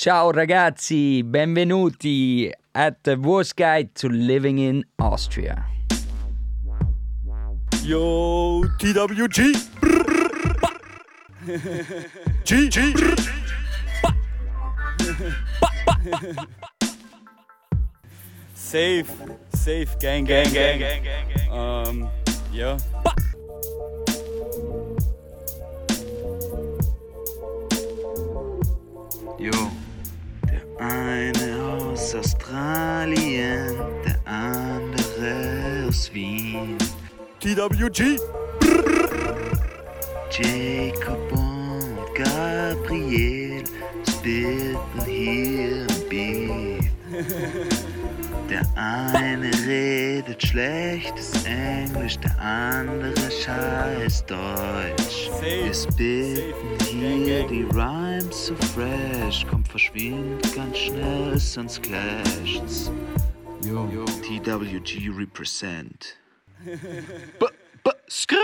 Ciao ragazzi, benvenuti at the worst guide to living in Austria. Yo, TWG. G, G. Safe, safe, gang, gang, gang. Um, ja. Jo, der eine aus Australien, der andere aus Wien. TWG. Jacob und Gabriel spitten hier im Beat. Der eine redet schlechtes Englisch, der andere scheiß Deutsch. Wir spitten hier die Rhymes so fresh, kommt verschwindet ganz schnell, sonst clasht's. Yo, TWG represent. B -b skr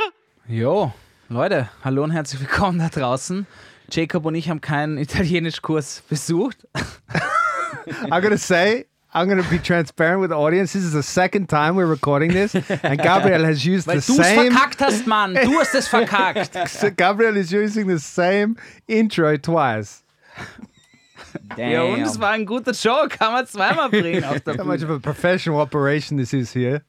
Jo, Leute, hallo und herzlich willkommen da draußen. Jacob und ich haben keinen Italienischkurs besucht. I'm gonna say, I'm gonna be transparent with the audience. This is the second time we're recording this, and Gabriel has used Weil the du es same. verkackt hast, Mann. Du hast es verkackt. So Gabriel is using the same intro twice. Damn. Ja, und es war ein guter Joke. Kann man zweimal bringen auf der How much Bühne. of a professional operation this is here.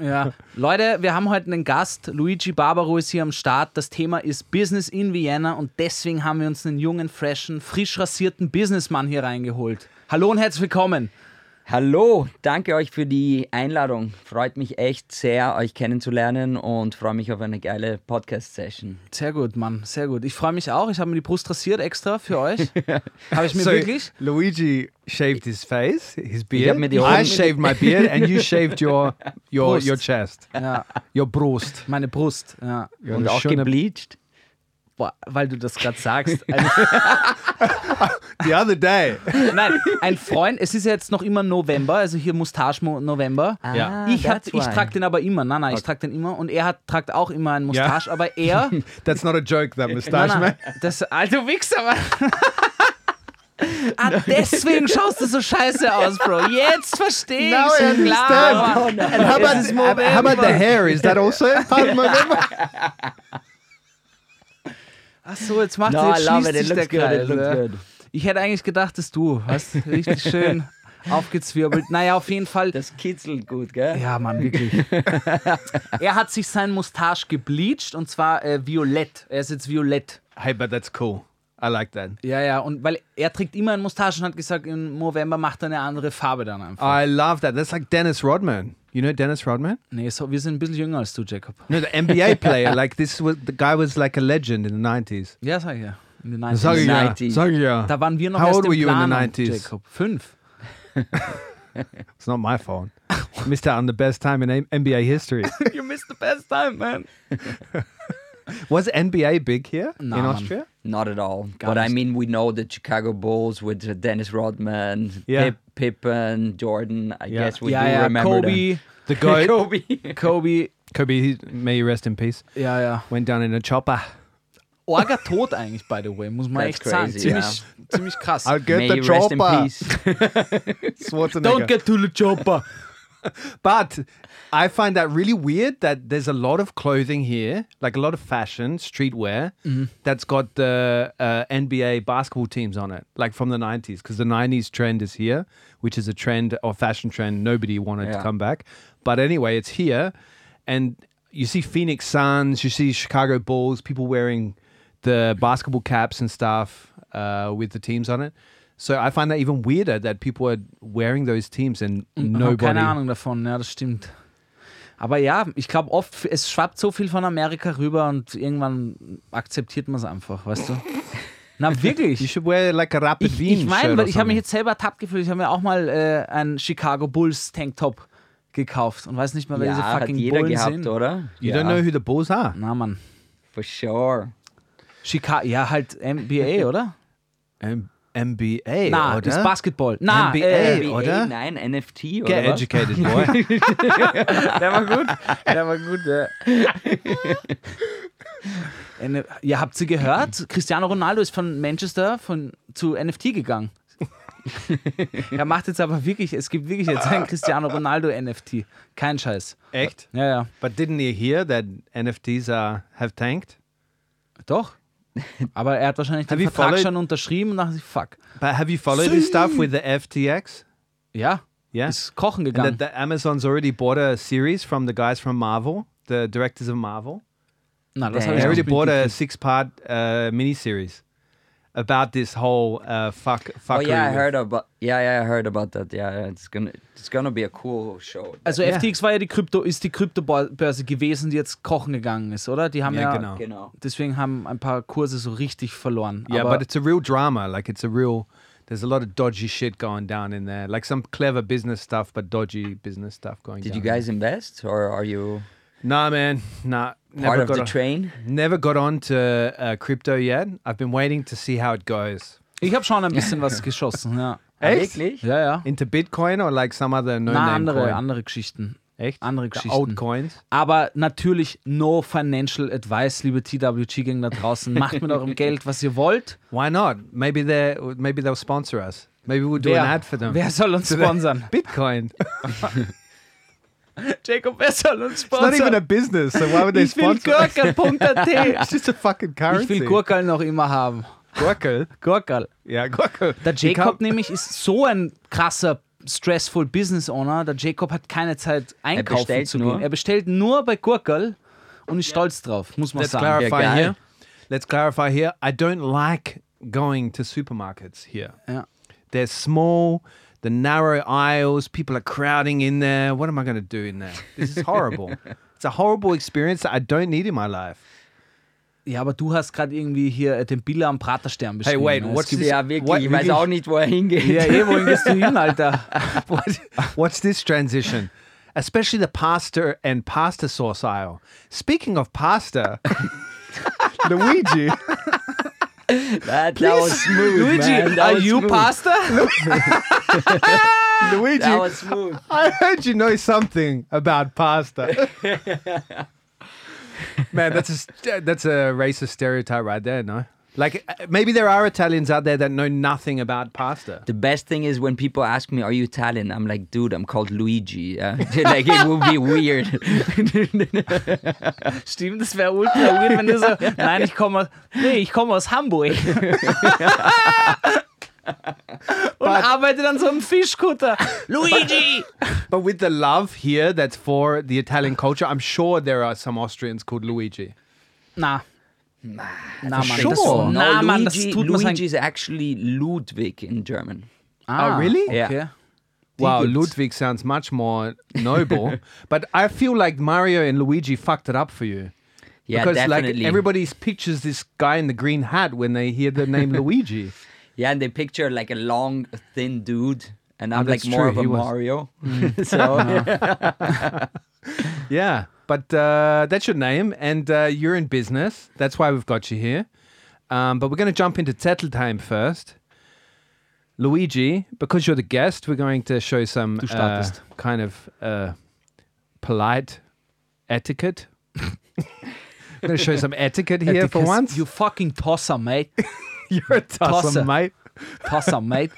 Ja. Leute, wir haben heute einen Gast. Luigi Barbaro ist hier am Start. Das Thema ist Business in Vienna und deswegen haben wir uns einen jungen, freshen, frisch rasierten Businessmann hier reingeholt. Hallo und herzlich willkommen. Hallo, danke euch für die Einladung. Freut mich echt sehr, euch kennenzulernen und freue mich auf eine geile Podcast-Session. Sehr gut, Mann. Sehr gut. Ich freue mich auch. Ich habe mir die Brust rasiert extra für euch. Habe ich mir So wirklich? Luigi shaved his face, his beard. mir die I shaved my beard, and you shaved your your Brust. your chest, Ja, your Brust. meine Brust. Ja. Und auch schöne- gebleached. Boah, weil du das gerade sagst. Ein, The other day. nein, ein Freund, es ist ja jetzt noch immer November, also hier. Ich, hab, that's ich why. trage den aber immer. Nein, nein, ich trage den immer. Und er hat, tragt auch immer einen. Mustache, aber er. That's not a joke, that nein, moustache, man. das, alter Wichser, Mann. Ah, deswegen schaust du so scheiße aus, Bro. Jetzt verstehe ich Now I schon klar. understand. And how about, how about the November. hair? Is that also part of November? Ach so, jetzt macht No, I jetzt love schließt it. It sich der looks good. It Kreis. Ich hätte eigentlich gedacht, dass du hast richtig schön aufgezwirbelt. Naja, auf jeden Fall. Das kitzelt gut, gell? Ja, Mann, wirklich. er hat sich sein Mustache gebleached und zwar äh, violett. Er ist jetzt violett. Hey, but that's cool. I like that. Ja, ja, und weil er trägt immer ein Mustache und hat gesagt, im November macht er eine andere Farbe dann einfach. I love that. That's like Dennis Rodman. You know Dennis Rodman? Nee, so, wir sind ein bisschen jünger als du, Jacob. No, the NBA player. Like this was the guy was like a legend in the nineties. Ja, sag ich ja. In den 90s. Sag ich ja. 90s. Sag ich ja. Da waren wir noch How erst old im were you in the Planung, 90s? Jacob. Fünf. It's not my fault. Missed out on the best time in NBA history. you missed the best time, man. was NBA big here No, in. Austria? Not at all. Gar but I mean, we know the Chicago Bulls with Dennis Rodman, Yeah. Pip, Pippen, Jordan. I Yeah. guess we ja, do ja, remember Kobe, The goat. Kobe. Kobe, Kobe, may you rest in peace. Yeah, yeah. Went down in a chopper. Orga tot eigentlich, by the way, muss man That's echt sagen. crazy, Ziemlich, ziemlich krass. I'll get May the you rest in chopper. peace. Don't get to the chopper. But I find that really weird that there's a lot of clothing here, like a lot of fashion, streetwear, that's got the uh, NBA basketball teams on it, like from the 90s, because the 90s trend is here, which is a trend or fashion trend nobody wanted to come back. But anyway, it's here. And you see Phoenix Suns, you see Chicago Bulls, people wearing the basketball caps and stuff uh, with the teams on it. So I find that even weirder that people are wearing those teams and Ich habe nobody. keine Ahnung davon, ja, das stimmt. Aber ja, ich glaube oft, es schwappt so viel von Amerika rüber und irgendwann akzeptiert man es einfach, weißt du? Na You wirklich. should wear like a Rapid Ich, Wien ich meine, shirt weil or ich habe mich something. jetzt selber ertappt gefühlt. Ich habe mir auch mal äh, einen Chicago Bulls Tanktop gekauft und weiß nicht mehr, wer diese Ja, hat fucking jeder Bullen gehabt, sind. oder? You ja, don't know who the Bulls are. Na Mann. For sure. Chicago, ja, halt NBA, oder? M MBA, Na, oder? ist Basketball. Na, NBA. äh, oder? Nein, NFT, Get oder was? educated, boy. der war gut. Der war gut, ja. Ja, habt ihr gehört? Cristiano Ronaldo ist von Manchester von, zu NFT gegangen. Er macht jetzt aber wirklich, es gibt wirklich jetzt ein Cristiano Ronaldo NFT. Kein Scheiß. Echt? Ja, ja. But didn't you hear that NFTs are, have tanked? Doch. Aber er hat wahrscheinlich den Have Vertrag schon unterschrieben und dachte sich, fuck. But have you followed this stuff with the FTX? Ja, Yeah. ist kochen And gegangen. that, that Amazon's already bought a series from the guys from Marvel, the directors of Marvel. Na, das habe They ich already bought a six-part uh, miniseries about this whole uh, fuck Oh yeah, I heard about. Yeah, yeah, I heard about that. Yeah, it's gonna it's gonna be a cool show. Also Ja. FTX war ja die Krypto, ist die Kryptobörse gewesen, die jetzt kochen gegangen ist, oder? Die haben ja, Ja, genau. Genau. deswegen haben ein paar Kurse so richtig verloren. Yeah, Aber but it's a real drama. Like it's a real. There's a lot of dodgy shit going down in there. Like some clever business stuff, but dodgy business stuff going down. Did down. you guys invest or are you Nah, man. Nah. part Never of got the on, train? Never got on to uh, crypto yet. I've been waiting to see how it goes. ich habe schon ein bisschen was geschossen, ja. Echt? Wirklich? Ja, ja. Into Bitcoin or like some other no Na, andere, coin? andere Geschichten. Echt? andere Geschichten. old coins. Aber natürlich no financial advice, liebe TWG-Gang da draußen. Macht mit eurem Geld, was ihr wollt. Why not? Maybe they maybe they'll sponsor us. Maybe we'll do an ad for them. wer soll uns sponsern? Bitcoin. Jacob, wer soll uns It's not even a sponsern? business, so why would they Ich will sponsor? us? Gurkel.at. It's just a fucking currency. Ich will Gurkel noch immer haben. Gurkel. Gurkel. Yeah, Gurkel. Der Jacob nämlich ist so ein krasser stressful Business Owner. Der Jacob hat keine Zeit einkaufen zu nur. gehen. Er bestellt nur bei Gurkel und ist stolz drauf, muss man Let's sagen. clarify here. Let's clarify here. I don't like going to supermarkets here. Ja. They're small, the narrow aisles, people are crowding in there. What am I going to do in there? This is horrible. it's a horrible experience that I don't need in my life. Ja, aber du hast gerade irgendwie hier äh, den Billa am Praterstern beschrieben. wait, what's this- Ja, wirklich. What- ich weiß auch nicht, wo er hingeht. Ja, eh, wohin gehst du hin, Alter? What, what's this transition? Especially the pasta and pasta sauce aisle. Speaking of pasta, Luigi, That, that was smooth, Luigi, man. That are you smooth. pasta? Luigi, That was smooth. I heard you know something about pasta. Man, that's a that's a racist stereotype right there, no? Like uh, maybe there are Italians out there that know nothing about pasta. The best thing is when people ask me, "Are you Italian?" I'm like, "Dude, I'm called Luigi." Yeah. like it would be weird. Stimmt, das wäre ultra weird, wenn du so, nein, ich komme, nee, ich komme aus Hamburg. Und arbeite dann so im Fischkutter. Luigi! But with the love here that's for the Italian culture, I'm sure there are some Austrians called Luigi. Na. Na, Mann, sure. das, No, na, Mann, das Luigi, tut mir Luigi is actually Ludwig in German. Ah, Oh, really? Yeah. Okay. Wow, gibt's. Ludwig sounds much more noble. but I feel like Mario and Luigi fucked it up for you. Yeah, because definitely. like everybody pictures this guy in the green hat when they hear the name Luigi. Yeah, and they picture like a long, thin dude, and I'm Oh, like more true, of a he was- Mario. so Yeah, but uh, that's your name, and uh, you're in business. That's why we've got you here. Um, but we're going to jump into Zettel time first. Luigi, because you're the guest, we're going to show you some uh, kind of uh, polite etiquette. I'm going to show you some etiquette here for once. You fucking tosser, mate. You're a tosser, Tosser. mate. Tosser, mate.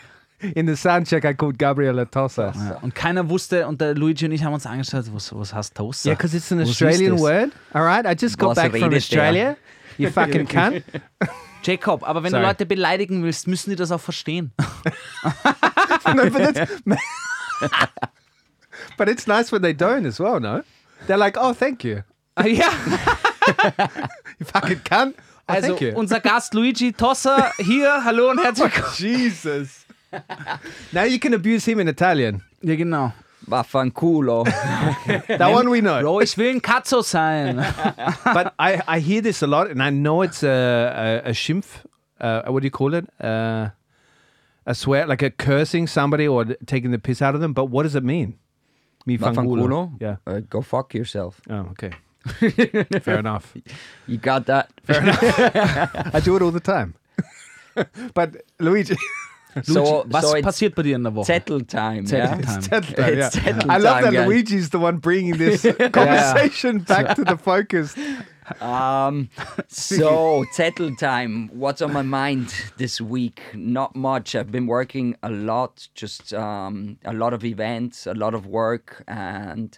In the soundcheck, I called Gabriel a tosser. Yeah, Ja. Und keiner wusste, und der Luigi und ich haben uns angeschaut, was, was heißt Tosser? because it's an Was Australian word. All right, I just got Was back from redet der? Australia. You fucking cunt. Jacob, aber wenn Sorry. du Leute beleidigen willst, müssen die das auch verstehen. no, but that's but it's nice when they don't as well. No, they're like, oh, thank you, Ah, ja, you fucking cunt. Oh, also thank you. unser Gast Luigi Tosser hier, hallo und herzlich willkommen. Jesus. now you can abuse him in Italian. Ja, genau. Vaffanculo. That one we know. Bro, ich will ein Katzo sein. but I, I hear this a lot, and I know it's a a, a schimpf. Uh, what do you call it? Uh, a swear, like a cursing somebody or taking the piss out of them. But what does it mean? Mi fanculo. Vaffanculo? Yeah. Uh, go fuck yourself. Oh, okay. Fair enough. You got that? Fair enough. I do it all the time. but Luigi. So, Was so it's passiert bei dir in der Woche? Zettel time. Zettel yeah? time. Zettel time, yeah. Zettel I love time, that guys. Luigi's the one bringing this conversation back to the focus. Um, so, settle time. What's on my mind this week? Not much. I've been working a lot, just um, a lot of events, a lot of work, and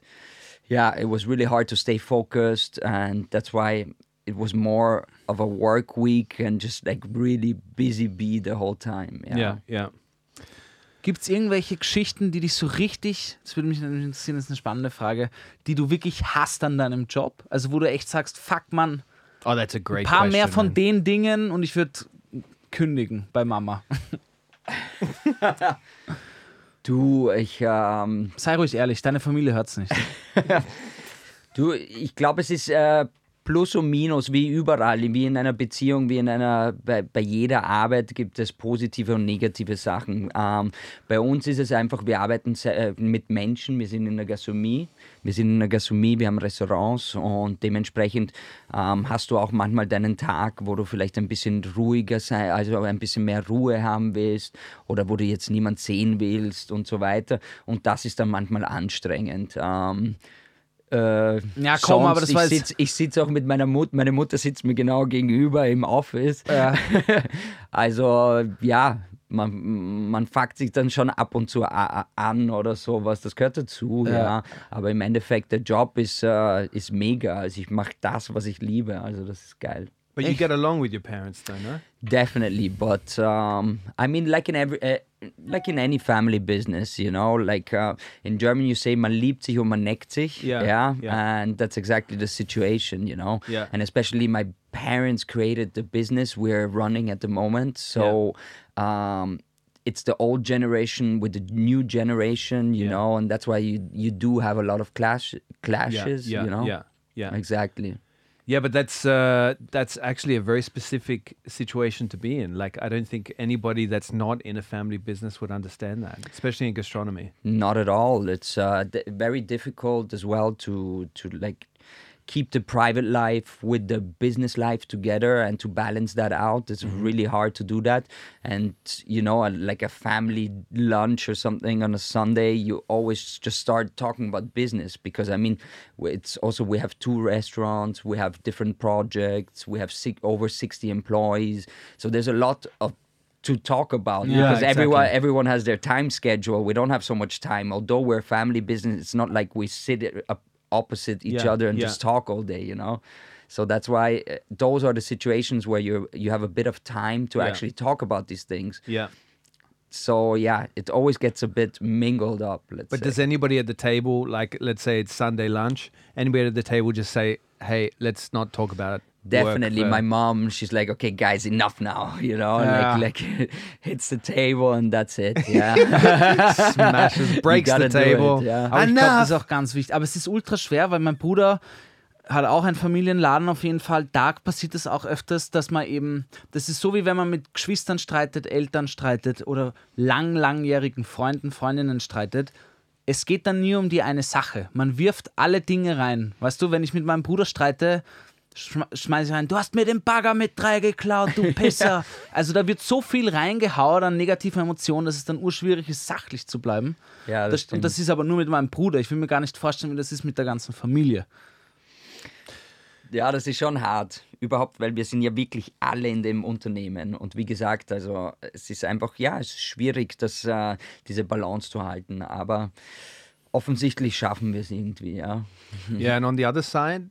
yeah, it was really hard to stay focused, and that's why it was more of a work week and just like really busy bee the whole time. Yeah, yeah. Gibt es irgendwelche Geschichten, die dich so richtig, das würde mich interessieren, das ist eine spannende Frage, die du wirklich hast an deinem Job? Also wo du echt sagst, fuck man, Oh, that's a ein great paar question. mehr von man. den Dingen und ich würde kündigen bei Mama. Du, ich ähm, Sei ruhig ehrlich, deine Familie hört's nicht. Du, ich glaube, es ist äh, Plus und Minus wie überall, wie in einer Beziehung, wie in einer, bei, bei jeder Arbeit gibt es positive und negative Sachen. Ähm, bei uns ist es einfach, wir arbeiten äh, mit Menschen, wir sind in der Gastronomie, wir sind in der Gastronomie, wir haben Restaurants und dementsprechend ähm, hast du auch manchmal deinen Tag, wo du vielleicht ein bisschen ruhiger sei, also ein bisschen mehr Ruhe haben willst oder wo du jetzt niemand sehen willst und so weiter. Und das ist dann manchmal anstrengend. Ähm, äh, Ja, komm, aber das ich war ich sitze auch mit meiner Mutter. Meine Mutter sitzt mir genau gegenüber im Office. also ja, man, man fuckt sich dann schon ab und zu a- an oder sowas. Das gehört dazu, ja. Ja. Aber im Endeffekt, der Job ist, äh, ist mega. Also ich mache das, was ich liebe. Also das ist geil. But you get along with your parents, though, no? Definitely, but um, I mean, like in every, uh, like in any family business, you know, like uh, in German you say man liebt sich und man neckt sich, Yeah, yeah, yeah. and that's exactly the situation, you know, Yeah. and especially my parents created the business we're running at the moment, so um, it's the old generation with the new generation, you Yeah. know, and that's why you you do have a lot of clash Yeah, clashes, yeah, you know, yeah, yeah. exactly. Yeah, but that's uh, that's actually a very specific situation to be in. Like, I don't think anybody that's not in a family business would understand that, especially in gastronomy. Not at all. It's uh, d- very difficult as well to to like keep the private life with the business life together and to balance that out. It's mm-hmm. really hard to do that. And you know, a, like a family lunch or something on a Sunday, you always just start talking about business because I mean, it's also we have two restaurants, we have different projects, we have six, over sixty employees, so there's a lot of to talk about Yeah, because everyone exactly. everyone has their time schedule. We don't have so much time. Although we're a family business, it's not like we sit up opposite each Yeah, other and yeah. just talk all day, you know. So that's why uh, those are the situations where you you have a bit of time to Yeah. actually talk about these things. Yeah. So yeah, it always gets a bit mingled up. Let's But say. does anybody at the table, like, let's say it's Sunday lunch, anybody at the table just say, "Hey, let's not talk about it." Definitely, my mom. She's like, "Okay, guys, enough now," you know, Yeah. like like hits the table and that's it. Yeah, smashes, breaks the do it, table. yeah. Aber ich glaube, das ist auch ganz wichtig. Aber es ist ultra schwer, weil mein Bruder hat auch einen Familienladen auf jeden Fall. Da passiert es auch öfters, dass man eben, das ist so wie wenn man mit Geschwistern streitet, Eltern streitet oder lang, langjährigen Freunden, Freundinnen streitet. Es geht dann nie um die eine Sache. Man wirft alle Dinge rein. Weißt du, wenn ich mit meinem Bruder streite, schmeiße ich rein, du hast mir den Bagger mit drei geklaut, du Pisser. also da wird so viel reingehauen an negativen Emotionen, dass es dann urschwierig ist, sachlich zu bleiben. Ja, das das, stimmt. und das ist aber nur mit meinem Bruder. Ich will mir gar nicht vorstellen, wie das ist mit der ganzen Familie. Ja, das ist schon hart. Überhaupt, weil wir sind ja wirklich alle in dem Unternehmen. Und wie gesagt, also es ist einfach, ja, es ist schwierig, das, äh, diese Balance zu halten. Aber offensichtlich schaffen wir es irgendwie, ja. Yeah, and on the other side,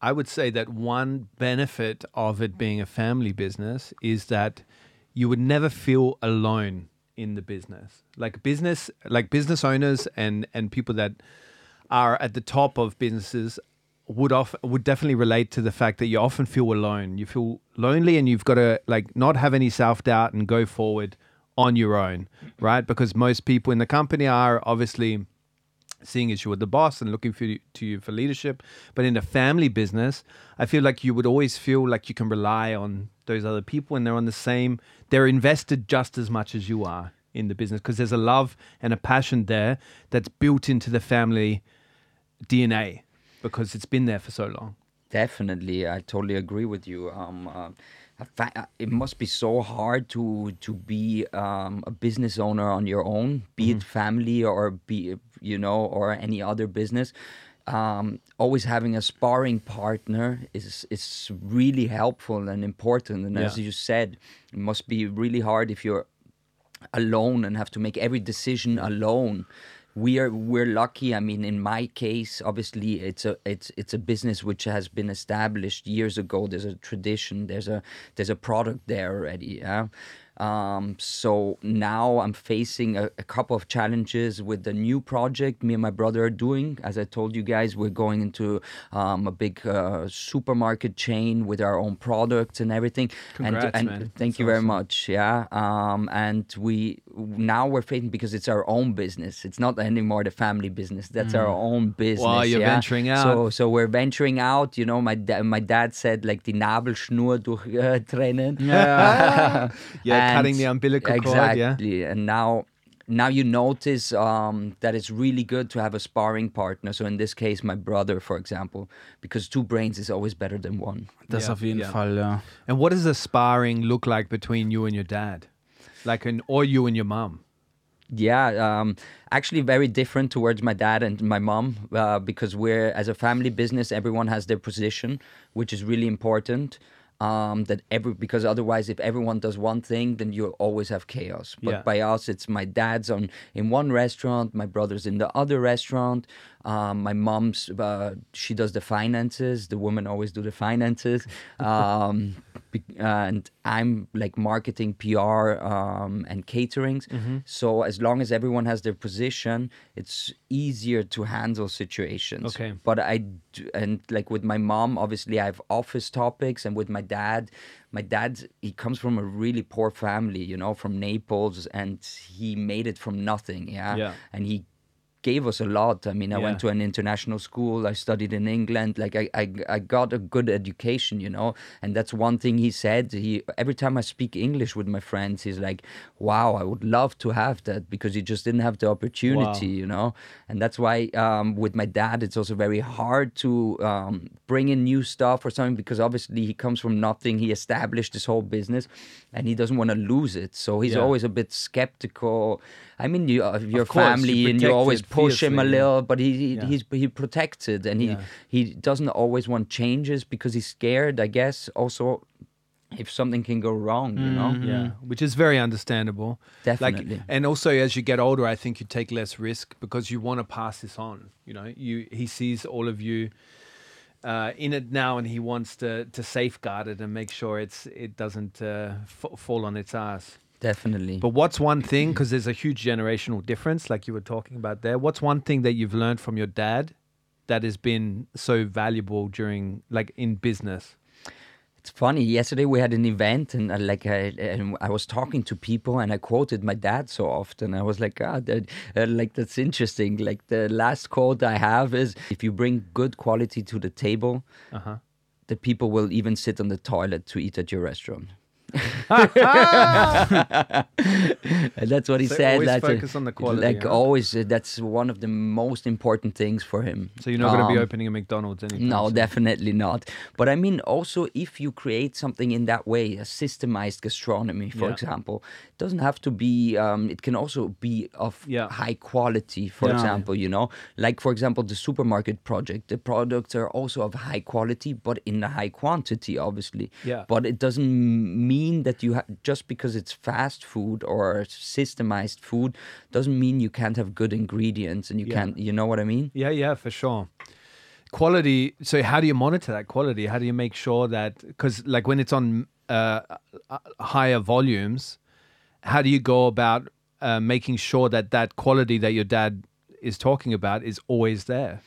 I would say that one benefit of it being a family business is that you would never feel alone in the business. Like business, like business owners and and people that are at the top of businesses would off would definitely relate to the fact that you often feel alone. You feel lonely and you've got to like not have any self-doubt and go forward on your own, right? Because most people in the company are obviously seeing as you were the boss and looking for you, to you for leadership. But in a family business, I feel like you would always feel like you can rely on those other people and they're on the same, they're invested just as much as you are in the business because there's a love and a passion there that's built into the family DNA because it's been there for so long. Definitely, I totally agree with you. Um, uh, uh, it must be so hard to to be um, a business owner on your own, be it family or be you know or any other business. um, always having a sparring partner is is really helpful and important. And as you said, it must be really hard if you're alone and have to make every decision alone. We are we're lucky. I mean, in my case, obviously, it's a it's it's a business which has been established years ago. There's a tradition. There's a there's a product there already. Yeah. Um, so now I'm facing a, a couple of challenges with the new project me and my brother are doing. As I told you guys, we're going into um, a big uh, supermarket chain with our own products and everything. Congrats, and, and man. thank That's you very awesome. much. Yeah. Um, and we now we're facing because it's our own business. It's not anymore the family business. That's our own business. Wow, you're yeah? venturing out. So so we're venturing out. You know, my da- my dad said like the Nabelschnur durch äh, trennen. Yeah, And- cutting the umbilical exactly. cord. Yeah. And now, now you notice um, that it's really good to have a sparring partner. So in this case, my brother, for example, because two brains is always better than one. Das Ja, auf jeden ja. Fall, ja. And what does a sparring look like between you and your dad? Like an or you and your mom? Yeah, um, actually very different towards my dad and my mom uh, because we're as a family business, everyone has their position, which is really important. Um, that every because otherwise, if everyone does one thing, then you always have chaos. But Yeah. by us, it's my dad's on in one restaurant, my brother's in the other restaurant. Um, my mom's uh, she does the finances. The women always do the finances, um, and I'm like marketing, PR, um, and caterings. Mm-hmm. So as long as everyone has their position, it's easier to handle situations. Okay. But I d- and like with my mom, obviously I have office topics, and with my dad, my dad he comes from a really poor family, you know, from Naples, and he made it from nothing. Yeah. Yeah. And he gave us a lot. I mean, I Yeah. went to an international school. I studied in England. Like I, I, I got a good education, you know. And that's one thing he said. He every time I speak English with my friends, he's like, "Wow, I would love to have that because he just didn't have the opportunity, you know." And that's why um, with my dad, it's also very hard to um, bring in new stuff or something because obviously he comes from nothing. He established this whole business, and he doesn't want to lose it. So he's Yeah. always a bit skeptical. I mean, you, uh, your course, you family and you protect always it push him a little, but he, he Yeah. he's he protects it and he Yeah. he doesn't always want changes because he's scared. I guess also if something can go wrong, you know. Yeah, which is very understandable. Definitely. Like, and also as you get older, I think you take less risk because you want to pass this on. You know, you he sees all of you uh, in it now, and he wants to to safeguard it and make sure it's it doesn't uh, f- fall on its ass. Definitely. But what's one thing? Because there's a huge generational difference, like you were talking about there. What's one thing that you've learned from your dad that has been so valuable during, like, in business? It's funny. Yesterday we had an event, and uh, like I, and I was talking to people, and I quoted my dad so often. I was like, ah, that, uh, like that's interesting. Like the last quote I have is, "If you bring good quality to the table, Uh-huh. the people will even sit on the toilet to eat at your restaurant." and that's what he So said. always that's focus on the quality, Like huh? always, uh, that's one of the most important things for him. So you're not going to be Um, opening a McDonald's anytime no, soon. definitely not. But I mean, also, if you create something in that way, a systemized gastronomy, for Yeah. example, it doesn't have to be, um, it can also be of Yeah. high quality, for Yeah. example, you know? Like, for example, the supermarket project. The products are also of high quality, but in a high quantity, obviously. Yeah. But it doesn't mean that you, ha- just because it's fast food or systemized food, doesn't mean you can't have good ingredients and you Yeah. can't, you know what I mean? Yeah, yeah, for sure. Quality. So, how do you monitor that quality? How do you make sure that because, like, when it's on uh, uh, higher volumes, how do you go about uh, making sure that that quality that your dad is talking about is always there?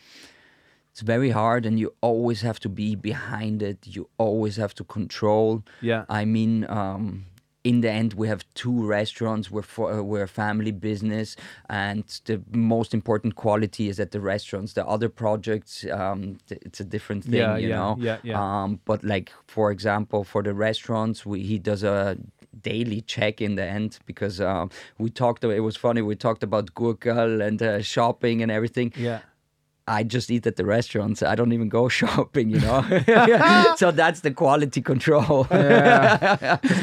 It's very hard, and you always have to be behind it. You always have to control. Yeah. I mean, um, in the end, we have two restaurants. We're for, uh, we're a family business, and the most important quality is at the restaurants. The other projects, um, th- it's a different thing, Yeah, you yeah, know. yeah, yeah. Um, but like for example, for the restaurants, we, he does a daily check in the end because um, we talked. It was funny. We talked about Google and uh, shopping and everything. Yeah. I just eat at the restaurants. I don't even go shopping, you know. so that's the quality control.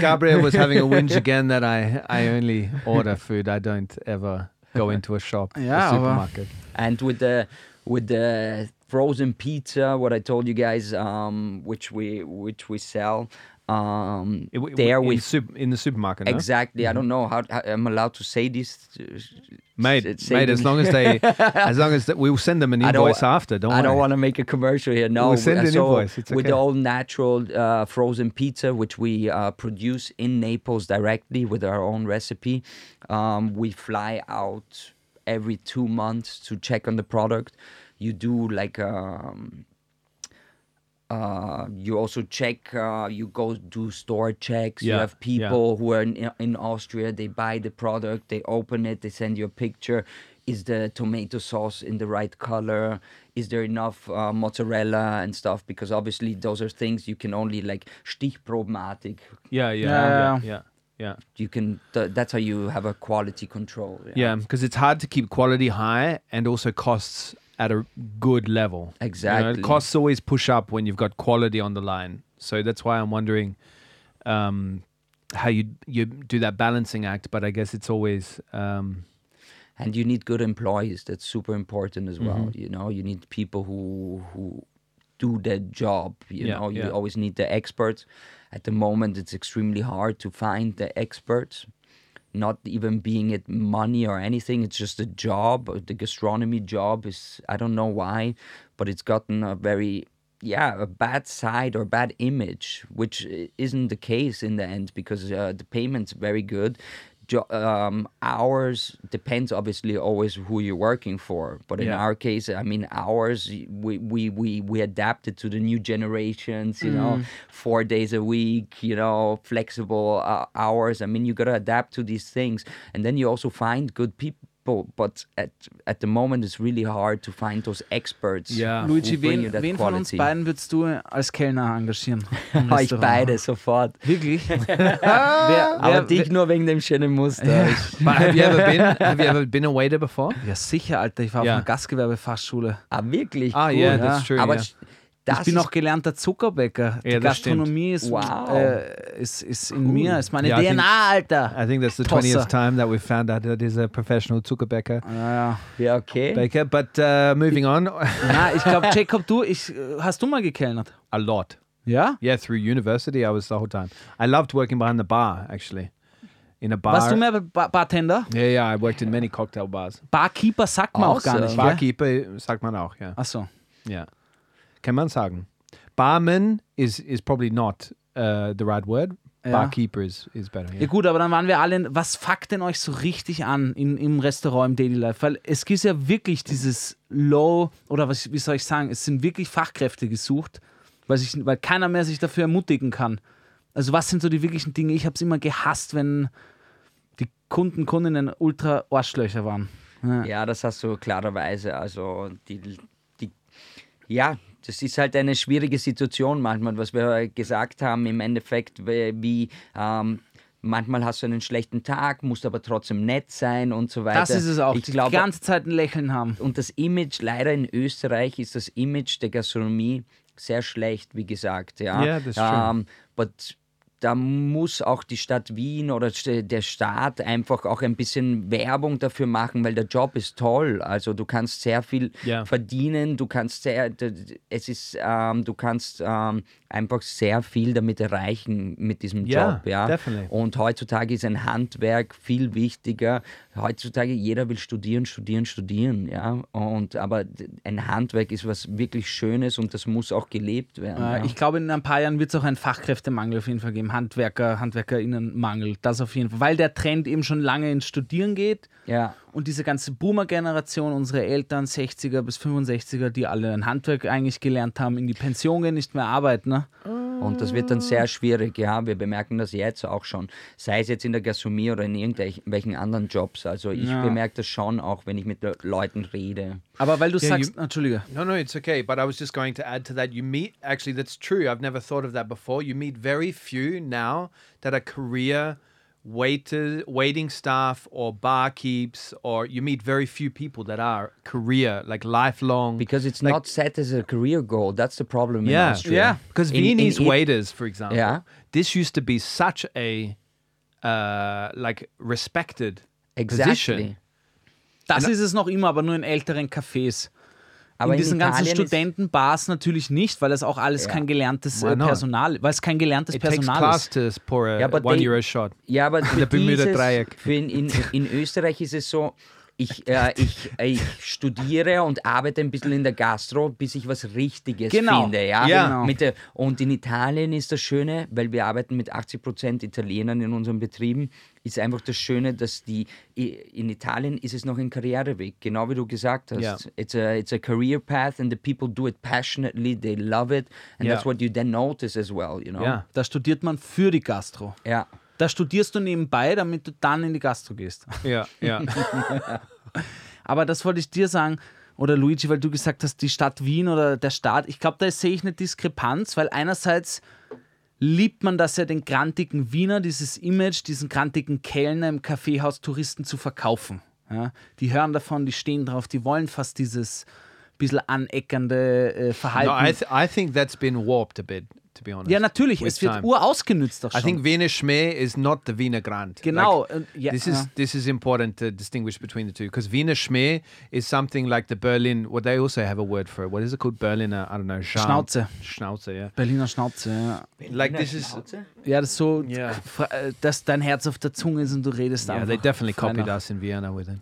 Gabriel was having a whinge again that I I only order food. I don't ever go into a shop, Yeah, a aber- supermarket. and with the with the frozen pizza, what I told you guys, um, which we which we sell. Um, It- it- there in, we sup- in the supermarket. no? exactly. I don't know how, how I'm allowed to say this. Mate, mate, as long as they, as long as that, we'll send them an I invoice after. Don't I don't want to make a commercial here. No, We'll send an so invoice, it's okay. with okay. all natural uh, frozen pizza, which we uh, produce in Naples directly with our own recipe. Um, we fly out every two months to check on the product. You do like. Um, uh, you also check. Uh, you go do store checks. You Yeah, have yeah. people who are in, in Austria. They buy the product. They open it. They send you a picture. Is the tomato sauce in the right color? Is there enough uh, mozzarella and stuff? Because obviously those are things you can only like stichprobenartig. Yeah, yeah, Yeah, yeah, yeah. yeah, yeah. You can. Th- that's how you have a quality control. Yeah, because it's hard to keep quality high and also costs at a good level. You know, Exactly. costs always push up when you've got quality on the line. So that's why I'm wondering um, how you you do that balancing act. But I guess it's always um, and you need good employees that's super important as well Mm-hmm. you know you need people who who do their job you Yeah, know you yeah. always need the experts at the moment it's extremely hard to find the experts not even being it money or anything it's just a job the gastronomy job is i don't know why but it's gotten a very yeah a bad side or bad image which isn't the case in the end because uh, the payment's very good jo- um, hours depends obviously always who you're working for but in Yeah. our case i mean hours we, we we we adapted to the new generations you know four days a week you know flexible uh, hours. I mean you got to adapt to these things. And then you also find good people but at at the moment it's really hard to find those experts Yeah. who Luigi, wen, that wen von uns beiden würdest du als Kellner engagieren? euch Restaurant? beide sofort Wirklich? wer, aber wer, dich nur wegen dem schönen Muster But have you ever been? Have you ever been a waiter before? ja, sicher, Alter. Ich war Ja. auf einer Gastgewerbefachschule. ah wirklich Ah, cool. yeah, ja. that's true. aber yeah. Das ich bin auch gelernter Zuckerbäcker. Die Ja, stimmt. Gastronomie ist, Wow. äh, ist, ist in mir, ist meine Ja, I think- DNA, Alter. I think that's the Tosser. 20th time that we've found out that is a professional Zuckerbaker Ja, ja. ja okay baker. But uh, moving on, Na, ich glaube, Jacob, du, ich, äh, hast du mal gekellnert? a lot. Ja? Yeah, through university, I was the whole time. I loved working behind the bar, actually. In a bar. Warst du mehr Ba- Bartender? Yeah, yeah, I worked in many cocktail bars. Barkeeper sagt man auch gar Awesome. nicht. gell? Barkeeper, sagt man auch, yeah. Achso. Yeah. Kann man sagen. Barman is is probably not uh, the right word. Ja. Barkeeper is, is better. Ja Yeah. gut, aber dann waren wir alle, in- was fuckt denn euch so richtig an in, im Restaurant, im Daily Life? Weil es gibt ja wirklich dieses Low, oder was, wie soll ich sagen, es sind wirklich Fachkräfte gesucht, weil, sich, weil keiner mehr sich dafür ermutigen kann. Also was sind so die wirklichen Dinge? Ich habe es immer gehasst, wenn die Kunden, Kundinnen ultra Arschlöcher waren. Ja. Ja, das hast du klarerweise. Also die, die, ja, das ist halt eine schwierige Situation manchmal, was wir gesagt haben im Endeffekt, wie, ähm, manchmal hast du einen schlechten Tag, musst aber trotzdem nett sein und so weiter. Das ist es auch, Ich die glaube, ganze Zeit ein Lächeln haben. und das Image, leider in Österreich ist das Image der Gastronomie sehr schlecht, wie gesagt. Ja, Yeah, that's true. Ähm, but da muss auch die Stadt Wien oder der Staat einfach auch ein bisschen Werbung dafür machen, weil der Job ist toll. Also du kannst sehr viel Ja. verdienen, du kannst sehr, es ist, ähm, du kannst ähm, einfach sehr viel damit erreichen mit diesem Ja, Job. Ja, definitely. und heutzutage ist ein Handwerk viel wichtiger. Heutzutage jeder will studieren, studieren, studieren, ja. Und aber ein Handwerk ist was wirklich Schönes und das muss auch gelebt werden. Äh, ja. Ich glaube, in ein paar Jahren wird es auch einen Fachkräftemangel auf jeden Fall geben. Handwerker, HandwerkerInnenmangel. Das auf jeden Fall. Weil der Trend eben schon lange ins Studieren geht. ja. Und diese ganze Boomer-Generation, unsere Eltern, 60er bis 65er, die alle ein Handwerk eigentlich gelernt haben, in die Pension gehen, nicht mehr arbeiten. Ne? Und das wird dann sehr schwierig, ja. Wir bemerken das jetzt auch schon. Sei es jetzt in der Gastronomie oder in irgendwelchen anderen Jobs. Also ich Ja. bemerke das schon auch, wenn ich mit Le- Leuten rede. Aber weil du Ja, sagst, you- Entschuldige, No, no, it's okay. But I was just going to add to that. You meet, actually, that's true. I've never thought of that before. You meet very few now that are career waiter, waiting staff, or barkeeps, or you meet very few people that are career, like lifelong. Because it's Like- not set as a career goal. That's the problem in yeah, Austria. Yeah. Because In- in Viennese it- waiters, for example, Yeah. this used to be such a uh, like respected Exactly. position. das ist es noch immer, aber nur in älteren Cafés. Aber in in diesen ganzen Italien ist- Studentenbars natürlich nicht, weil das auch alles Ja. kein gelerntes äh? Personal, weil es kein gelerntes It takes Personal class ist. to pour a but one they- euro shot. Ja, aber für dieses, Dreieck. für in, in, in Österreich ist es so, ich, äh, ich, ich studiere und arbeite ein bisschen in der Gastro, bis ich was Richtiges Genau. finde. Ja? Ja. Genau. Mit der, und in Italien ist das Schöne, weil wir arbeiten mit 80% Italienern in unseren Betrieben, ist einfach das Schöne, dass die in Italien ist es noch ein Karriereweg, genau wie du gesagt hast. Ja. It's, a, it's a career path and the people do it passionately, they love it and Ja. that's what you then notice as well, you know? Yeah. Da studiert man für die Gastro. Ja. Da studierst du nebenbei, damit du dann in die Gastro gehst. Yeah, yeah. Aber das wollte ich dir sagen, oder Luigi, weil du gesagt hast, die Stadt Wien oder der Staat. Ich glaube, da sehe ich eine Diskrepanz, weil einerseits liebt man das ja, den grantigen Wiener, dieses Image, diesen grantigen Kellner im Kaffeehaus Touristen zu verkaufen. Ja? Die hören davon, die stehen drauf, die wollen fast dieses bisschen aneckernde äh, Verhalten. no, I, th- I think that's been warped a bit, to be honest. ja, natürlich, with es wird time. urausgenützt I schon. think Wiener Schmäh is not the Wiener Grand. Genau, Like, äh, ja, this is this is important to distinguish between the two because Wiener Schmäh is something like the Berlin. What they also have a word for it. What is it called? Berliner. I don't know. Charme. Schnauze. Schnauze. Yeah. Berliner Schnauze, ja. Like this is. Ja, das ist so, fra- äh, dass dein Herz auf der Zunge ist und du redest Yeah, einfach. they definitely copied us in Vienna with it.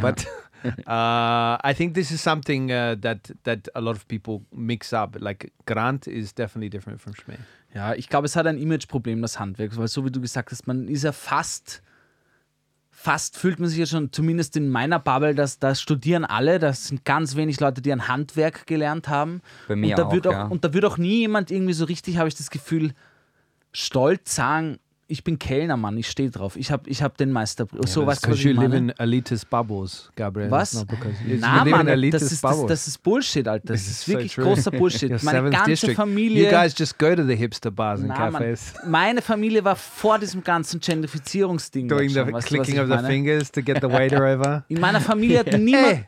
But uh, I think this is something uh, that that a lot of people mix up. Like Grant is definitely different from Schmäh. Ja, ich glaube, es hat ein Imageproblem, das Handwerk, weil so wie du gesagt hast, man ist ja fast, fast fühlt man sich ja schon, zumindest in meiner Bubble, dass da studieren alle, das sind ganz wenig Leute, die ein Handwerk gelernt haben. Bei mir und da auch, wird auch, ja. Und da wird auch nie jemand irgendwie so richtig, habe ich das Gefühl, stolz sagen, ich bin Kellner, Mann, ich stehe drauf. Ich habe ich hab den Meister. so But was 'cause you live in elitist bubbles, Gabriel. Was? Na, Mann, das ist, das, bubbles. das ist Bullshit, Alter. Das This ist is so wirklich true. großer Bullshit. Your Meine ganze district. Familie. You guys just go to the hipster bars and Na, Mann, cafes, meine Familie war vor diesem ganzen Gentrifizierungsding. doing schon, the weißt clicking ich of the fingers to get the waiter over. In meiner Familie hat niemand. Hey.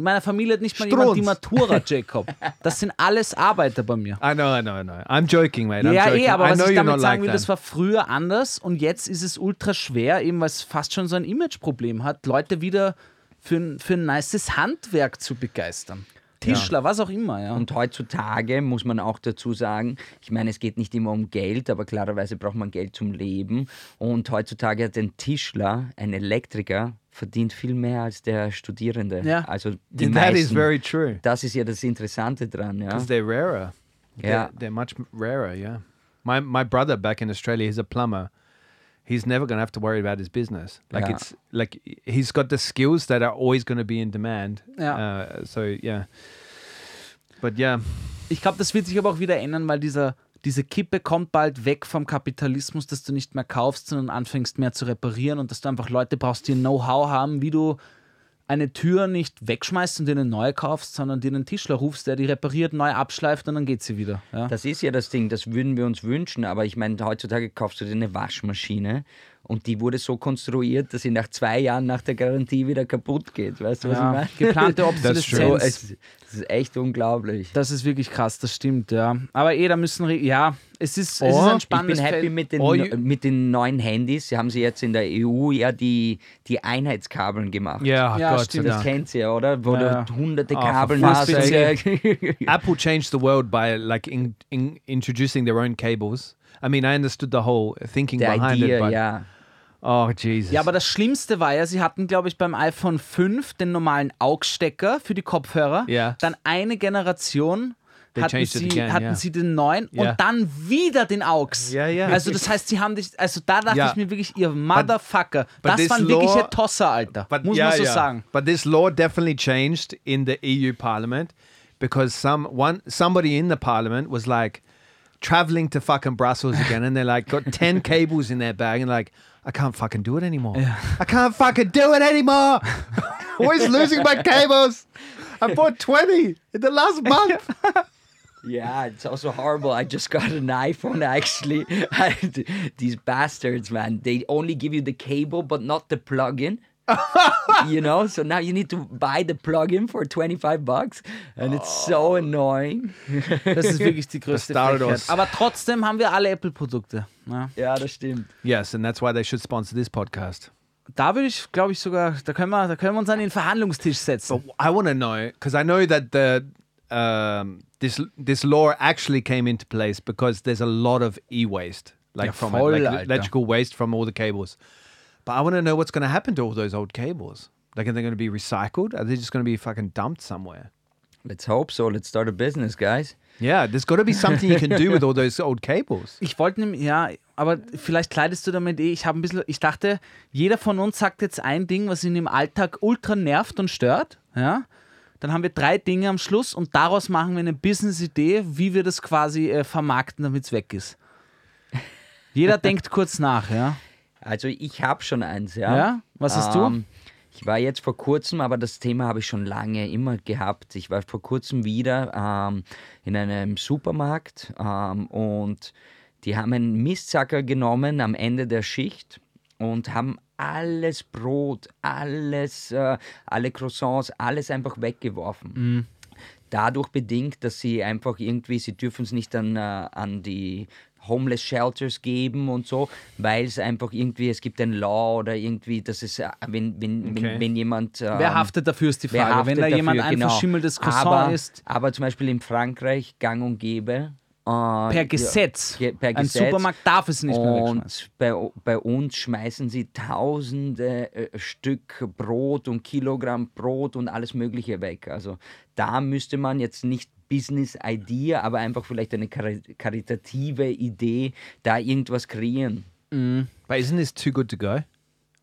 In meiner Familie hat nicht mal Strunz. jemand die Matura, Jacob. Das sind alles Arbeiter bei mir. I know, I know, I know. I'm joking, mate. I'm ja, joking. eh, aber I was ich damit sagen like will, that. das war früher anders und jetzt ist es ultra schwer, eben weil es fast schon so ein Imageproblem hat, Leute wieder für, ein- für ein nices Handwerk zu begeistern. Tischler, was auch immer, ja. Und heutzutage muss man auch dazu sagen, ich meine, es geht nicht immer um Geld, aber klarerweise braucht man Geld zum Leben. Und heutzutage hat ein Tischler, ein Elektriker, verdient viel mehr als der Studierende. Ja. Also die That meisten, is very true. das ist ja das Interessante dran. Ja. Because they're rarer. Yeah. They're, they're much rarer, yeah. My my brother back in Australia, he's a plumber. He's never going to have to worry about his business. Like Yeah. it's like he's got the skills that are always going to be in demand. Ja. Uh, so yeah. But yeah, Ich glaube, das wird sich aber auch wieder ändern, weil dieser, diese Kippe kommt bald weg vom Kapitalismus, dass du nicht mehr kaufst, sondern anfängst mehr zu reparieren und dass du einfach Leute brauchst, die Know-how haben, wie du eine Tür nicht wegschmeißt und dir eine neue kaufst, sondern dir einen Tischler rufst, der die repariert, neu abschleift und dann geht sie wieder. Ja? Das ist ja das Ding, das würden wir uns wünschen, aber ich meine, heutzutage kaufst du dir eine Waschmaschine und die wurde so konstruiert, dass sie nach zwei Jahren nach der Garantie wieder kaputt geht. Weißt du, was Ja, ich meine? geplante Obsoleszenz. es, es ist echt unglaublich. Das ist wirklich krass, das stimmt, ja. Aber eh, da müssen, ja, es ist, es ist Oh, ein Ich spannendes bin happy Feld. mit den, Oh, mit den neuen Handys. Sie haben sie jetzt in der EU ja die, die Einheitskabeln gemacht. yeah, Ja, God, stimmt, Das kennt ihr, oder? Wo Ja, ja. du hunderte Oh, for Kabeln hast. Apple changed the world by like in, in introducing their own cables. I mean, I understood the whole thinking The behind idea, it, but ja. oh Jesus. Ja, aber das Schlimmste war ja, sie hatten, glaube ich, beim iPhone 5 den normalen AUX-Stecker für die Kopfhörer. Ja. Dann eine Generation They hatten, sie, again, hatten ja. sie den neuen Ja. und dann wieder den AUX. Ja. Also das heißt, sie haben dich, also da dachte ich mir wirklich, ihr Motherfucker, but das this waren law- wirkliche Tosser, Alter. Muss man so sagen. But this law definitely changed in the EU Parliament because some one somebody in the Parliament was like traveling to fucking Brussels again, and they're like got ten cables in their bag, and like I can't fucking do it anymore. I can't fucking do it anymore. Always losing my cables. I bought twenty in the last month. Yeah, it's also horrible. I just got an iPhone actually. These bastards, man. They only give you the cable but not the plug-in. You know, so now you need to buy the plug-in for 25 bucks and it's so annoying. Das ist wirklich die größte started Frechheit. us. Aber trotzdem haben wir alle Apple-Produkte. Ja. Ja, das stimmt. yes, and that's why they should sponsor this podcast. Da würde ich, glaube ich, sogar, da können, wir, da können wir uns an den Verhandlungstisch setzen. But I want to know because I know that the um, this this law actually came into place because there's a lot of e-waste, like Ja, from voll, it, like electrical waste from all the cables. But I want to know what's going to happen to all those old cables. Like, are they going to be recycled? Are they just going to be fucking dumped somewhere? Let's hope so. Let's start a business, guys. Yeah, there's got to be something you can do with all those old cables. Ich wollte nämlich, ja, aber vielleicht kleidest du damit eh. Ich habe ein bisschen, ich dachte, jeder von uns sagt jetzt ein Ding, was ihn im Alltag ultra nervt und stört. Ja. Dann haben wir drei Dinge am Schluss und daraus machen wir eine Business-Idee, wie wir das quasi äh, vermarkten, damit es weg ist. Jeder denkt kurz nach, ja. Also ich habe schon eins, ja. Ja? Was hast du? Ähm, Ich war jetzt vor kurzem, aber das Thema habe ich schon lange immer gehabt. Ich war vor kurzem wieder ähm, in einem Supermarkt ähm, und die haben einen Mistsacker genommen am Ende der Schicht und haben alles Brot, alles, äh, alle Croissants, alles einfach weggeworfen dadurch bedingt, dass sie einfach irgendwie, sie dürfen es nicht an, äh, an die Homeless Shelters geben und so, weil es einfach irgendwie, es gibt ein Law oder irgendwie, dass es, äh, wenn, wenn, Okay. wenn, wenn jemand... Wer ähm, haftet dafür, ist die wer Frage. Wenn da haftet jemand dafür? ein Genau. verschimmeltes Croissant aber, ist, Aber zum Beispiel in Frankreich gang und gäbe. Äh, per Gesetz. ge- per ein Gesetz. Supermarkt darf es nicht mehr. Und bei, bei uns schmeißen sie tausende äh, Stück Brot und Kilogramm Brot und alles Mögliche weg. Also da müsste man jetzt nicht Business Idea, aber einfach vielleicht eine kari karitative Idee, da irgendwas kreieren. But isn't this too good to go?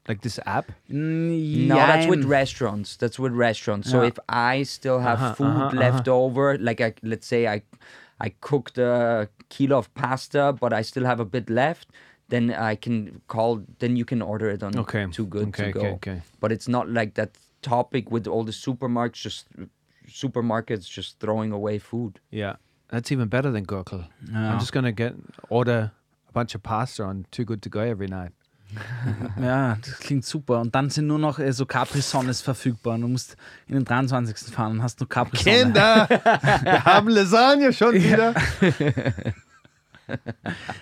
Like this app? No, that's with restaurants. That's with restaurants. So Yeah. if I still have Uh-huh, food uh-huh, left over, like I, let's say I, I cooked a kilo of pasta, but I still have a bit left, then I can call. Then you can order it on Okay, Too Good okay, to Go. okay, okay. But it's not like that topic with all the supermarkets just supermarkets just throwing away food. Yeah. That's even better than Gurkel. I'm just going to get order a bunch of pasta on Too Good to Go every night. Ja, das klingt super. Und dann sind nur noch äh, so Capri-Sonnes verfügbar. Und du musst in den 23. fahren und hast nur Capri-Sonne. Kinder, wir haben Lasagne schon wieder.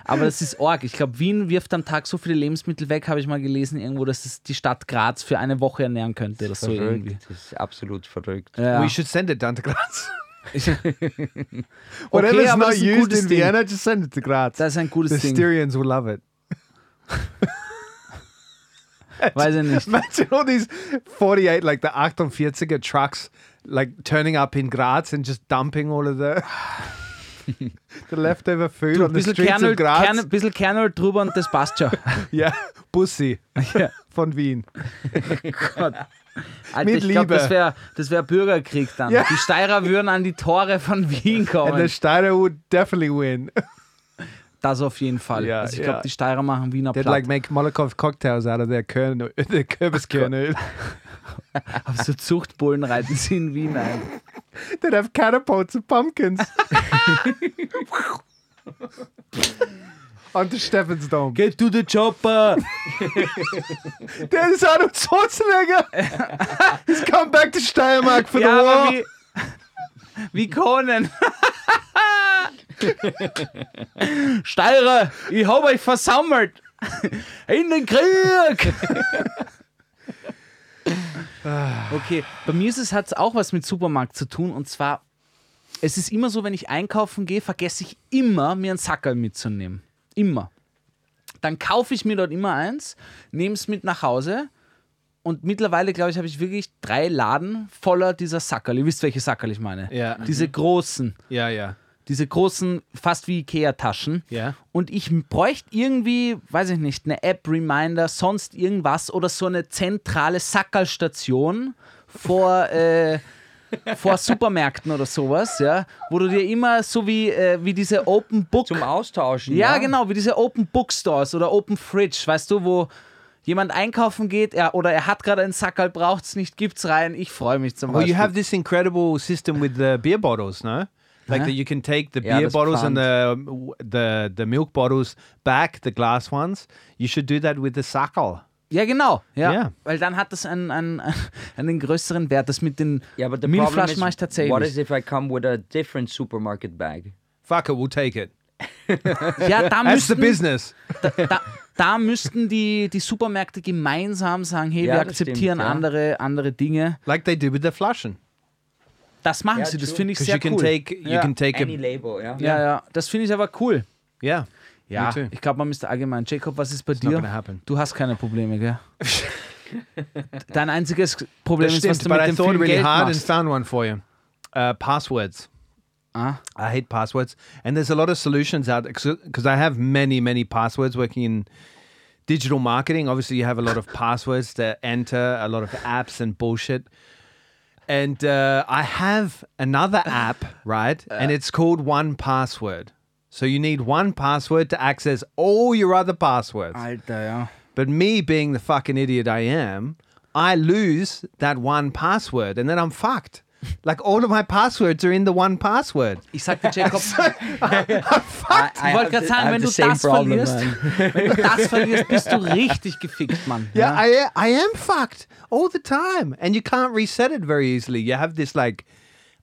Aber das ist arg. Ich glaube, Wien wirft am Tag so viele Lebensmittel weg, habe ich mal gelesen irgendwo, dass es die Stadt Graz für eine Woche ernähren könnte. Oder so irgendwie. Verrückt. Das ist absolut verrückt. Ja. We should send it down to Graz. Okay, Whatever's aber not das ist used in Ding. Vienna, just send it to Graz. Das ist ein gutes the Ding. Styrians will love it. Weiß ich nicht. Imagine all these 48, like the 48er trucks, like turning up in Graz and just dumping all of the, the leftover Du, on ein bisschen Graz. Kern, bisschen Kernöl drüber und das passt schon. Ja, Bussi Ja. von Wien. Alter, Mit ich glaube, Liebe. das wäre das wär Bürgerkrieg dann. Ja. Die Steirer würden an die Tore von Wien And the kommen. Steiner would definitely win. Das auf jeden Fall. Ja, also ich glaube, ja. die Steirer machen Wiener They'd platt. like make Molotov cocktails out of their Kernöl, their Kürbiskernöl. Auf so Zuchtbullen reiten sie in Wien ein. They'd have catapults of pumpkins. On the Stephansdom. Get to the chopper! Der ist Arnold Schwarzenegger. He's come back to Steiermark for ja, the war. wie, wie Conan. Steirer, ich hab euch versammelt. In den Krieg! okay, bei mir ist es hat auch was mit Supermarkt zu tun und zwar es ist immer so, wenn ich einkaufen gehe, vergesse ich immer, mir einen Sackerl mitzunehmen. Immer. Dann kaufe ich mir dort immer eins, nehme es mit nach Hause und mittlerweile, glaube ich, habe ich wirklich drei Laden voller dieser Sackerl. Ihr wisst, welche Sackerl ich meine. Ja. Diese großen, Ja, ja. Diese großen, fast wie Ikea-Taschen. Ja. Und ich bräuchte irgendwie, weiß ich nicht, eine App, Reminder, sonst irgendwas oder so eine zentrale Sackerlstation vor, äh, vor Supermärkten oder sowas, ja, wo du dir immer so wie, äh, wie diese Open Book Zum Austauschen. ja, genau, wie diese Open Bookstores oder Open Fridge, weißt du, wo jemand einkaufen geht er, oder er hat gerade einen Sackerl, braucht es nicht, gibt's rein. Ich freue mich zum Well, Beispiel. you have this incredible system with the beer bottles, no? Like Huh? that, you can take the Yeah, beer that's bottles and the the the milk bottles back, the glass ones. You should do that with the sackel. ja, genau. Ja. Ja. Weil dann hat das einen, einen, einen größeren Wert. Das mit den Yeah, but the problem Milchflaschen is, mache ich tatsächlich. what is if I come with a different supermarket bag? Fuck it, we'll take it. Ja, da That's the müssten, business. da, da müssten die, die Supermärkte gemeinsam sagen, hey, Ja, wir das akzeptieren stimmt, ja. andere, andere Dinge. Like they do with the flaschen. Das machen Ja, sie, das true. finde ich Because sehr you can cool. take you Ja. can take Any a label, ja. ja, ja, das finde ich aber cool. yeah. Ja, Me too. ich glaube, man müsste allgemein. Jacob, was ist bei It's dir? gonna happen. Du hast keine Probleme, gell? Dein einziges Problem That ist, was stinks, du but mit I dem thought viel really Geld hard and machst. found one for you. Uh, passwords. Ah, I hate passwords, and there's a lot of solutions out because I have many, many passwords working in digital marketing. Obviously, you have a lot of passwords to enter, a lot of apps and bullshit. And uh, I have another app, right? and it's called One Password. So you need one password to access all your other passwords. But me being the fucking idiot I am, I lose that one password and then I'm fucked. Like all of my passwords are in the one password. Ich sagte Jacob, I, ich wollte gerade sagen, wenn du das verlierst, wenn du das verlierst, bist du richtig gefickt, Mann. Yeah, I I am fucked all the time, and you can't reset it very easily. You have this like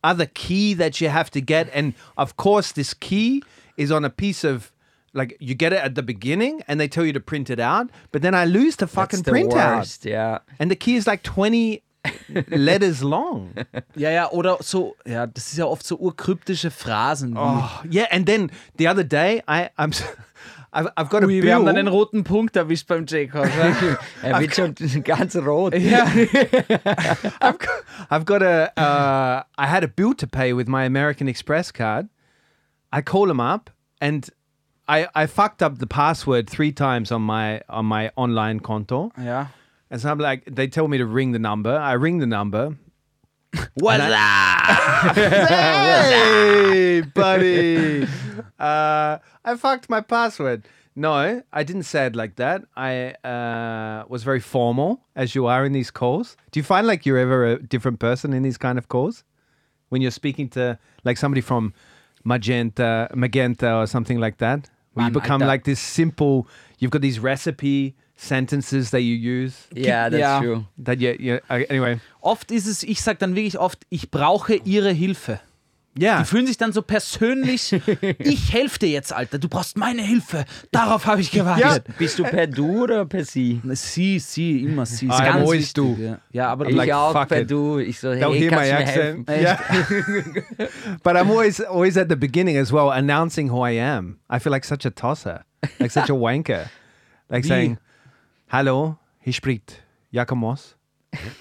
other key that you have to get, and of course, this key is on a piece of like you get it at the beginning, and they tell you to print it out, but then I lose the fucking That's the printout, worst, ja. and the key is like twenty letters long. Ja, ja, oder so, ja, das ist ja oft so urkryptische Phrasen. Wie, Oh, yeah, and then the other day, I I'm. I've, I've got a Ui, bill. wir haben dann den roten Punkt erwischt beim Jacob. ja. Er wird schon ganz rot. ja. I've got, I've got a. Uh, I had a bill to pay with my American Express card. I call them up, and I I fucked up the password three times on my on my online konto. ja. And so I'm like, they tell me to ring the number. I ring the number. What's up? hey, buddy. Uh, I fucked my password. No, I didn't say it like that. I uh, was very formal, as you are in these calls. Do you find like you're ever a different person in these kind of calls? When you're speaking to like somebody from Magenta, Magenta or something like that? Where Man, you become like this simple, you've got these recipe sentences that you use. Yeah, that's Ja. true. That you, you uh, anyway. Oft ist es, ich sag dann wirklich oft, ich brauche ihre Hilfe. Yeah. Die fühlen sich dann so persönlich, ich helfe dir jetzt, Alter, du brauchst meine Hilfe. Darauf habe ich gewartet. Bist du per Du oder per Sie? Sie, sie, immer sie. Ist I'm ganz always wichtig, du. Ja. ja, aber Ich Like, auch per it. Du. Ich so, hey, hear kannst my du mir accent. helfen? Yeah. but I'm always always at the beginning as well, announcing who I am. I feel like such a tosser, like such a wanker. Like Wie? saying, Hello, hier spricht Jakob Moss.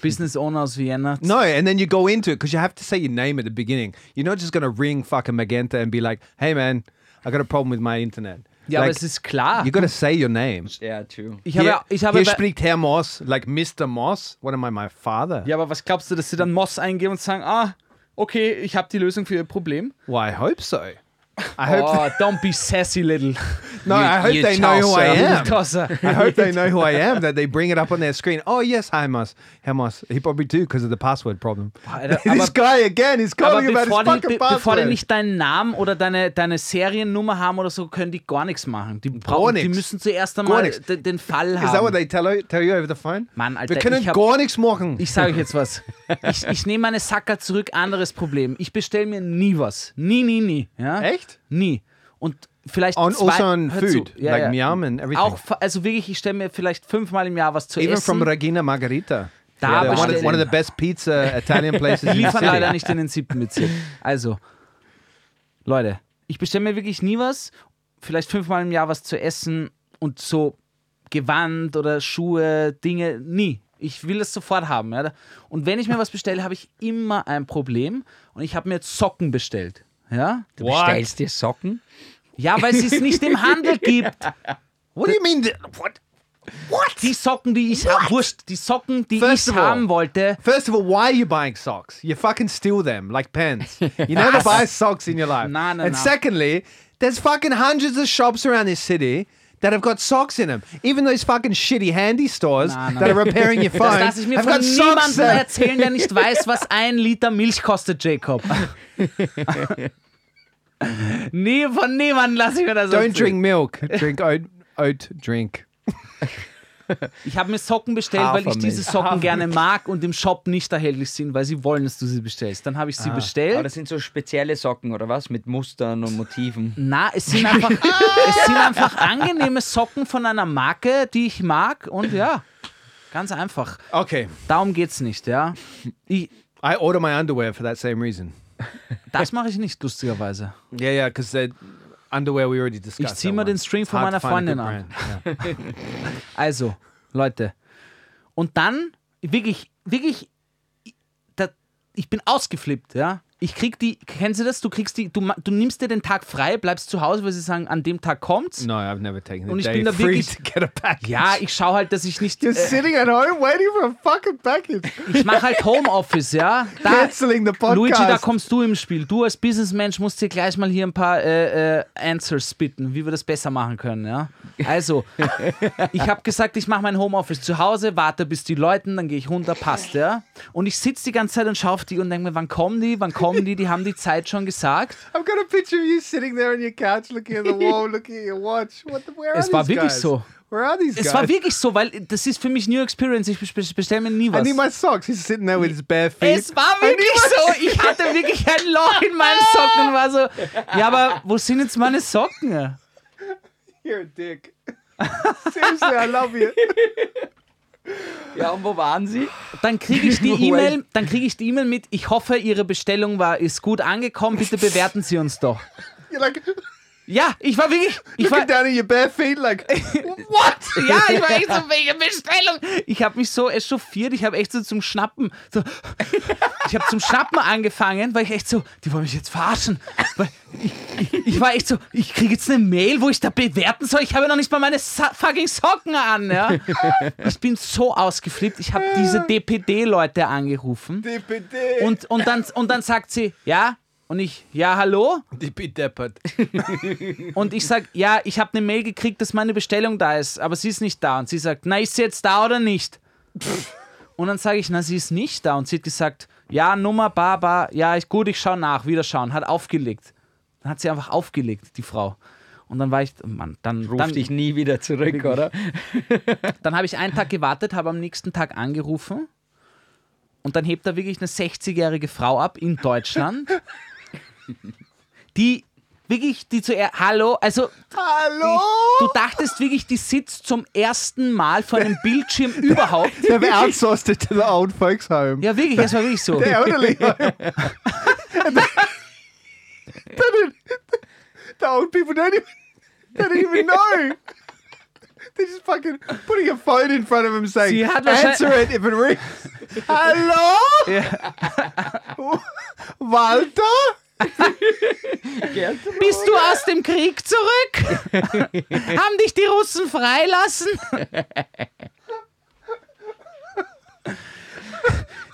Business Owner aus Vienna. No, and then you go into it because you have to say your name at the beginning. You're not just gonna ring fucking Magenta and be like, "Hey man, I got a problem with my internet." Ja, aber like, es ist klar. you gotta say your name. Ja, true. Ich habe, Hier, ich habe hier spricht Herr Moss, like Mr. Moss. What am I, my father? ja, aber was glaubst du, dass sie dann Moss eingeben und sagen, ah, okay, ich habe die Lösung für ihr Problem? Well, I hope so. I hope. Oh, don't be sassy, little. no, I hope you they know who I am. Tosser. I hope they know who I am, that they bring it up on their screen. Oh, yes. Herr Moss. He probably do because of the password problem. Alter, this guy again, Aber calling about his bevor die, fucking be, password. bevor die nicht deinen Namen oder deine, deine Seriennummer haben oder so, können die gar nichts machen. Die, brauchen, die nix. müssen zuerst Gar einmal den, den Fall Is that what haben. they tell, tell you over the phone? Mann, Alter, Wir können ich hab- gar nichts machen. Ich sage euch jetzt was. Ich, ich nehme meine Sacker zurück, anderes Problem. Ich bestelle mir nie was. Nie, nie, nie. Ja? Echt? Nie. Und vielleicht On, zwei, also on food. Ja, like ja. Miam and everything. Auch, also wirklich, ich stelle mir vielleicht fünfmal im Jahr was zu Even essen. from Regina Margarita. Da Yeah, one, one of the best pizza Italian places in the liefern city. leider nicht in den siebten Bezirk. Also, Leute, ich bestelle mir wirklich nie was. Vielleicht fünfmal im Jahr was zu essen und so Gewand oder Schuhe, Dinge, nie. Ich will es sofort haben. Ja? Und wenn ich mir was bestelle, habe ich immer ein Problem. Und ich habe mir jetzt Socken bestellt. Ja? Du bestellst dir Socken? Ja, weil es es nicht im Handel gibt. What do you mean? What? What? Die Socken, die ich habe, wurscht, die Socken, die First ich of all- haben wollte. First of all, why are you buying socks? You fucking steal them like pens. You never buy socks in your life. No, no, and no. secondly, there's fucking hundreds of shops around this city that have got socks in them. Even those fucking shitty handy stores No, no. that are repairing your Das phone lasse ich mir have von got socks niemandem erzählen, der nicht weiß, was ein Liter Milch kostet, Jacob. Nie, von niemandem lasse ich mir das Don't drink milk. Drink oat, oat drink. Ich habe mir Socken bestellt, weil ich diese Socken gerne mag und im Shop nicht erhältlich sind, weil sie wollen, dass du sie bestellst. Dann habe ich sie Aber bestellt. das sind so spezielle Socken oder was? Mit Mustern und Motiven. Na, es sind einfach, es sind einfach angenehme Socken von einer Marke, die ich mag und ja, ganz einfach. Okay. Darum geht's nicht, ja. Ich, I order my underwear for that same reason. das mache ich nicht, lustigerweise. Yeah, yeah, because the underwear we already discussed. Ich zieh that mal den String von meiner Freundin an. Also, Leute. Und dann, wirklich, wirklich, da, ich bin ausgeflippt, ja. Ich krieg die, kennen Sie das? Du kriegst die, du, du nimmst dir den Tag frei, bleibst zu Hause, weil sie sagen, an dem Tag kommt's. No, I've never taken Und ich day bin da free wirklich- to get a package. Ja, ich schaue halt, dass ich nicht. You're Äh, sitting at home waiting for a fucking package. ich mache halt Homeoffice, ja. Da, Canceling the podcast. Luigi, da kommst du im Spiel. Du als Businessmensch musst dir gleich mal hier ein paar äh, äh, Answers bitten, wie wir das besser machen können. Ja? Also, ich habe gesagt, ich mache mein Homeoffice zu Hause, warte bis die läuten, dann gehe ich runter, passt. Ja? Und ich sitze die ganze Zeit und schaue auf die und denke mir, wann kommen die, wann kommen die? Die haben die Zeit schon gesagt. I've got a picture of you sitting there on your couch, looking at the wall, looking at your watch. What the, where are Es war these wirklich guys? so. Where are these Es guys? war wirklich so, weil das ist für mich New Experience. Ich bes- bestelle mir nie I was. need my socks. He's sitting there with his bare feet. Es war wirklich so. Ich hatte wirklich ein Loch in meinen Socken und war so, ja, aber wo sind jetzt meine Socken? You're a dick. Seriously, I love you. Ja, und wo waren sie? Dann kriege ich die E-Mail, dann kriege ich die E-Mail mit, ich hoffe, Ihre Bestellung war, ist gut angekommen, bitte bewerten Sie uns doch. Ja, ich war wirklich, ich war, looking down at your bare feet, like what? Ja, ich war echt so, welche Bestellung? Ich habe mich so echauffiert, ich habe echt so zum Schnappen, so, ich habe zum Schnappen angefangen, weil ich echt so, die wollen mich jetzt verarschen. Weil ich, ich, ich war echt so, ich kriege jetzt eine Mail, wo ich da bewerten soll, ich habe noch nicht mal meine Sa fucking Socken an, ja. Ich bin so ausgeflippt, ich habe diese DPD-Leute angerufen DPD. und, und, dann, und dann sagt sie, ja, und ich, ja, hallo? DP deppert. Und ich sag, ja, ich habe eine Mail gekriegt, dass meine Bestellung da ist, aber sie ist nicht da. Und sie sagt, na, ist sie jetzt da oder nicht? Und dann sage ich, na, sie ist nicht da. Und sie hat gesagt, ja, Nummer, ba, ba, ja, ich, gut, ich schaue nach, wieder schauen. Hat aufgelegt. Dann hat sie einfach aufgelegt, die Frau. Und dann war ich, Mann, dann, Ruf dann, dich nie wieder zurück, oder? dann habe ich einen Tag gewartet, habe am nächsten Tag angerufen. Und dann hebt da wirklich eine 60-jährige Frau ab in Deutschland, die wirklich, die zuerst, hallo, also Hallo. Du dachtest wirklich, die sitzt zum ersten Mal vor einem Bildschirm überhaupt. They've outsourced it to the old folks' home. Ja, wirklich, es war wirklich so. The elderly the old people don't even, they don't even know. They're just fucking putting a phone in front of them saying, Sie hat answer it if it rings. Hallo? Walter? Bist du aus dem Krieg zurück? Haben dich die Russen freilassen?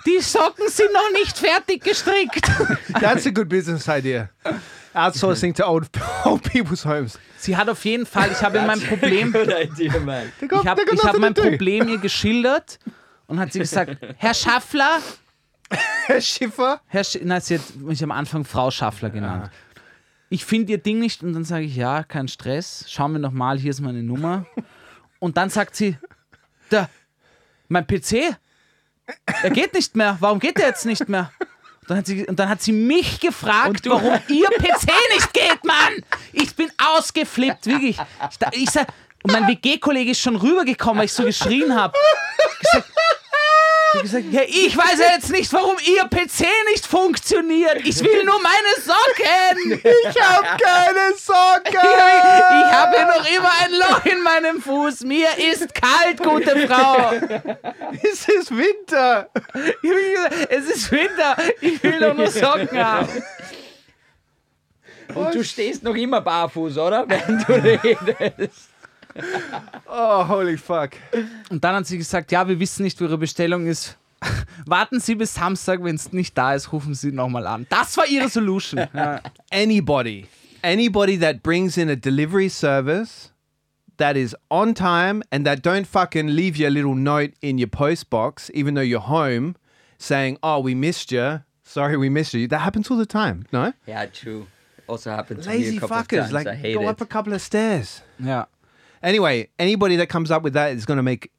Die Socken sind noch nicht fertig gestrickt. That's a good business idea. Outsourcing to old, old people's homes. Sie hat auf jeden Fall, ich habe mein Problem, idea, ich habe hab mein. Problem ihr geschildert und hat sie gesagt, Herr Schaffler, Herr Schiffer? Herr Sch Nein, sie hat mich am Anfang Frau Schaffler genannt. Ich finde ihr Ding nicht und dann sage ich, ja, kein Stress, schauen wir nochmal, hier ist meine Nummer. Und dann sagt sie, da, mein PC, er geht nicht mehr, warum geht der jetzt nicht mehr? Und dann hat sie, und dann hat sie mich gefragt, warum ihr PC nicht geht, Mann! Ich bin ausgeflippt, wirklich. Ich, ich sag, und mein WG-Kollege ist schon rübergekommen, weil ich so geschrien habe. Ich gesagt, ja, ich weiß ja jetzt nicht, warum ihr PC nicht funktioniert. Ich will nur meine Socken. Ich hab keine Socken! Ich habe hier noch immer ein Loch in meinem Fuß. Mir ist kalt, gute Frau. Es ist Winter! Ich hab gesagt, Es ist Winter. Ich will doch nur Socken haben. Und du stehst noch immer barfuß, oder? Während du redest. Oh, holy fuck. Und dann hat sie gesagt, ja, wir wissen nicht, wo ihre Bestellung ist. Warten Sie bis Samstag, wenn es nicht da ist, rufen Sie nochmal an. Das war ihre Solution. Ja. Anybody, anybody that brings in a delivery service that is on time and that don't fucking leave you a little note in your post box, even though you're home, saying, oh, we missed you. Sorry, we missed you. That happens all the time, no? Ja, true. Also happened to me Lazy a couple fuckers. of times. Like, I hate go it. up a couple of stairs. ja. Anyway, anybody that comes up with that is going to make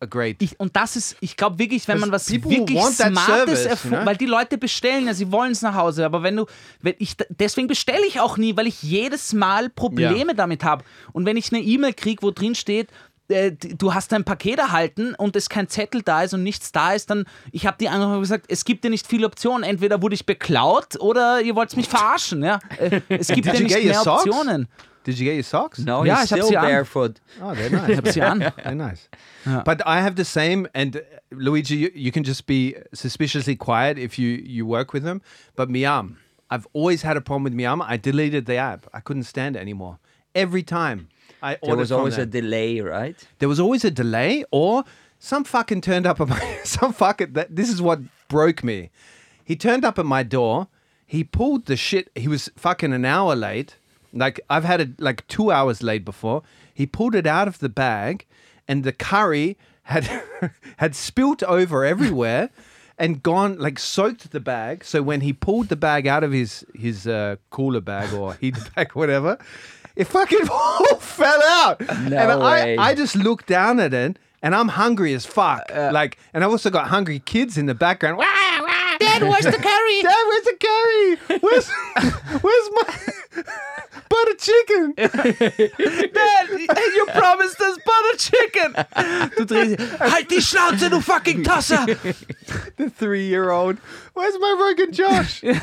a great. Ich, und das ist, ich glaube wirklich, wenn man was wirklich Smartes erfunden, know? weil die Leute bestellen ja, sie wollen es nach Hause, aber wenn du, wenn ich, deswegen bestelle ich auch nie, weil ich jedes Mal Probleme damit habe. Und wenn ich eine E-Mail kriege, wo drin steht, äh, du hast ein Paket erhalten und es kein Zettel da ist und nichts da ist, dann, ich habe die angerufen und gesagt, es gibt ja nicht viele Optionen. Entweder wurde ich beklaut oder ihr wollt mich verarschen. Ja? Äh, Es gibt ja you nicht mehr socks? Optionen. Did you get your socks? No, Ja, he's still sie barefoot. Oh, they're nice. hab sie an. they're nice. But I have the same, and uh, Luigi, you, you can just be suspiciously quiet if you you work with them. But Miam, I've always had a problem with Miam. I deleted the app. I couldn't stand it anymore. Every time I There was from always a delay, right? there was always a delay or some fucking turned up at my some fucking that this is what broke me he turned up at my door he pulled the shit he was fucking an hour late like i've had it like two hours late before he pulled it out of the bag and the curry had had spilt over everywhere and gone like soaked the bag so when he pulled the bag out of his his uh, cooler bag or heater bag whatever it fucking all fell out No and way. I, I just looked down at it and I'm hungry as fuck. Uh, like, and I've also got hungry kids in the background. Wah. Dad, where's the curry? Dad, where's the curry? Where's, where's my butter chicken? Dad, you promised us butter chicken. Du drehst dich, halt die Schnauze, du fucking Tosser. The three-year-old. Where's my Rogan Josh? I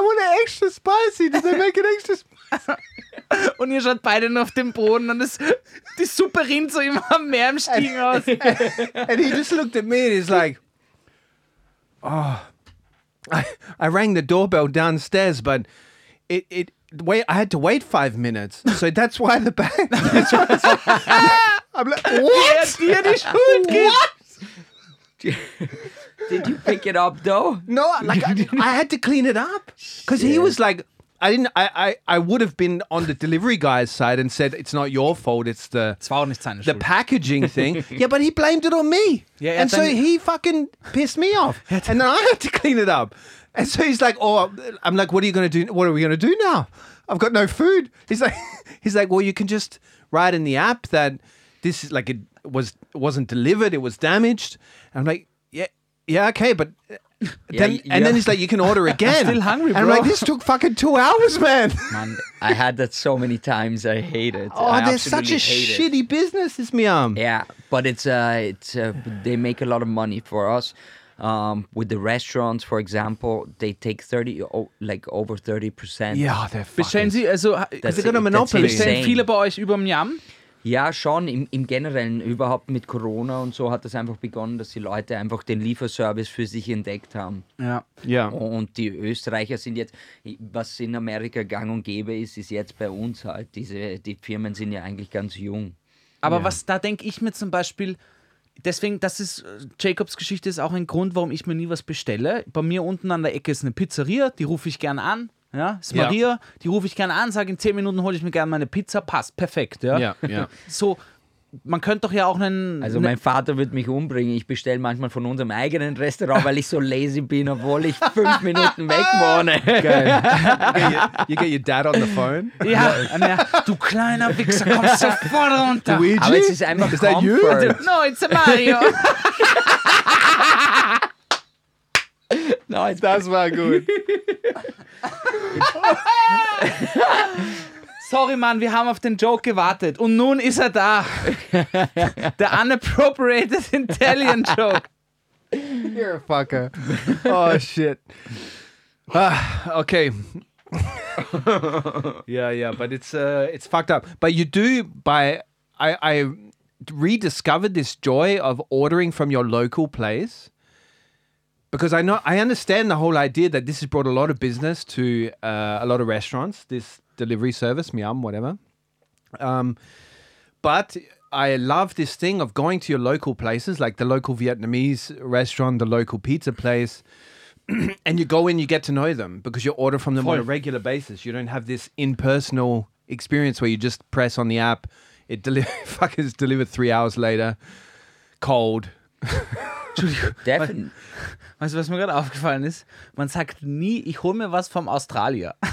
want it extra spicy. Did they make it extra spicy? Und ihr schaut beide nur auf den Boden und es, die Suppe rinnt so immer mehr im Stiegen aus. And he just looked at me and he's like, "Oh, I, I rang the doorbell downstairs, but it it wait. I had to wait five minutes, so that's why the bag." that's why it's- I'm like, "What? dir die Schuld gibt. Did you pick it up though? No, like I, I had to clean it up because he was like." I didn't. I, I. I would have been on the delivery guy's side and said it's not your fault. It's the Das war auch nicht seine the Schuld. packaging thing. yeah, but he blamed it on me. Yeah, yeah, and so then- he fucking pissed me off. and then I had to clean it up. And so he's like, "Oh, I'm like, what are you going to do? What are we going to do now? I've got no food." He's like, "He's like, well, you can just write in the app that this is like it was wasn't delivered, it was damaged." And I'm like, "Yeah, yeah, okay, but." Then, y- and then he's like, "You can order again." still hungry, And I'm like, "This took fucking two hours, man." Man, I had that so many times. I hate it. Oh, I they're such a absolutely hate it. shitty business, this Miam. Yeah, but it's uh, it's uh, they make a lot of money for us. Um, with the restaurants, for example, they take thirty, oh, like over thirty percent. Yeah, they're Bestellen fucking Sie, also That's They got a it. monopoly. That's bestellen insane. viele bei euch über Miam? Ja, schon. Im, Im Generellen, überhaupt mit Corona und so hat das einfach begonnen, dass die Leute einfach den Lieferservice für sich entdeckt haben. Ja. Yeah. Und die Österreicher sind jetzt, was in Amerika gang und gäbe ist, ist jetzt bei uns halt. Diese, die Firmen sind ja eigentlich ganz jung. Aber was da denke ich mir zum Beispiel, deswegen, das ist, äh, Jacobs Geschichte ist auch ein Grund, warum ich mir nie was bestelle. Bei mir unten an der Ecke ist eine Pizzeria, die rufe ich gerne an. Ja, ist Ja. Maria, die rufe ich gerne an, sage in 10 Minuten hole ich mir gerne meine Pizza, passt, perfekt. Ja. Ja, ja. So, man könnte doch ja auch einen. Also ne- mein Vater wird mich umbringen. Ich bestelle manchmal von unserem eigenen Restaurant, weil ich so lazy bin, obwohl ich fünf Minuten weg wohne. you get your dad on the phone. ja, ja, du kleiner Wichser, kommst sofort runter. Luigi? Aber es ist einfach Is that you? No, it's a Mario. It's That's not good. Sorry, Mann, wir haben auf den Joke gewartet. Und nun ist er da. Der unappropriated Italian Joke. You're a fucker. Oh shit. Ah, okay. yeah, yeah, but it's uh, it's fucked up. But you do by I I rediscovered this joy of ordering from your local place because I know I understand the whole idea that this has brought a lot of business to uh, a lot of restaurants. This delivery service, Miam, whatever. Um, but I love this thing of going to your local places, like the local Vietnamese restaurant, the local pizza place, and you go in, you get to know them because you order from them on a regular basis. You don't have this impersonal experience where you just press on the app, it deli- fuckers delivered three hours later, cold. definitely. Weißt du, was mir gerade aufgefallen ist? Man sagt nie, ich hole mir was vom Australier.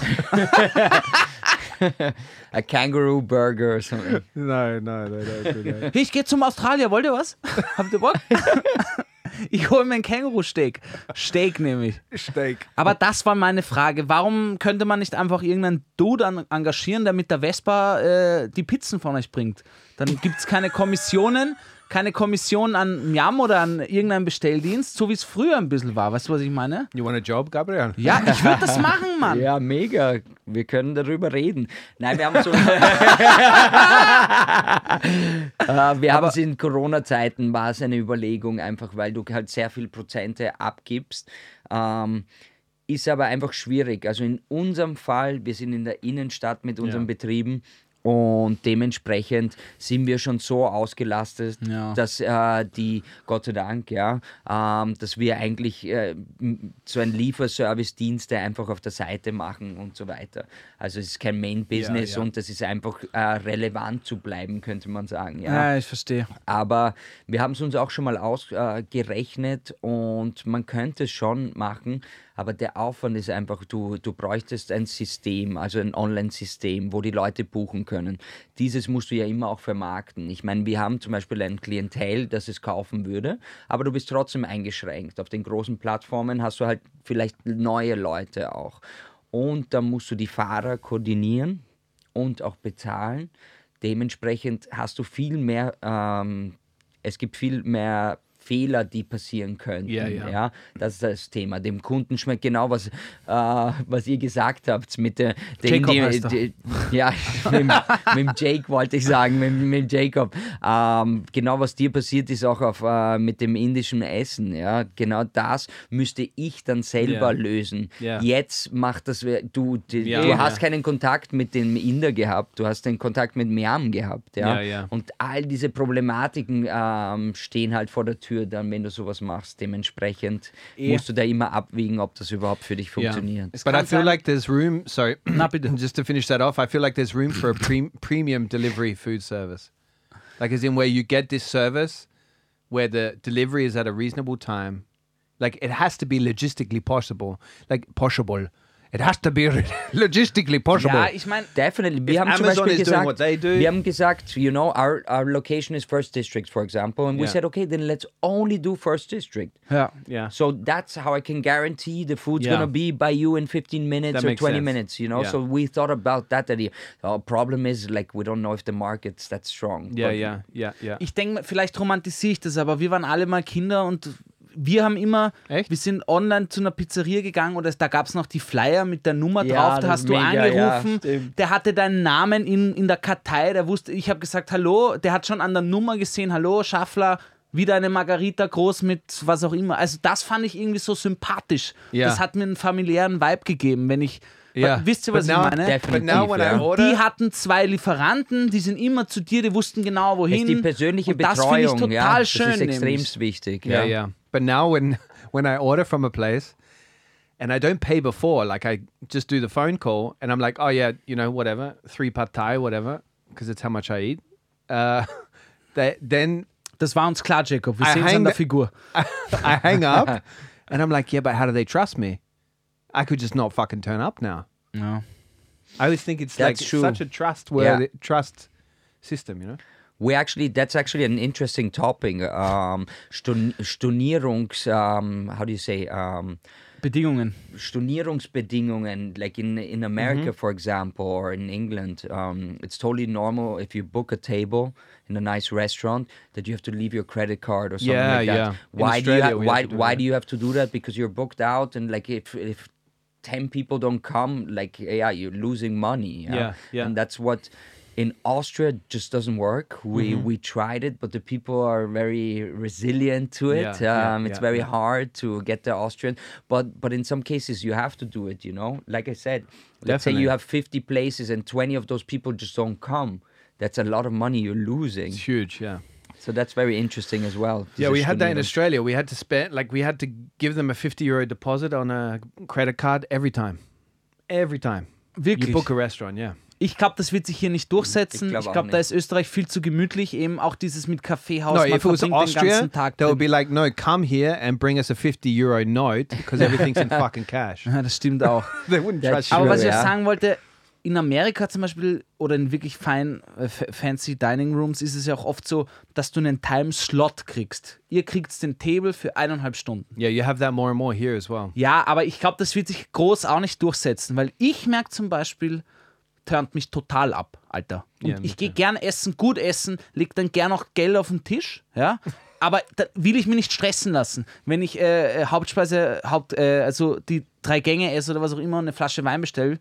A kangaroo burger or something. No, they don't do that. Hey, ich gehe zum Australier, wollt ihr was? Habt ihr Bock? ich hole mir ein Känguru-Steak. Steak nehme ich. Steak. Aber das war meine Frage. Warum könnte man nicht einfach irgendeinen Dude an engagieren, der mit der Vespa äh, die Pizzen von euch bringt? Dann gibt es keine Kommissionen, keine Kommission an Miam oder an irgendeinem Bestelldienst, so wie es früher ein bisschen war. Weißt du, was ich meine? You want a job, Gabriel? Ja, ich würde das machen, Mann. Ja, mega. Wir können darüber reden. Nein, wir haben so. äh, wir haben es in Corona-Zeiten, war es eine Überlegung, einfach weil du halt sehr viel Prozente abgibst. Ähm, ist aber einfach schwierig. Also in unserem Fall, wir sind in der Innenstadt mit unseren Ja. Betrieben und dementsprechend sind wir schon so ausgelastet, Ja. dass äh, die, Gott sei Dank, ja, ähm, dass wir eigentlich äh, so einen Lieferservice-Dienst einfach auf der Seite machen und so weiter. Also es ist kein Main-Business Ja, ja. und das ist einfach äh, relevant zu bleiben, könnte man sagen. Ja. Ja, ich verstehe. Aber wir haben es uns auch schon mal ausgerechnet gerechnet und man könnte es schon machen, aber der Aufwand ist einfach, du, du bräuchtest ein System, also ein Online-System, wo die Leute buchen können. Dieses musst du ja immer auch vermarkten. Ich meine, wir haben zum Beispiel ein Klientel, das es kaufen würde, aber du bist trotzdem eingeschränkt. Auf den großen Plattformen hast du halt vielleicht neue Leute auch. Und dann musst du die Fahrer koordinieren und auch bezahlen. Dementsprechend hast du viel mehr, ähm, es gibt viel mehr Fehler, die passieren könnten. Ja, ja. das ist das Thema. Dem Kunden schmeckt genau, was, äh, was ihr gesagt habt. Mit der, den, er. die, ja, mit, dem- mit Jake wollte ich sagen, mit, mit Jacob. Ähm, genau, was dir passiert ist auch auf, äh, mit dem indischen Essen. Ja? Genau das müsste ich dann selber Ja. lösen. Jetzt macht das, du, die, du hast keinen Kontakt mit dem Inder gehabt, du hast den Kontakt mit Miam gehabt. Ja? Ja, ja. Und all diese Problematiken ähm, stehen halt vor der Tür dann, wenn du sowas machst. Dementsprechend Eh. musst du da immer abwiegen, ob das überhaupt für dich funktioniert. But kann I feel like there's room. Sorry, Na, bitte. just to finish that off, I feel like there's room for a pre- premium delivery food service, like as in where you get this service, where the delivery is at a reasonable time. Like it has to be logistically possible. Like possible. It has to be logistically possible. Ja, ich meine, Definitely. Wir If haben zum Amazon Beispiel is doing gesagt, what they do- wir haben gesagt, you know, our, our location is First District, for example, and we said, okay, then let's only do First District. Yeah, yeah. So that's how I can guarantee the food's Yeah. gonna be by you in 15 minutes That or 20 sense. minutes, you know. Yeah. So we thought about that idea. Uh, our problem is like we don't know if the market's that strong. Yeah, But yeah, yeah, yeah. Ich denke, vielleicht romantisiere ich das, aber wir waren alle mal Kinder und wir haben immer, Echt? wir sind online zu einer Pizzeria gegangen oder da gab es noch die Flyer mit der Nummer Ja, drauf, da hast du mega, ja, angerufen, stimmt. der hatte deinen Namen in, in der Kartei, der wusste, ich habe gesagt, hallo, der hat schon an der Nummer gesehen, hallo, Schaffler, wieder eine Margarita groß mit was auch immer. Also das fand ich irgendwie so sympathisch. Ja. Das hat mir einen familiären Vibe gegeben, wenn ich, Yeah. wisst ihr, But was now- ich meine? Definitiv, But now when I ja. order, Die hatten zwei Lieferanten, die sind immer zu dir, die wussten genau wohin. ist die persönliche und das finde ich Betreuung, total ja. schön. Das ist extremst wichtig. Yeah, ja. yeah. But now when when I order from a place and I don't pay before, like I just do the phone call and I'm like, oh yeah, you know, whatever, three pad thai, whatever, because it's how much I eat. Uh, they, then Das war uns klar, Jacob. Wir I sehen es an der Figur. I hang up and I'm like, yeah, but how do they trust me? I could just not fucking turn up now. No. I always think it's That's like true. such a trustworthy trust system, you know. We actually, that's actually an interesting topic. Um, Storn Stornierungs, um, how do you say, um, Bedingungen. Stornierungsbedingungen, like in in America, for example, or in England, um, it's totally normal if you book a table in a nice restaurant that you have to leave your credit card or something Yeah, like that. yeah. In Why do you Australia, ha- we have why to do why that. do you have to do that? Because you're booked out, and like if if ten people don't come, like yeah, you're losing money. Yeah, yeah. And that's what. In Austria, just doesn't work. We Mm-hmm. we tried it, but the people are very resilient to it. Yeah, yeah, um, it's yeah, very yeah. hard to get the Austrian, but but in some cases you have to do it. You know, like I said, let's say you have fifty places and twenty of those people just don't come. That's a lot of money you're losing. It's huge, yeah. So that's very interesting as well. Yeah, we had that in Australia. We had to spend like we had to give them a fifty euro deposit on a credit card every time, every time Wirklich. you book a restaurant. Yeah, Ich glaube, das wird sich hier nicht durchsetzen. Ich glaub Ich auch glaube, da nicht. ist Österreich viel zu gemütlich. Eben auch dieses mit Kaffeehaus. no, man if it was verbringt Austria, they would be like, no, come here and bring us a fifty euro note because everything's in fucking cash. Ja, das stimmt auch. They wouldn't That's trust you. Aber was ich ja. auch sagen wollte, in Amerika zum Beispiel oder in wirklich fein, äh, fancy Dining Rooms ist es ja auch oft so, dass du einen Time-Slot kriegst. Ihr kriegt den Table für eineinhalb Stunden. Yeah, you have that more and more here as well. Ja, aber ich glaube, das wird sich groß auch nicht durchsetzen, weil ich merke zum Beispiel, turnt mich total ab, Alter. Und Ja, ich gehe gern essen, gut essen, leg dann gern auch Geld auf den Tisch, ja. Aber da will ich mich nicht stressen lassen. Wenn ich äh, äh, Hauptspeise, Haupt, äh, also die drei Gänge esse oder was auch immer und eine Flasche Wein bestelle,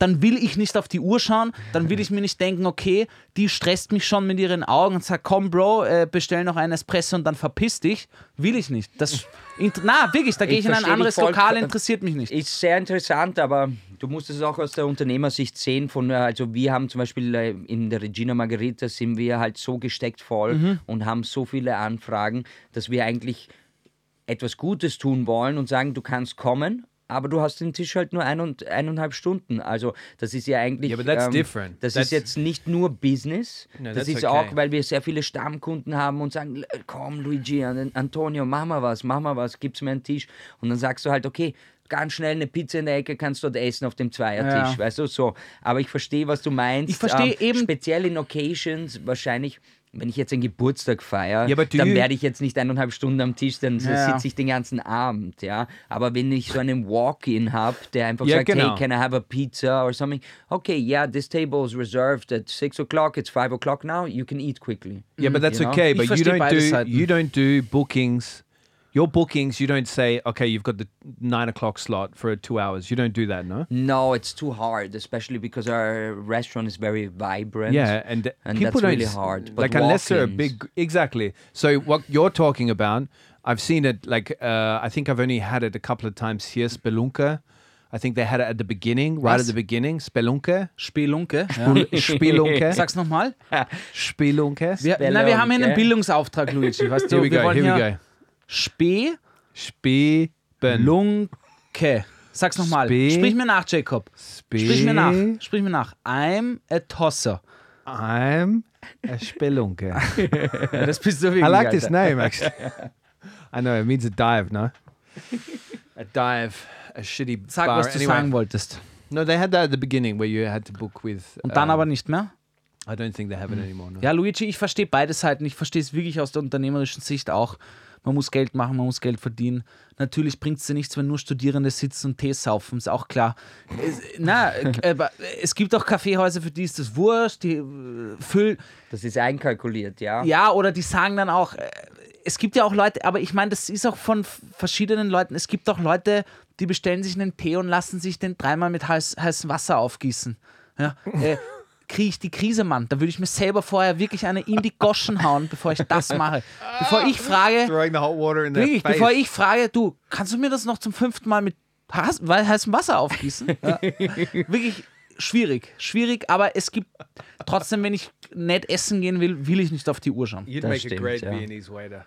dann will ich nicht auf die Uhr schauen, dann will ich mir nicht denken, okay, die stresst mich schon mit ihren Augen und sagt, komm Bro, äh, bestell noch einen Espresso und dann verpiss dich. Will ich nicht. Das, na, wirklich, da gehe Ich ich in ein anderes voll- Lokal, interessiert mich nicht. Ist sehr interessant, aber du musst es auch aus der Unternehmersicht sehen. Von, äh, also wir haben zum Beispiel äh, in der Regina Margherita sind wir halt so gesteckt voll Mhm. und haben so viele Anfragen, dass wir eigentlich etwas Gutes tun wollen und sagen, du kannst kommen. Aber du hast den Tisch halt nur ein und, eineinhalb Stunden. Also das ist ja eigentlich. ähm, Yeah, but that's different. Das That's- ist jetzt nicht nur Business. No, das ist okay. auch, weil wir sehr viele Stammkunden haben und sagen, komm Luigi, An- Antonio, mach mal was, mach mal was, gib's mir einen Tisch. Und dann sagst du halt, okay, ganz schnell eine Pizza in der Ecke kannst du dort essen auf dem Zweiertisch, Ja. weißt du, so. Aber ich verstehe, was du meinst. Ich verstehe eben- Speziell in Occasions, wahrscheinlich, wenn ich jetzt einen Geburtstag feiere, Ja, dann werde ich jetzt nicht eineinhalb Stunden am Tisch, dann Ja. sitze ich den ganzen Abend, ja. Aber wenn ich so einen Walk-in habe, der einfach Ja, sagt, genau. hey, can I have a pizza or something? Okay, yeah, this table is reserved at six o'clock, it's five o'clock now, you can eat quickly. Yeah, but that's You know? okay. But you don't do Seiten. you don't do bookings. Your bookings, you don't say, okay, you've got the nine o'clock slot for two hours. You don't do that, no? No, it's too hard, especially because our restaurant is very vibrant. Yeah, and, and people that's don't really hard. But Like unless they're a big, exactly. So what you're talking about, I've seen it. Like uh, I think I've only had it a couple of times here. Spelunke. I think they had it at the beginning, right Was? at the beginning. Spelunke, Spelunke. Ja. Spelunke, Sag's nochmal. Spelunke. Wir, na, wir haben hier einen Bildungsauftrag, Luigi. Weißt du, Here we go. Here we hier go. Spelunke. Speben. Sag's nochmal. Spe- Sprich mir nach, Jacob. Spe- Sprich mir nach. Sprich mir nach. I'm a tosser. I'm a Spelunke. Ja, das bist du wirklich. I like Alter. this name actually. I know it means a dive, no? A dive, a shitty Sag, bar. was du anyway, sagen wolltest. No, they had that at the beginning where you had to book with. Und dann um, aber nicht mehr? I don't think they have it anymore. No. Ja, Luigi, ich verstehe beide Seiten. Ich verstehe es wirklich aus der unternehmerischen Sicht auch. Man muss Geld machen, man muss Geld verdienen. Natürlich bringt es dir nichts, wenn nur Studierende sitzen und Tee saufen, ist auch klar. Es, na, aber es gibt auch Kaffeehäuser, für die ist das wurscht, die äh, füllen. Das ist einkalkuliert, ja. Ja, oder die sagen dann auch, äh, es gibt ja auch Leute, aber ich meine, das ist auch von verschiedenen Leuten. Es gibt auch Leute, die bestellen sich einen Tee und lassen sich den dreimal mit heiß, heißem Wasser aufgießen. Ja, äh, kriege ich die Krise, Mann. Da würde ich mir selber vorher wirklich eine in die Goschen hauen, bevor ich das mache. Bevor ich frage, Throwing the hot water in their wirklich, face. bevor ich frage, du, kannst du mir das noch zum fünften Mal mit heißem Wasser aufgießen? Ja. wirklich schwierig, schwierig, aber es gibt trotzdem, wenn ich nett essen gehen will, will ich nicht auf die Uhr schauen. You'd Das make stimmt, a great ja. Viennese waiter,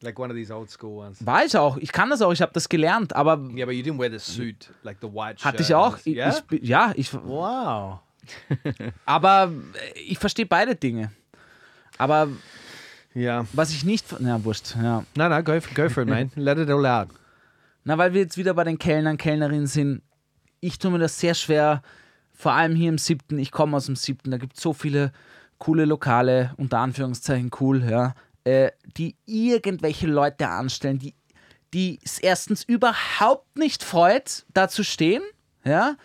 like one of these old school ones. War ich auch. Ich kann das auch. Ich habe das gelernt. Aber Yeah, but you didn't wear the suit, like the white. hatte ich auch. Ich, Yeah. ich, ja, ich, wow. Aber äh, ich verstehe beide Dinge. Aber Yeah. was ich nicht. Na, wurscht. Ja. No, no, go for, go for it, man. Let it all out. Na, weil wir jetzt wieder bei den Kellnern, Kellnerinnen sind. Ich tue mir das sehr schwer. Vor allem hier im siebten. Ich komme aus dem siebten. Da gibt es so viele coole Lokale, unter Anführungszeichen cool, ja, äh, die irgendwelche Leute anstellen, die die es erstens überhaupt nicht freut, da zu stehen. Ja?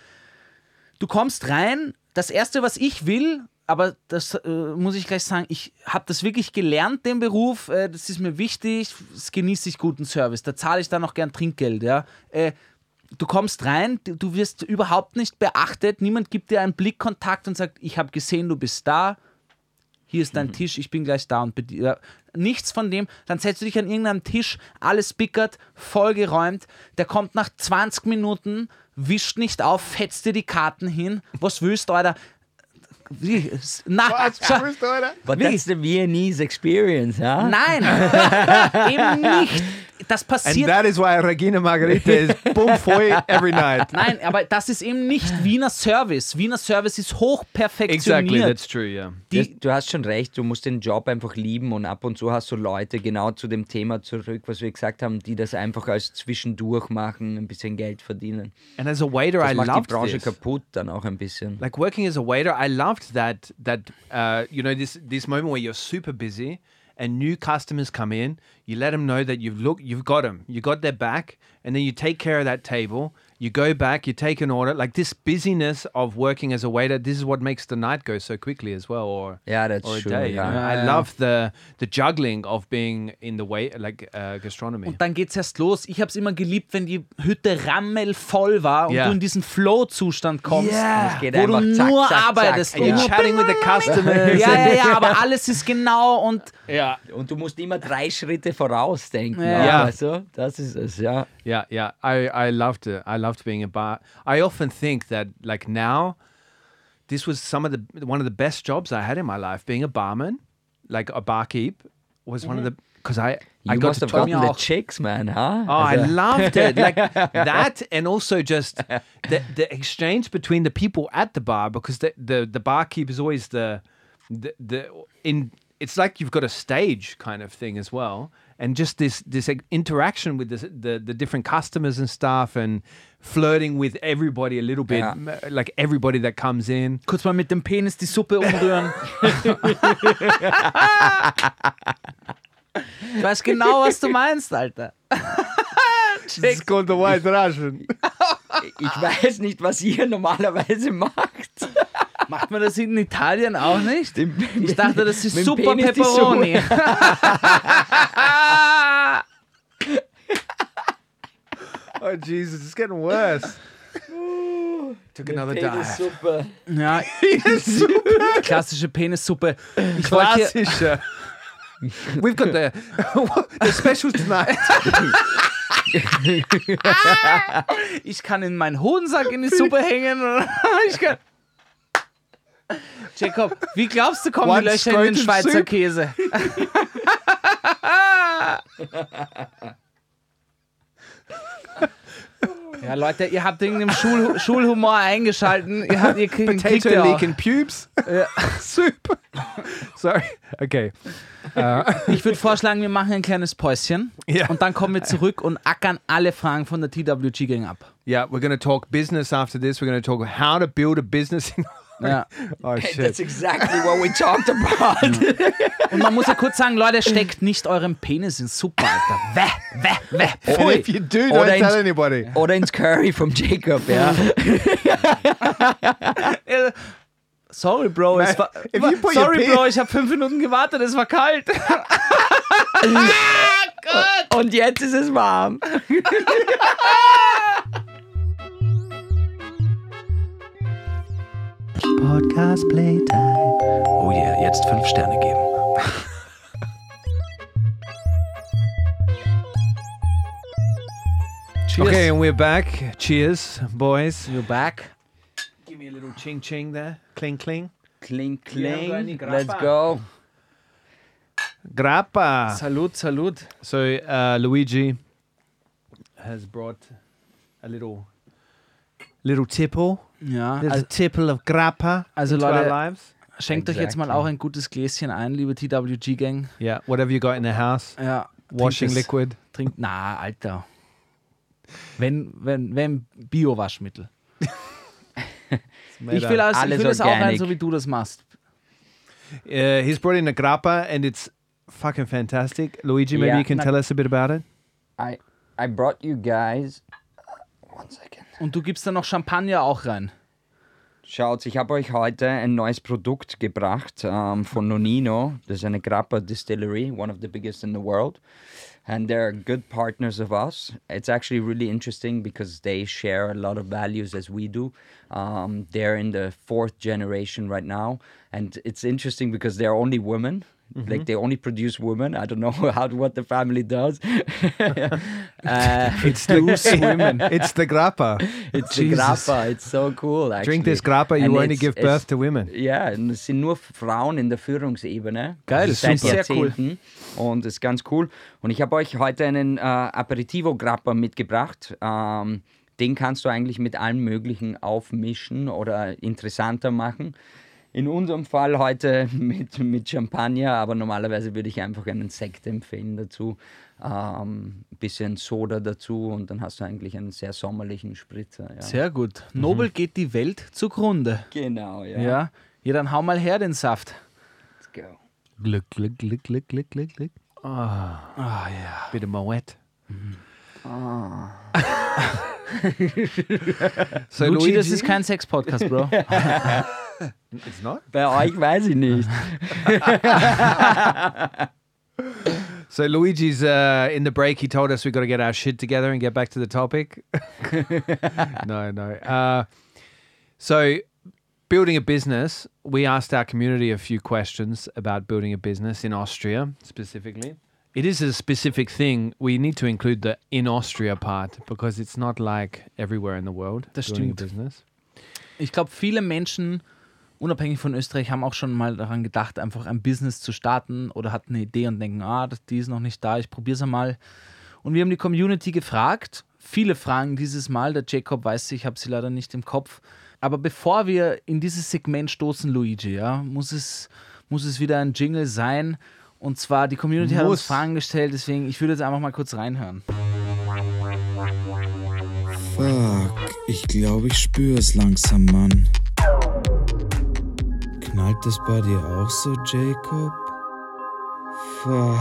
Du kommst rein, das Erste, was ich will, aber das äh, muss ich gleich sagen, ich habe das wirklich gelernt, den Beruf, äh, das ist mir wichtig, das genieße ich guten Service, da zahle ich dann auch gern Trinkgeld. Ja? Äh, du kommst rein, du- wirst überhaupt nicht beachtet, niemand gibt dir einen Blickkontakt und sagt, ich habe gesehen, du bist da, hier ist dein Tisch, ich bin gleich da und bedi- ja, nichts von dem, dann setzt du dich an irgendeinem Tisch, alles bickert, vollgeräumt, der kommt nach 20 Minuten, wischt nicht auf, fetzt dir die Karten hin, was willst du, Alter? Wie, na, schau, But Wirklich? that's the Viennese experience, huh? nein, eben nicht. Das And passiert. that is why Regina Margarita is boom foy every night. Nein, aber das ist eben nicht Wiener Service. Wiener Service ist hochperfektioniert. Exactly, that's true, yeah. Das, du hast schon recht, du musst den Job einfach lieben und ab und zu hast du Leute, genau zu dem Thema zurück, was wir gesagt haben, die das einfach als zwischendurch machen, ein bisschen Geld verdienen. And as a waiter, Das I macht die Branche this. kaputt dann auch ein bisschen. Like working as a waiter, I loved that that uh, you know this this moment where you're super busy and new customers come in. You let them know that you've look you've got them, you got their back, and then you take care of that table. You go back, you take an order. Like this busyness of working as a waiter, this is what makes the night go so quickly as well, or Ja, that's or a true, day. you ja. know? Ja, I ja. love the the juggling of being in the way like uh, gastronomy. Und dann geht's erst los. Ich habe es immer geliebt, wenn die Hütte rammelvoll war und Ja. du in diesen Flow-Zustand kommst, Yeah. Wo du zack, nur zack, arbeitest. zack. und nur- chatting with the customers. ja, ja, ja, aber alles ist genau und yeah. Und du musst immer drei Schritte vorausdenken. Ja. Ja. Du? Das ist es, ja. Yeah, yeah. I, I loved it. I loved being a bar. I often think that like now, this was some of the one of the best jobs I had in my life. Being a barman, like a barkeep, was one of the mm-hmm. because I I got must to have talk. gotten the auch. chicks, man, huh? Oh, I Also- loved it. Like that, and also just the the exchange between the people at the bar because the the, the barkeep is always the, the the in. It's like you've got a stage kind of thing as well, and just this this interaction with the, the the different customers and stuff, and flirting with everybody a little bit, like everybody that comes in. kurz mal mit dem Penis die Suppe umrühren. ich weiß genau, was du meinst, Alter. It's called the White Russian. Ich weiß nicht, was ihr normalerweise macht. Macht man das in Italien auch nicht? Ich dachte, das ist Mit dem super Penis die Pepperoni. oh Jesus, it's getting worse. Took another dive. Super. ja, klassische Penissuppe. Ich wollte hier, Klassischer. We've got the, the specials tonight. ich kann in meinen Hodensack in die Suppe hängen. ich kann Jacob, wie glaubst du, kommen One die Löcher in den Schweizer soup. Käse? Ja, Leute, ihr habt irgendeinen Schul Schulhumor eingeschalten. Ihr, habt, ihr kriegt, kriegt Potato auch. leak in pubes. Soup. Sorry. Okay. Ich würde vorschlagen, wir machen ein kleines Päuschen Ja. und dann kommen wir zurück und ackern alle Fragen von der TWG Gang ab. Yeah, we're going to talk business after this. We're going to talk how to build a business. In- Ja. oh That's shit. exactly what we talked about. Und man muss ja kurz sagen, Leute, steckt nicht euren Penis in Suppe, Alter. Wäh, wäh, wäh. Pfui. if you do, Oder don't ins- tell anybody. Oder ins Curry vom Jacob, ja. Sorry, Bro. Es war, if you put your sorry, Bro, ich habe fünf Minuten gewartet, es war kalt. Und jetzt ist es warm. Podcast Playtime. Oh yeah, jetzt fünf Sterne geben. Cheers. Okay, and we're back. Cheers, boys. You're back. Give me a little ching ching there. Cling cling. Kling, Yeah, got any kling. Let's go. Grappa. Salut, salut. So uh, Luigi has brought a little little tipple. Ja, There's also, a tipple of grappa also Leute- lives. schenkt euch jetzt mal Exactly. auch ein gutes Gläschen ein, liebe TWG Gang. Yeah, whatever you got in the house. Ja, Washing trinkt es. liquid. Trinkt, na, Alter. Wenn, wenn, wenn Bio-Waschmittel. Ich will, up. als, ich Alles will das auch ein, so wie du das machst. Uh, he's brought in a grappa and it's fucking fantastic. Luigi, maybe Yeah. you can tell us a bit about it. I, I brought you guys. One second. Und du gibst da noch Champagner auch rein. Schaut, ich habe euch heute ein neues Produkt gebracht ähm, von Nonino. Das ist eine Grappa Distillery, one of the biggest in the world. And they're good partners of us. It's actually really interesting because they share a lot of values as we do. Um, they're in the fourth generation right now. And it's interesting because they're only women Like they only produce women. I don't know how what the family does. uh, It's the women. It's the grappa. it's the Jesus. grappa. It's so cool. Actually. Drink this grappa, you And only give birth to women. Ja, und es sind nur Frauen in der Führungsebene. Geil, seit super. Sehr cool. Jahrzehnten. Und ist ganz cool. Und ich habe euch heute einen äh, Aperitivo Grappa mitgebracht. Ähm, den kannst du eigentlich mit allem Möglichen aufmischen oder interessanter machen. In unserem Fall heute mit, mit Champagner, aber normalerweise würde ich einfach einen Sekt empfehlen dazu. Ein bisschen Soda dazu und dann hast du eigentlich einen sehr sommerlichen Spritzer. Ja. Sehr gut. Nobel geht die Welt zugrunde. genau, ja. Ja. Ja, dann hau mal her den Saft. Let's go. Glück, Glück, Glück, Glück, Glück, Glück, Glück. Ah, Ah ja. bit of Moet. so Luigi, das ist kein Sex-Podcast, Bro. It's not. Bei euch weiß ich nicht. So Luigi's uh, in the break. He told us we got to get our shit together and get back to the topic. no, no. Uh, so building a business. We asked our community a few questions about building a business in Austria specifically. It is a specific thing. We need to include the in Austria part because it's not like everywhere in the world. Das stimmt. a business. Ich glaube, viele Menschen, unabhängig von Österreich, haben auch schon mal daran gedacht, einfach ein Business zu starten oder hatten eine Idee und denken, ah, das, die ist noch nicht da, ich probiere es einmal. Und wir haben die Community gefragt. Viele Fragen dieses Mal. Der Jacob weiß, ich habe sie leider nicht im Kopf. Aber bevor wir in dieses Segment stoßen, Luigi, ja, muss es, muss es wieder ein Jingle sein. Und zwar, die Community hat uns Muss. Fragen gestellt, deswegen, ich würde jetzt einfach mal kurz reinhören. Fuck, ich glaube, ich spüre es langsam, Mann. Knallt das bei dir auch so, Jacob? Fuck.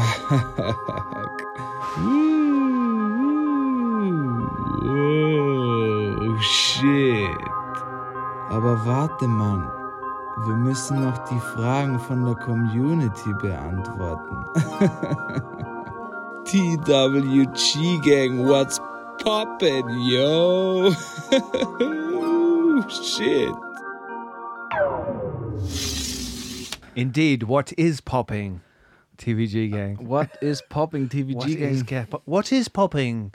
Oh, shit. Aber warte, Mann. Wir müssen noch die Fragen von der Community beantworten. TWG Gang, what's poppin', yo? Shit. Indeed, what is popping? TVG gang. What is popping TVG What Gang? is, ga- what is popping?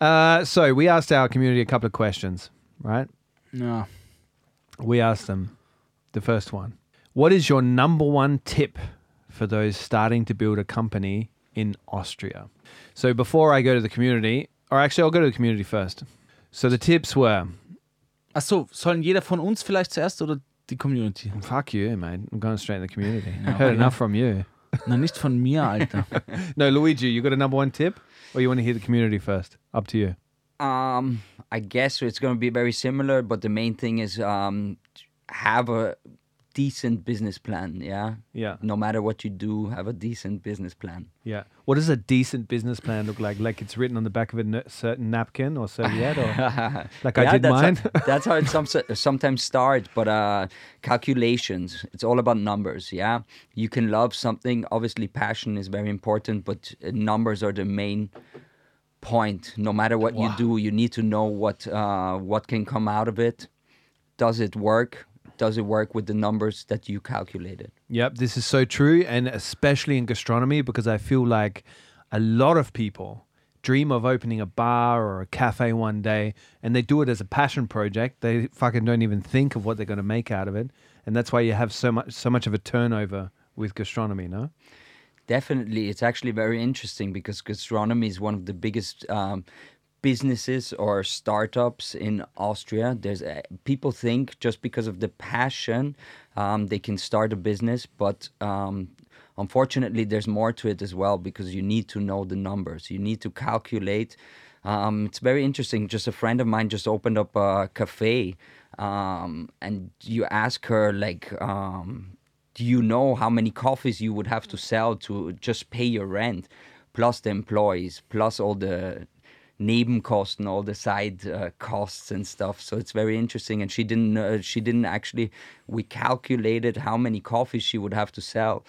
Uh, so we asked our community a couple of questions, right? Ja. We asked them the first one. What is your number one tip for those starting to build a company in Austria? So before I go to the community, or actually I'll go to the community first. So the tips were Achso, sollen jeder von uns vielleicht zuerst oder die Community? fuck you, mate. I'm going straight in the community. I okay. heard enough from you. Na, nicht von mir, Alter. No, Luigi, you got a number one tip? Or you want to hear the community first? Up to you. Um, I guess it's going to be very similar, but the main thing is um, have a decent business plan. Yeah. Yeah. No matter what you do, have a decent business plan. Yeah. What does a decent business plan look like? Like it's written on the back of a n- certain napkin or serviette, or like I did that's mine. How, that's how it some, sometimes starts. But uh, calculations, it's all about numbers. Yeah, you can love something. Obviously, passion is very important, but uh, numbers are the main point. No matter what you do, you need to know what uh, what can come out of it. Does it work? Does it work with the numbers that you calculated? Yep, this is so true, and especially in gastronomy, because I feel like a lot of people dream of opening a bar or a cafe one day, and they do it as a passion project. They fucking don't even think of what they're going to make out of it, and that's why you have so much so much of a turnover with gastronomy. No, Definitely, it's actually very interesting because gastronomy is one of the biggest um, businesses or startups in Austria. There's people think just because of the passion um, they can start a business, but um, unfortunately, there's more to it as well because you need to know the numbers. You need to calculate. Um, it's very interesting. Just a friend of mine just opened up a cafe, um, and you ask her like. Um, do you know how many coffees you would have to sell to just pay your rent, plus the employees, plus all the Nebenkosten, all the side uh, costs and stuff. So it's very interesting. And she didn't. Uh, she didn't actually. We calculated how many coffees she would have to sell,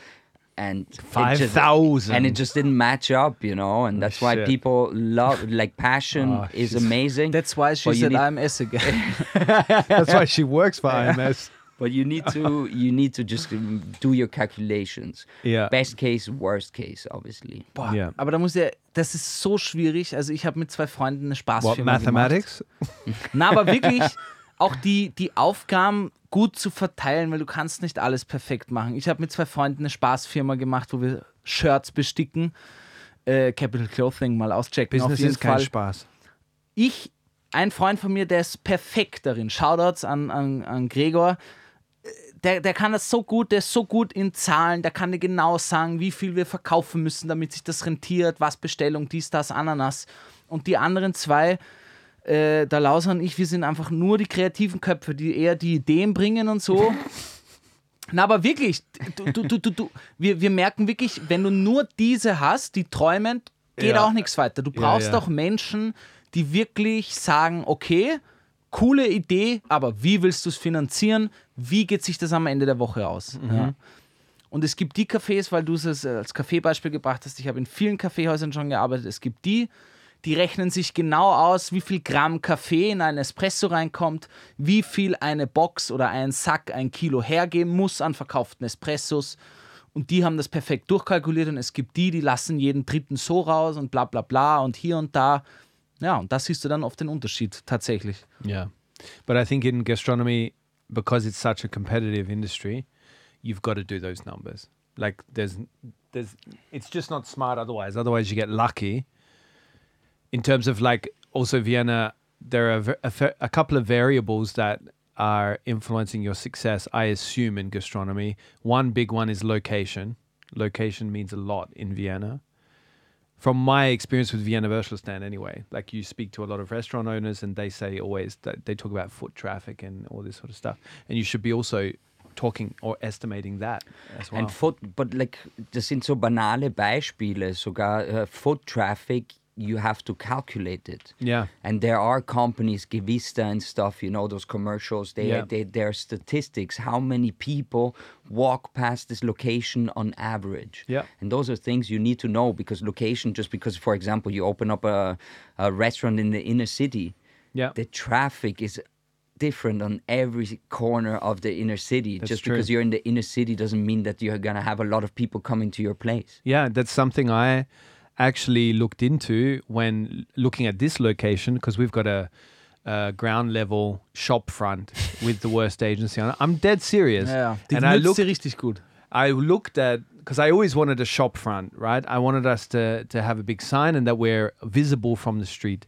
and it 5,000. And it just didn't match up, you know. And that's why shit. people love like passion Oh, is amazing. That's why she but you said need- IMS again. that's why she works for IMS. But you need to you need to just do your calculations. Yeah. Best case, worst case, obviously. Boah, Ja. aber da muss ja, das ist so schwierig. Also ich habe mit zwei Freunden eine What, Spaßfirma gemacht. mathematics? Na, aber wirklich auch die, die Aufgaben gut zu verteilen, weil du kannst nicht alles perfekt machen. Ich habe mit zwei Freunden eine Spaßfirma gemacht, wo wir Shirts besticken. Äh, Capital Clothing mal auschecken. auf Business jeden ist kein Fall. Spaß. ich, ein Freund von mir, der ist perfekt darin. Shoutouts an, an, an Gregor. Der, der kann das so gut, der ist so gut in Zahlen, der kann dir genau sagen, wie viel wir verkaufen müssen, damit sich das rentiert, was Bestellung, dies, das, Ananas. Und die anderen zwei, äh, der Lauser und ich, wir sind einfach nur die kreativen Köpfe, die eher die Ideen bringen und so. Na, aber wirklich, du, du, du, du, du, wir, wir merken wirklich, wenn du nur diese hast, die träumen, geht Ja. auch nichts weiter. Du Ja, brauchst ja. auch Menschen, die wirklich sagen, okay, coole Idee, aber wie willst du es finanzieren? Wie geht sich das am Ende der Woche aus? Ja. Und es gibt die Cafés, weil du es als Kaffeebeispiel gebracht hast, ich habe in vielen Kaffeehäusern schon gearbeitet, es gibt die, die rechnen sich genau aus, wie viel Gramm Kaffee in einen Espresso reinkommt, wie viel eine Box oder ein Sack, ein Kilo hergeben muss an verkauften Espressos. Und die haben das perfekt durchkalkuliert und es gibt die, die lassen jeden dritten so raus und bla bla bla und hier und da. Ja, und da siehst du dann oft den Unterschied tatsächlich. Yeah. But I think in gastronomy, because it's such a competitive industry, you've got to do those numbers. Like there's there's it's just not smart otherwise. Otherwise you get lucky. In terms of like also Vienna, there are a, a couple of variables that are influencing your success, I assume, in gastronomy. One big one is location. Location means a lot in Vienna from my experience with Vienna Würstelstand anyway, like you speak to a lot of restaurant owners and they say always that they talk about foot traffic and all this sort of stuff. And you should be also talking or estimating that as well. And foot, but like, das sind so banale Beispiele. Sogar uh, foot traffic, you have to calculate it. yeah. And there are companies, Gevista and stuff, you know, those commercials, they, Yeah. they, their statistics, how many people walk past this location on average. Yeah. And those are things you need to know because location, just because, for example, you open up a, a restaurant in the inner city, Yeah. the traffic is different on every corner of the inner city. That's just true. because you're in the inner city doesn't mean that you're going to have a lot of people coming to your place. Yeah, that's something I actually looked into when looking at this location because we've got a, a ground level shop front with the worst agency on it. I'm dead serious. Die and I looked, dir richtig. I looked at because I always wanted a shop front, right? I wanted us to to have a big sign and that we're visible from the street.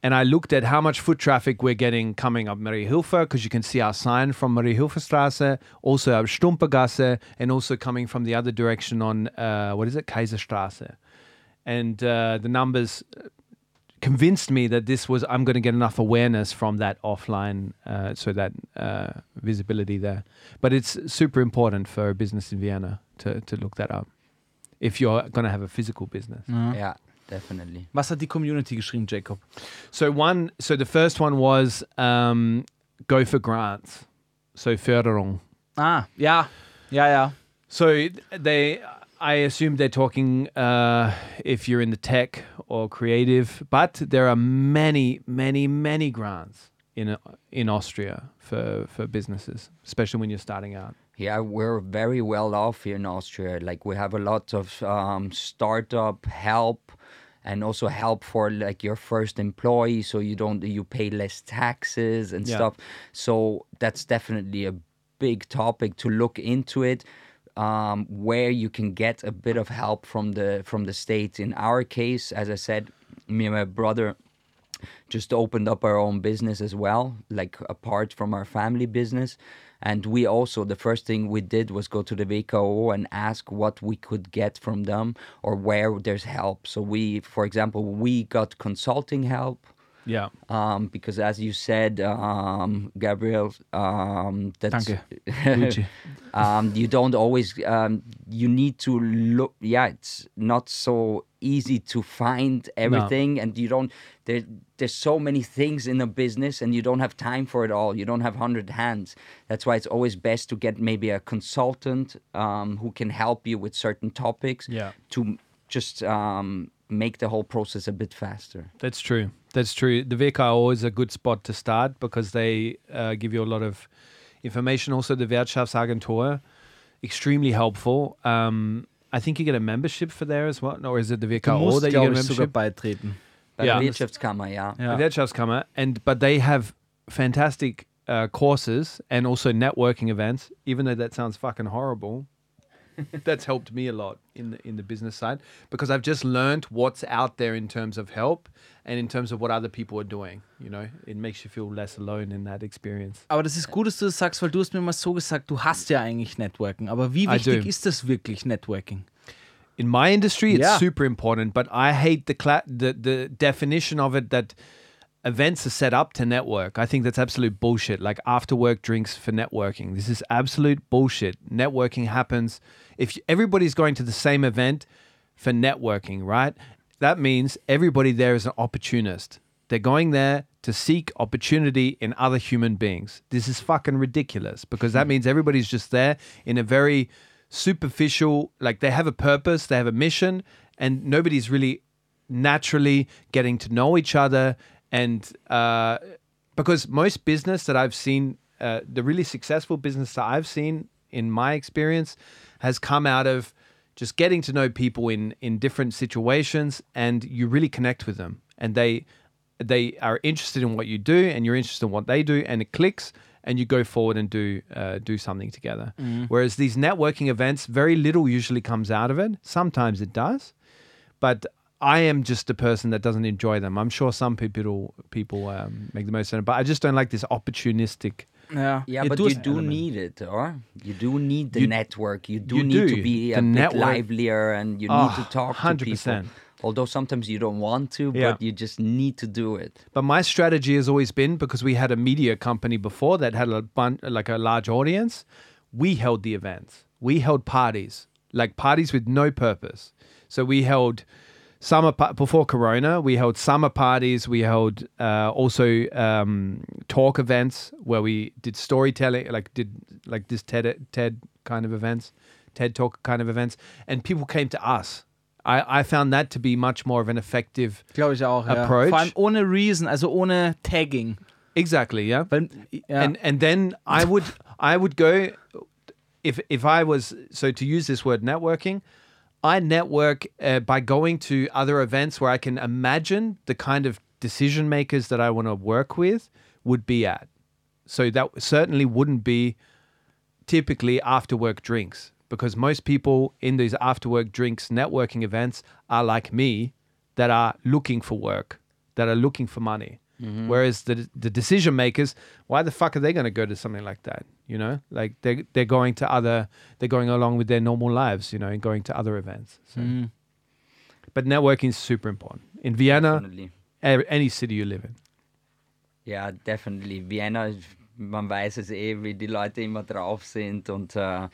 And I looked at how much foot traffic we're getting coming up Mariahilfer because you can see our sign from Mariahilferstraße, also up Stumpergasse, and also coming from the other direction on uh, what is it, Kaiserstraße. And uh, the numbers convinced me that this was I'm going to get enough awareness from that offline, uh, so that uh, visibility there. But it's super important for a business in Vienna to to look that up if you're going to have a physical business. Yeah, definitely. Was hat die Community geschrieben, Jacob? So one, so the first one was um, go for grants. So Förderung. Ah, yeah, yeah, yeah. So they, I assume they're talking uh, if you're in the tech or creative, but there are many, many, many grants in in Austria for for businesses, especially when you're starting out. Yeah, we're very well off here in Austria. Like we have a lot of um, startup help and also help for like your first employee so you don't you pay less taxes and Yeah. stuff. So that's definitely a big topic to look into it. Um, where you can get a bit of help from the from the state. In our case, as I said, me and my brother just opened up our own business as well, like apart from our family business. And we also, the first thing we did was go to the VKO and ask what we could get from them or where there's help. So we, for example, we got consulting help. Yeah. Um, because as you said, um, Gabriel, um, that's um, you don't always um, you need to look yeah it's not so easy to find everything and you don't there, there's so many things in a business and you don't have time for it all. You don't have 100 hands. That's why it's always best to get maybe a consultant um, who can help you with certain topics Yeah. to just um, make the whole process a bit faster That's true. That's true. The VKO is a good spot to start because they uh, give you a lot of information. Also, the Wirtschaftsagentur, extremely helpful. Um, I think you get a membership for there as well. Or is it the Du WKO musst, that you get a glaube ich, sogar membership? beitreten. Bei Ja. der Wirtschaftskammer, ja. Ja. The Wirtschaftskammer, and but they have fantastic uh, courses and also networking events. Even though that sounds fucking horrible, that's helped me a lot in the in the business side because I've just learned what's out there in terms of help and in terms of what other people are doing. You know, it makes you feel less alone in that experience. Aber das ist gut, dass du das sagst, weil du hast mir mal so gesagt, du hast ja eigentlich Networking. Aber wie wichtig ist das wirklich, Networking? in my industry it's Yeah. super important but i hate the cla- the the definition of it that events are set up to network. I think that's absolute bullshit. Like after work drinks for networking. This is absolute bullshit. Networking happens. If everybody's going to the same event for networking right? That means everybody there is an opportunist. They're going there to seek opportunity in other human beings. This is fucking ridiculous because that hmm. means everybody's just there in a very superficial, like they have a purpose, they have a mission, and nobody's really naturally getting to know each other. And uh, because most business that I've seen, uh, the really successful business that I've seen in my experience has come out of just getting to know people in in different situations and you really connect with them. And they they are interested in what you do and you're interested in what they do and it clicks and you go forward and do uh, do something together. Whereas these networking events very little usually comes out of it. Sometimes it does. But I am just a person that doesn't enjoy them. I'm sure some people people um, make the most of it, but I just don't like this opportunistic. Yeah, Yeah, Ja, but you hast- do need it, or you do need the You- network. You do you need do. to be The a bit network- livelier, and you Oh, need to talk to 100%. people. Although sometimes you don't want to, Yeah. but you just need to do it. But my strategy has always been because we had a media company before that had a bun- like a large audience. We held the events. We held parties, like parties with no purpose. So we held summer pa- before Corona. We held summer parties. We held uh, also um, talk events where we did storytelling, like did like this TED TED kind of events, TED Talk kind of events, and people came to us. I, I found that to be much more of an effective. Glaube ich auch. Ja. Approach. Vor allem ohne Reason, also ohne Tagging. Exactly, yeah. Weil, ja. and and then I would I would go if if I was so to use this word networking, I network uh, by going to other events where I can imagine the kind of decision makers that I want to work with would be at. So that certainly wouldn't be typically after work drinks because most people in these after work drinks networking events are like me that are looking for work, that are looking for money. Whereas the the decision makers, why the fuck are they going to go to something like that? You know, like they they're going to other, they're going along with their normal lives, you know, and going to other events. So. But networking is super important in Vienna, a- any city you live in. Ja, definitely. Vienna, man weiß es eh, wie die Leute immer drauf sind. Und äh,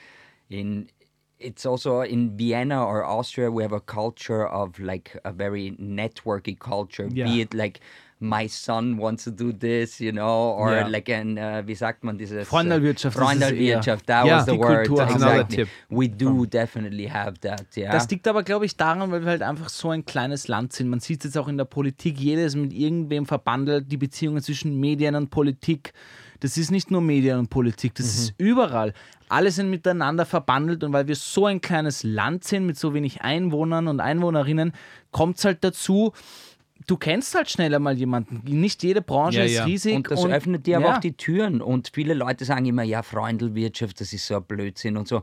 in, it's also in Vienna or Austria, we have a culture of like a very networky culture. Yeah. Be it like my son wants to do this, you know, or Yeah. like an, äh, wie sagt man dieses? Freundelwirtschaft, das ist Freundelwirtschaft, that Ja, was the word. Kultur, exactly. We do definitely have that, yeah. Das liegt aber, glaube ich, daran, weil wir halt einfach so ein kleines Land sind. Man sieht es jetzt auch in der Politik, jeder ist mit irgendwem verbandelt, die Beziehungen zwischen Medien und Politik. Das ist nicht nur Medien und Politik, das ist überall. Alle sind miteinander verbandelt und weil wir so ein kleines Land sind mit so wenig Einwohnern und Einwohnerinnen, kommt es halt dazu, du kennst halt schneller mal jemanden. Nicht jede Branche Ja, ist ja. riesig. Und das öffnet dir aber ja. auch die Türen. Und viele Leute sagen immer, ja, Freundelwirtschaft, das ist so ein Blödsinn und so.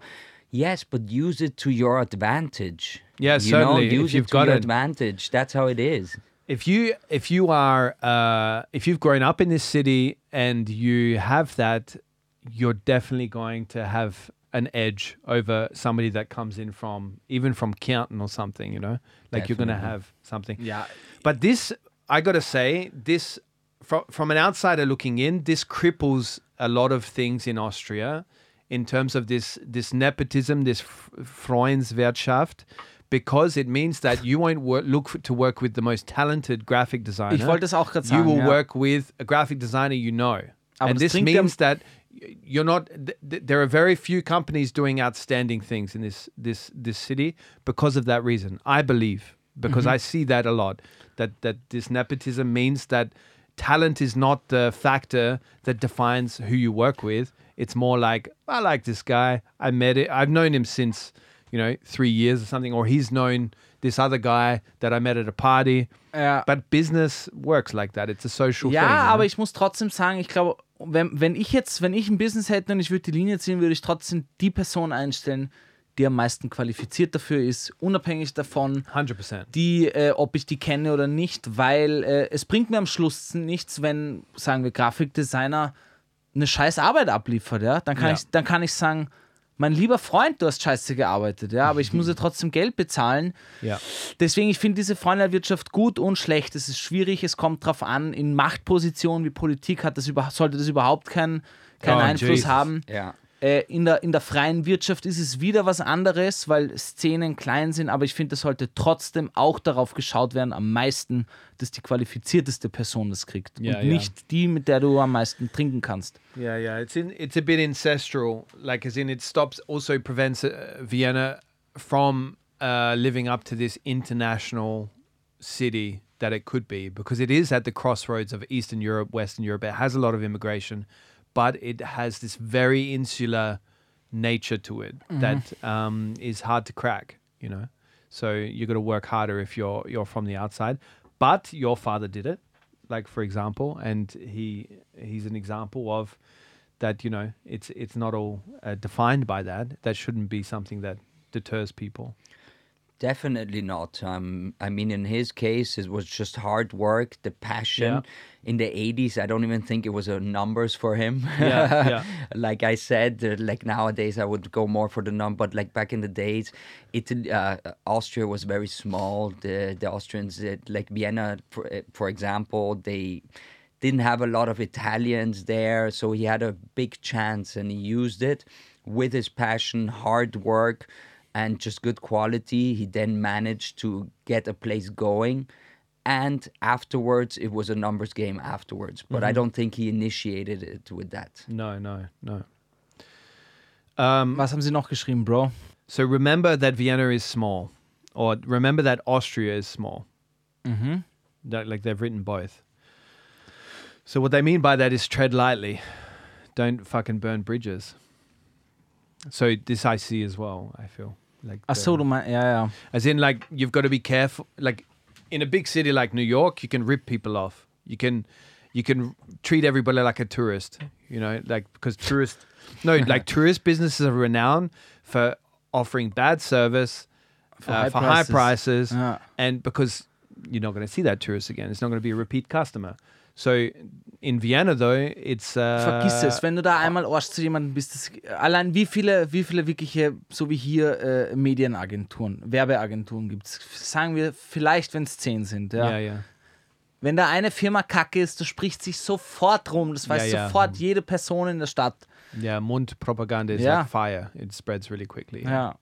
Yes, but use it to your advantage. Yeah, you know, certainly, if use you've it to got your it. advantage. That's how it is. if you if you are uh, if you've grown up in this city and you have that, you're definitely going to have an edge over somebody that comes in from even from Canton or something. You know, like you're going to have something. Ja, But this, I got to say, this from from an outsider looking in, this cripples a lot of things in Austria in terms of this this nepotism, this Freundswirtschaft, because it means that you won't work, look f- to work with the most talented graphic designer. Ich wollte es auch gerade You will ja. work with a graphic designer you know, Aber and this means that you're not. Th- th- there are very few companies doing outstanding things in this this this city because of that reason. I believe because Mm-hmm. I see that a lot. That that this nepotism means that talent is not the factor that defines who you work with. It's more like I like this guy. I met it. I've known him since you know three years or something, or he's known this other guy that I met at a party. Ja. But business works like that. It's a social Ja, thing. know? aber ich muss trotzdem sagen, ich glaube, wenn, wenn ich jetzt, wenn ich ein Business hätte und ich würde die Linie ziehen, würde ich trotzdem die Person einstellen, die am meisten qualifiziert dafür ist, unabhängig davon, 100%. die, äh, ob ich die kenne oder nicht, weil äh, es bringt mir am Schluss nichts, wenn, sagen wir, Grafikdesigner eine scheiß Arbeit abliefert, ja. Dann kann, Ja. Ich, dann kann ich sagen, mein lieber Freund, du hast scheiße gearbeitet, ja, aber ich muss ja trotzdem Geld bezahlen. Ja. Deswegen, ich finde diese Freundewirtschaft gut und schlecht. Es ist schwierig, es kommt drauf an. In Machtpositionen wie Politik hat das über, sollte das überhaupt keinen keinen Oh, Einfluss Jesus. haben. Ja. Äh, in, der, in der freien Wirtschaft ist es wieder was anderes, weil Szenen klein sind, aber ich finde, es sollte trotzdem auch darauf geschaut werden, am meisten, dass die qualifizierteste Person das kriegt Ja, und ja. nicht die, mit der du am meisten trinken kannst. Yeah, yeah. It's in. It's a bit ancestral. Like, as in, it stops. Also prevents uh, Vienna from uh, living up to this international city that it could be, because it is at the crossroads of Eastern Europe, Western Europe. It has a lot of immigration, but it has this very insular nature to it that um, is hard to crack. You know, so you've got to work harder if you're you're from the outside. But your father did it like for example, and he he's an example of that. You know, it's it's not all uh, defined by that. That shouldn't be something that deters people. Definitely not. Um, I mean, in his case, it was just hard work, the passion. Yeah. In the 80s, I don't even think it was a numbers for him. Yeah, yeah. like I said, uh, like nowadays, I would go more for the number. But like back in the days, Italy, uh, Austria was very small. The the Austrians, uh, like Vienna, for, uh, for example, they didn't have a lot of Italians there, so he had a big chance and he used it with his passion, hard work, and just good quality. He then managed to get a place going. And afterwards, it was a numbers game afterwards. But I don't think he initiated it with that. No, no, no. Um, Was haben sie noch geschrieben, Bro? so remember that Vienna is small, or remember that Austria is small. Mm-hmm. That, like they've written both. So what they mean by that is tread lightly, don't fucking burn bridges. So this I see as well. I feel like Ach uh, the- so, du meinst, ja, ja. As in, like, you've got to be careful. Like, in a big city like New York, you can rip people off. You can, you can treat everybody like a tourist. You know, like because tourist, no, like tourist businesses are renowned for offering bad service for, uh, high for high prices. prices, Ja. and because you're not going to see that tourist again. It's not going to be a repeat customer. So in Vienna, though, it's uh, Vergiss es, wenn du da einmal Arsch zu jemandem bist, das, allein wie viele, wie viele wirkliche, so wie hier, äh, Medienagenturen, Werbeagenturen gibt es? Sagen wir vielleicht, wenn es zehn sind. Ja. Yeah, yeah. Wenn da eine Firma kacke ist, du sprichst sich sofort rum. Das weiß Ja, ja. sofort jede Person in der Stadt. Yeah, Mund-propaganda is Yeah. like fire. It spreads really quickly. Ja.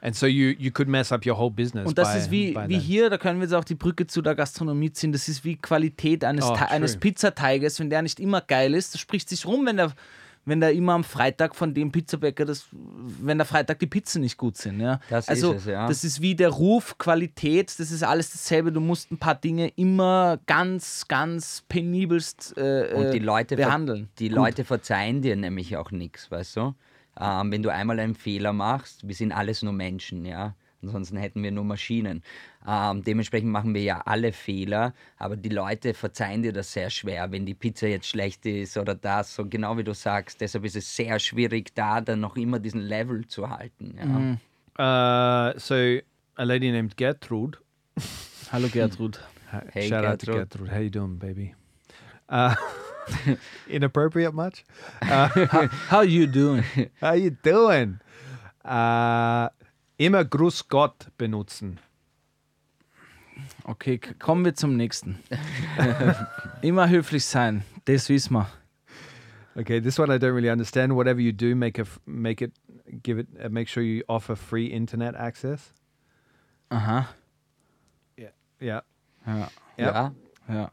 And so you you could mess up your whole business. Und das by- ist wie, wie that. hier, da können wir jetzt auch die Brücke zu der Gastronomie ziehen. Das ist wie Qualität eines, Oh, eines Pizzateiges. Wenn der nicht immer geil ist, das spricht sich rum, wenn der, wenn der immer am Freitag von dem Pizzabäcker, das, wenn der Freitag die Pizzen nicht gut sind. Ja? Das ist also, es, ja. Das ist wie der Ruf, Qualität, das ist alles dasselbe. Du musst ein paar Dinge immer ganz, ganz penibelst äh, Und die äh, Leute, ver- behandeln. die Gut. Leute verzeihen dir nämlich auch nichts, weißt du? Ähm, wenn du einmal einen Fehler machst, wir sind alles nur Menschen, ja. Ansonsten hätten wir nur Maschinen. Ähm, dementsprechend machen wir ja alle Fehler, aber die Leute verzeihen dir das sehr schwer, wenn die Pizza jetzt schlecht ist oder das. Und genau wie du sagst, deshalb ist es sehr schwierig, da dann noch immer diesen Level zu halten. Ja. Mhm. Uh, so a lady named Gertrude. Hallo Gertrud. Hey, Shout out to Gertrude. Gertrude. How you doing, baby? Uh, inappropriate much? How you doing? How you doing? Uh, immer Gruß Gott benutzen. Okay, kommen wir zum nächsten. Immer höflich sein, das wissen wir. Okay, this one I don't really understand. Whatever you do, make a make it give it uh, make sure you offer free internet access. Uh huh. Yeah. Yeah. Yep. Yeah. Ja.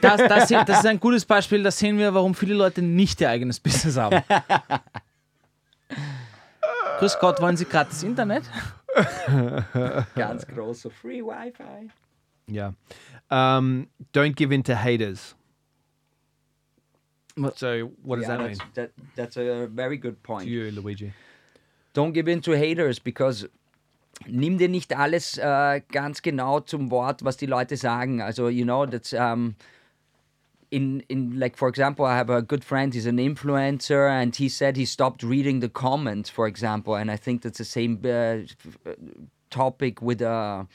Das, das, das ist ein gutes Beispiel, da sehen wir, warum viele Leute nicht ihr eigenes Business haben. Grüß Gott, wollen Sie gratis Internet? Ganz groß, so Free Wi-Fi. Yeah. Um, don't give in to haters. So what does Yeah, that mean that's, that, that's a very good point. to you, Luigi? Don't give in to haters, because nimm dir nicht alles äh, ganz genau zum Wort, was die Leute sagen. Also, you know, that's um, in in like for example, I have a good friend. He's an influencer, and he said he stopped reading the comments, for example. And I think that's the same uh, topic with a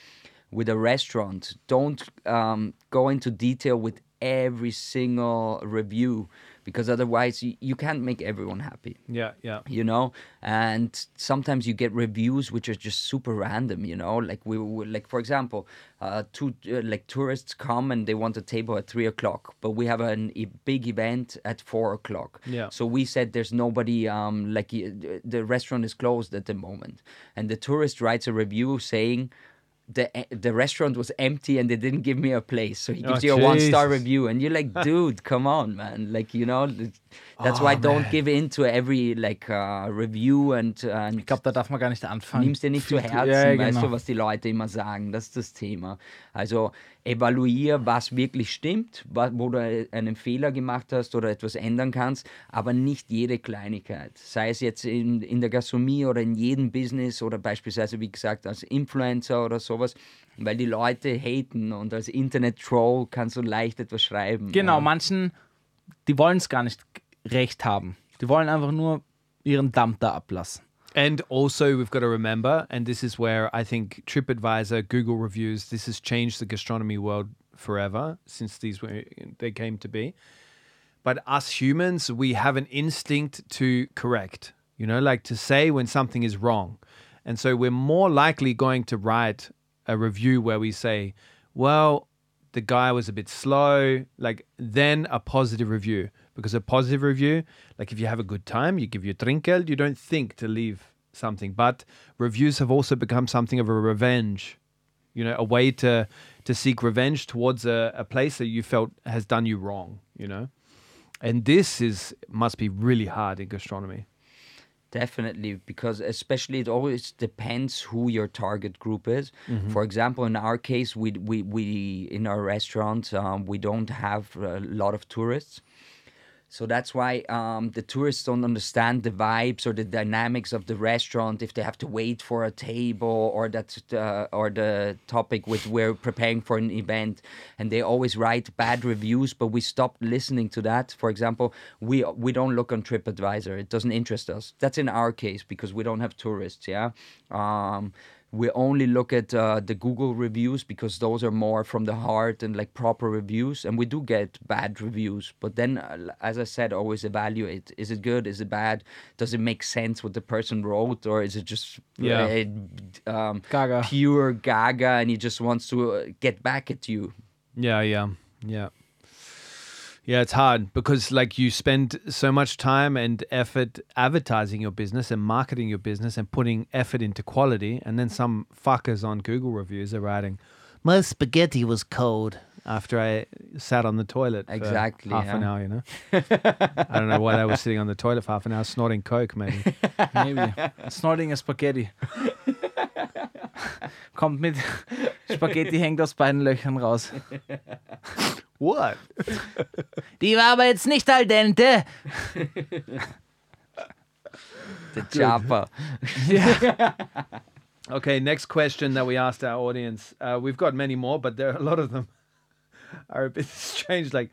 with a restaurant. Don't um, go into detail with every single review because otherwise you, you can't make everyone happy. Yeah, yeah. you know? And sometimes you get reviews which are just super random you know? Like we, we like for example uh, two uh, like tourists come and they want a table at three o'clock but we have an, a big event at four o'clock. Yeah. so we said there's nobody um like the restaurant is closed at the moment. And the tourist writes a review saying the the restaurant was empty and they didn't give me a place. So he gives Oh, you a one star review, and you're like, dude, come on, man. Like you know, that's why Oh, don't man. give in to every like uh, review and and Ich glaube, da darf man gar nicht anfangen. nimm's dir nicht zu Herzen, Ja, ja, weißt du, was die Leute immer sagen. Das ist das Thema. Also evaluier, was wirklich stimmt, wo du einen Fehler gemacht hast oder etwas ändern kannst, aber nicht jede Kleinigkeit. Sei es jetzt in, in der Gastronomie oder in jedem Business oder beispielsweise, wie gesagt, als Influencer oder sowas, weil die Leute haten und als Internet-Troll kannst du leicht etwas schreiben. Genau, Ja. manchen, die wollen es gar nicht recht haben. Die wollen einfach nur ihren Dampf da ablassen. And also, we've got to remember, and this is where I think TripAdvisor, Google reviews, this has changed the gastronomy world forever since these were they came to be. But us humans, we have an instinct to correct, you know, like to say when something is wrong. And so we're more likely going to write a review where we say, well, the guy was a bit slow, like then a positive review. Because a positive review, like if you have a good time, you give your trinkel, you don't think to leave something. But reviews have also become something of a revenge, you know, a way to to seek revenge towards a, a place that you felt has done you wrong, you know. And this is must be really hard in gastronomy. Definitely, because especially it always depends who your target group is. For example, in our case, we we, we in our restaurant um, we don't have a lot of tourists, so that's why um, the tourists don't understand the vibes or the dynamics of the restaurant. If they have to wait for a table or that uh, or the topic with we're preparing for an event, and they always write bad reviews. But we stopped listening to that. For example, we we don't look on TripAdvisor. It doesn't interest us. That's in our case because we don't have tourists. Yeah. Um, we only look at uh, the Google reviews because those are more from the heart and like proper reviews. And we do get bad reviews, but then, uh, as I said, always evaluate: is it good? Is it bad? Does it make sense what the person wrote, or is it just Yeah. uh, um, Gaga. pure gaga, and he just wants to uh, get back at you? Yeah, yeah, yeah. Yeah, it's hard because like you spend so much time and effort advertising your business and marketing your business and putting effort into quality, and then some fuckers on Google reviews are writing, "My spaghetti was cold." After I sat on the toilet for Exactly, half an hour, you know. I don't know why they were sitting on the toilet for half an hour snorting coke, maybe. Maybe. Snorting a Spaghetti. Kommt mit Spaghetti hängt aus beiden Löchern raus. what? Die war aber jetzt nicht al dente. The chopper. Okay, next question that we asked our audience. Uh, we've got many more, but there are a lot of them are a bit strange. Like,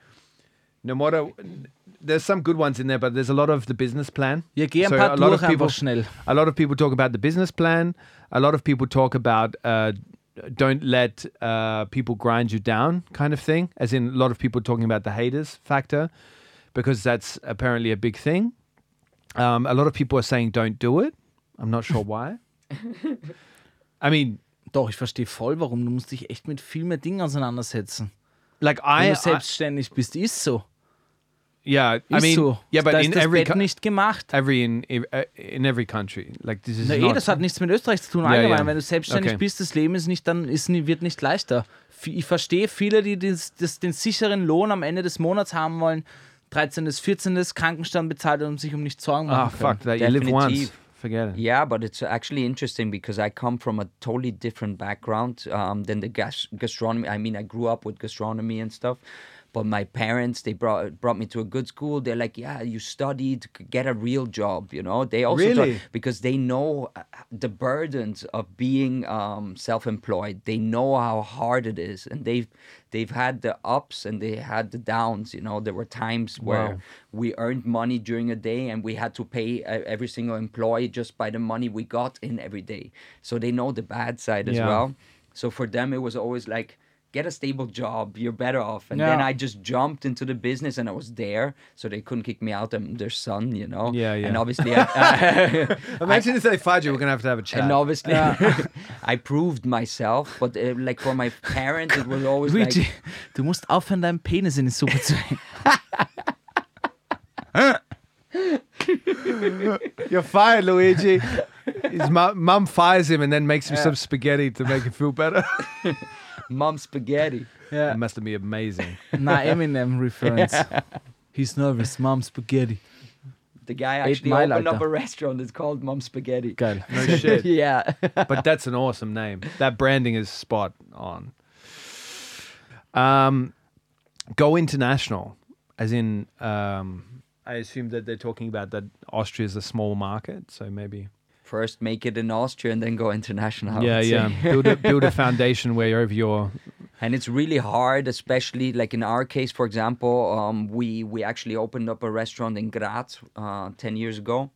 no matter, there's some good ones in there, but there's a lot of the business plan. Geh So a lot of people, schnell. a lot of people talk about the business plan. A lot of people talk about uh, don't let uh, people grind you down, kind of thing. As in, a lot of people talking about the haters factor, because that's apparently a big thing. Um, a lot of people are saying don't do it. I'm not sure why. I mean, Doch, ich verstehe voll, warum. Du musst dich echt mit viel mehr Dingen auseinandersetzen. Like Wenn I, du I selbstständig bist, ist so. yeah, I mean, so. yeah, but da in every Bett nicht gemacht. every in in uh, in every country, like this is Na, eh, das hat nichts mit Österreich zu tun. Ja, Allgemein, ja. wenn du selbstständig Okay. bist, das Leben ist nicht dann ist, wird nicht leichter. Ich verstehe viele, die das, das, den sicheren Lohn am Ende des Monats haben wollen. 13., 14. Krankenstand bezahlt und sich um nichts Sorgen Ah, machen fuck können. that. You live once. Forget it. Yeah, but it's actually interesting because I come from a totally different background um, than the gas- gastronomy. I mean, I grew up with gastronomy and stuff, but my parents they brought brought me to a good school. They're like, yeah, you studied, get a real job. You know, they also taught- because they know uh, the burdens of being um, self-employed. They know how hard it is, and they've they've had the ups and they had the downs. You know, there were times where Wow. we earned money during a day and we had to pay uh, every single employee just by the money we got in every day. So they know the bad side as Yeah. well. So for them, it was always like, get a stable job, you're better off. And then I just jumped into the business and I was there. So they couldn't kick me out. I'm their son, you know? Yeah, yeah. And obviously, I, Imagine if they fired you, we're gonna have to have a chat. and obviously, I proved myself. But uh, like for my parents, it was always Luigi, like, du musst aufhören, deinen Penis in die Suppe zu. You're fired, Luigi. His mum, mum fires him and then makes him some spaghetti to make him feel better. mom spaghetti. Yeah. It must have been amazing. Na, Eminem reference. He's nervous, mom spaghetti. The guy Eight actually Mile, opened up Alter. a restaurant. It's called Mom Spaghetti. Geil. No shit. yeah. but that's an awesome name. That branding is spot on. Um, go international, as in, um, I assume that they're talking about that Austria is a small market, so maybe. First, make it in Austria and then go international. Yeah, yeah. build a build a foundation wherever you're. and it's really hard, especially like in our case, for example, um, we we actually opened up a restaurant in Graz uh, ten years ago,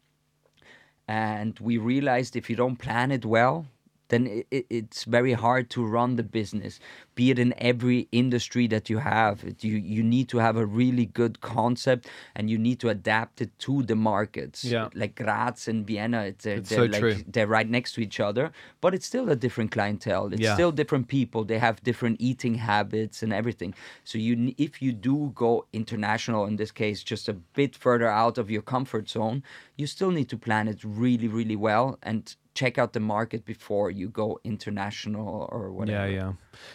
and we realized if you don't plan it well, then it, it, it's very hard to run the business. Be it in every industry that you have, It- you you need to have a really good concept, and you need to adapt it to the markets. Yeah. like Graz and Vienna, it's, they're, It's they're so like true. they're right next to each other, but it's still a different clientele. It's Yeah. still different people. They have different eating habits and everything. So you, if you do go international, in this case, just a bit further out of your comfort zone, you still need to plan it really, really well and check out the market before you go international or whatever. Yeah, yeah,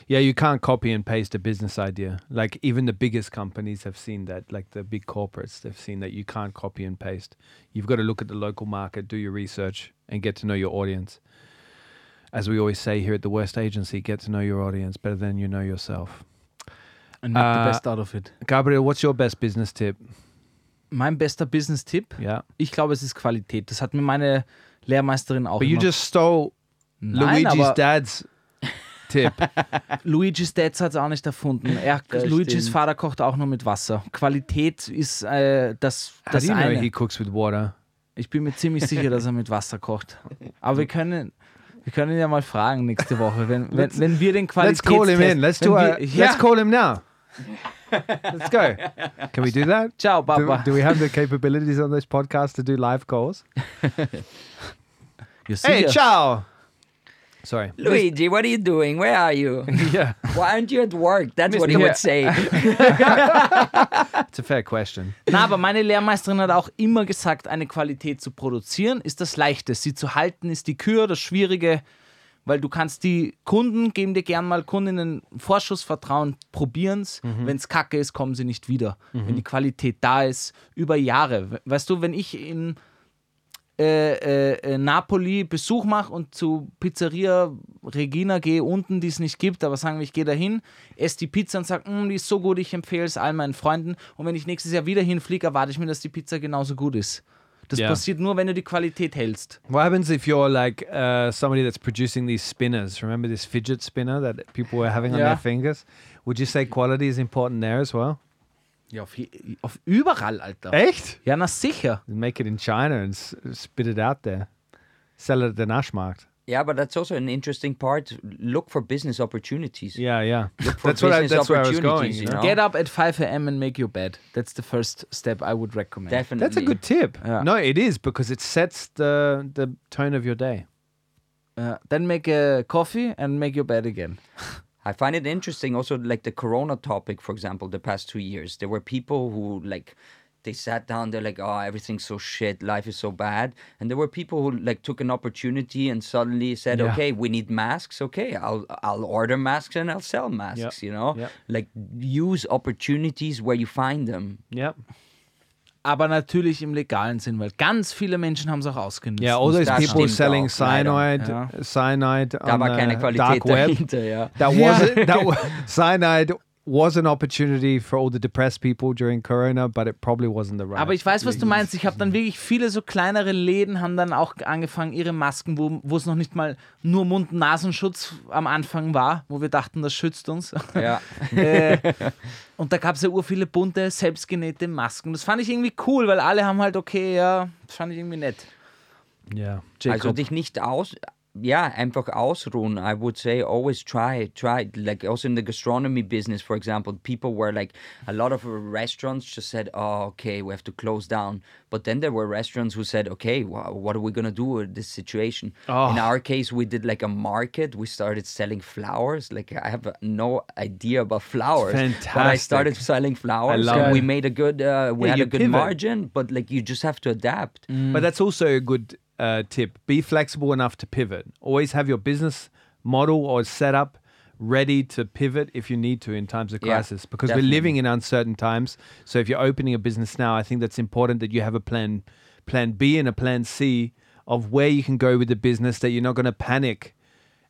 yeah. You can't copy and paste a business idea. Like even the biggest companies have seen that. Like the big corporates, they've seen that you can't copy and paste. You've got to look at the local market, do your research, and get to know your audience. As we always say here at the Worst Agency, get to know your audience better than you know yourself. And make Uh, the best out of it. Gabriel, what's your best business tip? Mein bester Business-Tipp, Yeah, ich glaube, es ist Qualität. Das hat mir meine Lehrmeisterin auch but you immer- just stole Nein, Luigi's dad's tip. Luigi's Dad hat es auch nicht erfunden. Er, Luigi's stimmt. Vater kocht auch nur mit Wasser. Qualität ist äh, das, How das do you know eine. he cooks with water? Ich bin mir ziemlich sicher, dass er mit Wasser kocht. Aber wir können, wir können ihn ja mal fragen nächste Woche, wenn, wenn, wenn wir den Let's Qualitätstest... call him in. Let's do wir, a, ja, Let's call him now. Let's go. Can we do that? Ciao, Do, Papa. do we have the capabilities on this podcast to do live calls? Ja, Hey, sicher. ciao. Sorry. Luigi, what are you doing? Where are you? yeah, Why aren't you at work? That's what he would say. it's a fair question. Na, aber meine Lehrmeisterin hat auch immer gesagt, eine Qualität zu produzieren ist das Leichte. Sie zu halten ist die Kür, das Schwierige, weil du kannst die Kunden, geben dir gern mal Kundinnen Vorschussvertrauen, probieren's. Wenn es kacke ist, kommen sie nicht wieder. Wenn die Qualität da ist, über Jahre. We- Weißt du, wenn ich in äh, äh, äh, Napoli Besuch mache und zu Pizzeria Regina gehe, unten, die es nicht gibt, aber sagen wir, ich gehe dahin, esse die Pizza und sage, "Mm, die ist so gut, ich empfehle es all meinen Freunden. Und wenn ich nächstes Jahr wieder hinfliege, erwarte ich mir, dass die Pizza genauso gut ist. Das Ja. passiert nur, wenn du die Qualität hältst. What happens if you're like uh, somebody that's producing these spinners? Remember this fidget spinner that people were having on Yeah. their fingers? Would you say quality is important there as well? Ja, auf, auf überall, Alter. Echt? Ja, na sicher. Make it in China and spit it out there. Sell it at the Naschmarkt. Yeah, but that's also an interesting part. Look for business opportunities. Yeah, yeah. for That's what I, business that's where I was going. you you know? know? Get up at 5 a.m. and make your bed. That's the first step I would recommend. Definitely. That's a good tip. Yeah. No, it is because it sets the the tone of your day. Uh, then make a coffee and make your bed again. I find it interesting also like the corona topic, for example, the past two years. There were people who like they sat down, they're like, Oh, everything's so shit, life is so bad. And there were people who like took an opportunity and suddenly said, Yeah. Okay, we need masks, okay, I'll I'll order masks and I'll sell masks, you know? Yep. Like use opportunities where you find them. Yep. aber natürlich im legalen Sinn, weil ganz viele Menschen haben es auch ausgenutzt. Yeah, all those Das people stimmt selling auch, cyanide, Ja. cyanide Da on war keine uh, Qualität dark web. dahinter, ja. That was that was, cyanide was an opportunity for all the depressed people during Corona, but it probably wasn't the right. Aber ich weiß, was du meinst. Ich habe dann wirklich viele so kleinere Läden haben dann auch angefangen, ihre Masken, wo, wo es noch nicht mal nur Mund-Nasenschutz am Anfang war, wo wir dachten, das schützt uns. ja. äh, und da gab es ja ur viele bunte, selbstgenähte Masken. Das fand ich irgendwie cool, weil alle haben halt, okay, ja, das fand ich irgendwie nett. Yeah. Also dich nicht aus, ja, einfach ausruhen. I would say always try, try. Like also in the gastronomy business, for example, people were like, a lot of restaurants just said, oh, okay, we have to close down. But then there were restaurants who said, okay, wha- what are we going to do with this situation? In our case, we did like a market. We started selling flowers. Like I have no idea about flowers. But I started selling flowers. love and it. we made a good, uh, we Yeah, had a good pivot. margin, but like you just have to adapt. But that's also a good uh, tip. Be flexible enough to pivot. Always have your business model or setup ready to pivot if you need to in times of Yeah, crisis because definitely. we're living in uncertain times. So if you're opening a business now, I think that's important that you have a plan plan B and a plan C of where you can go with the business that you're not going to panic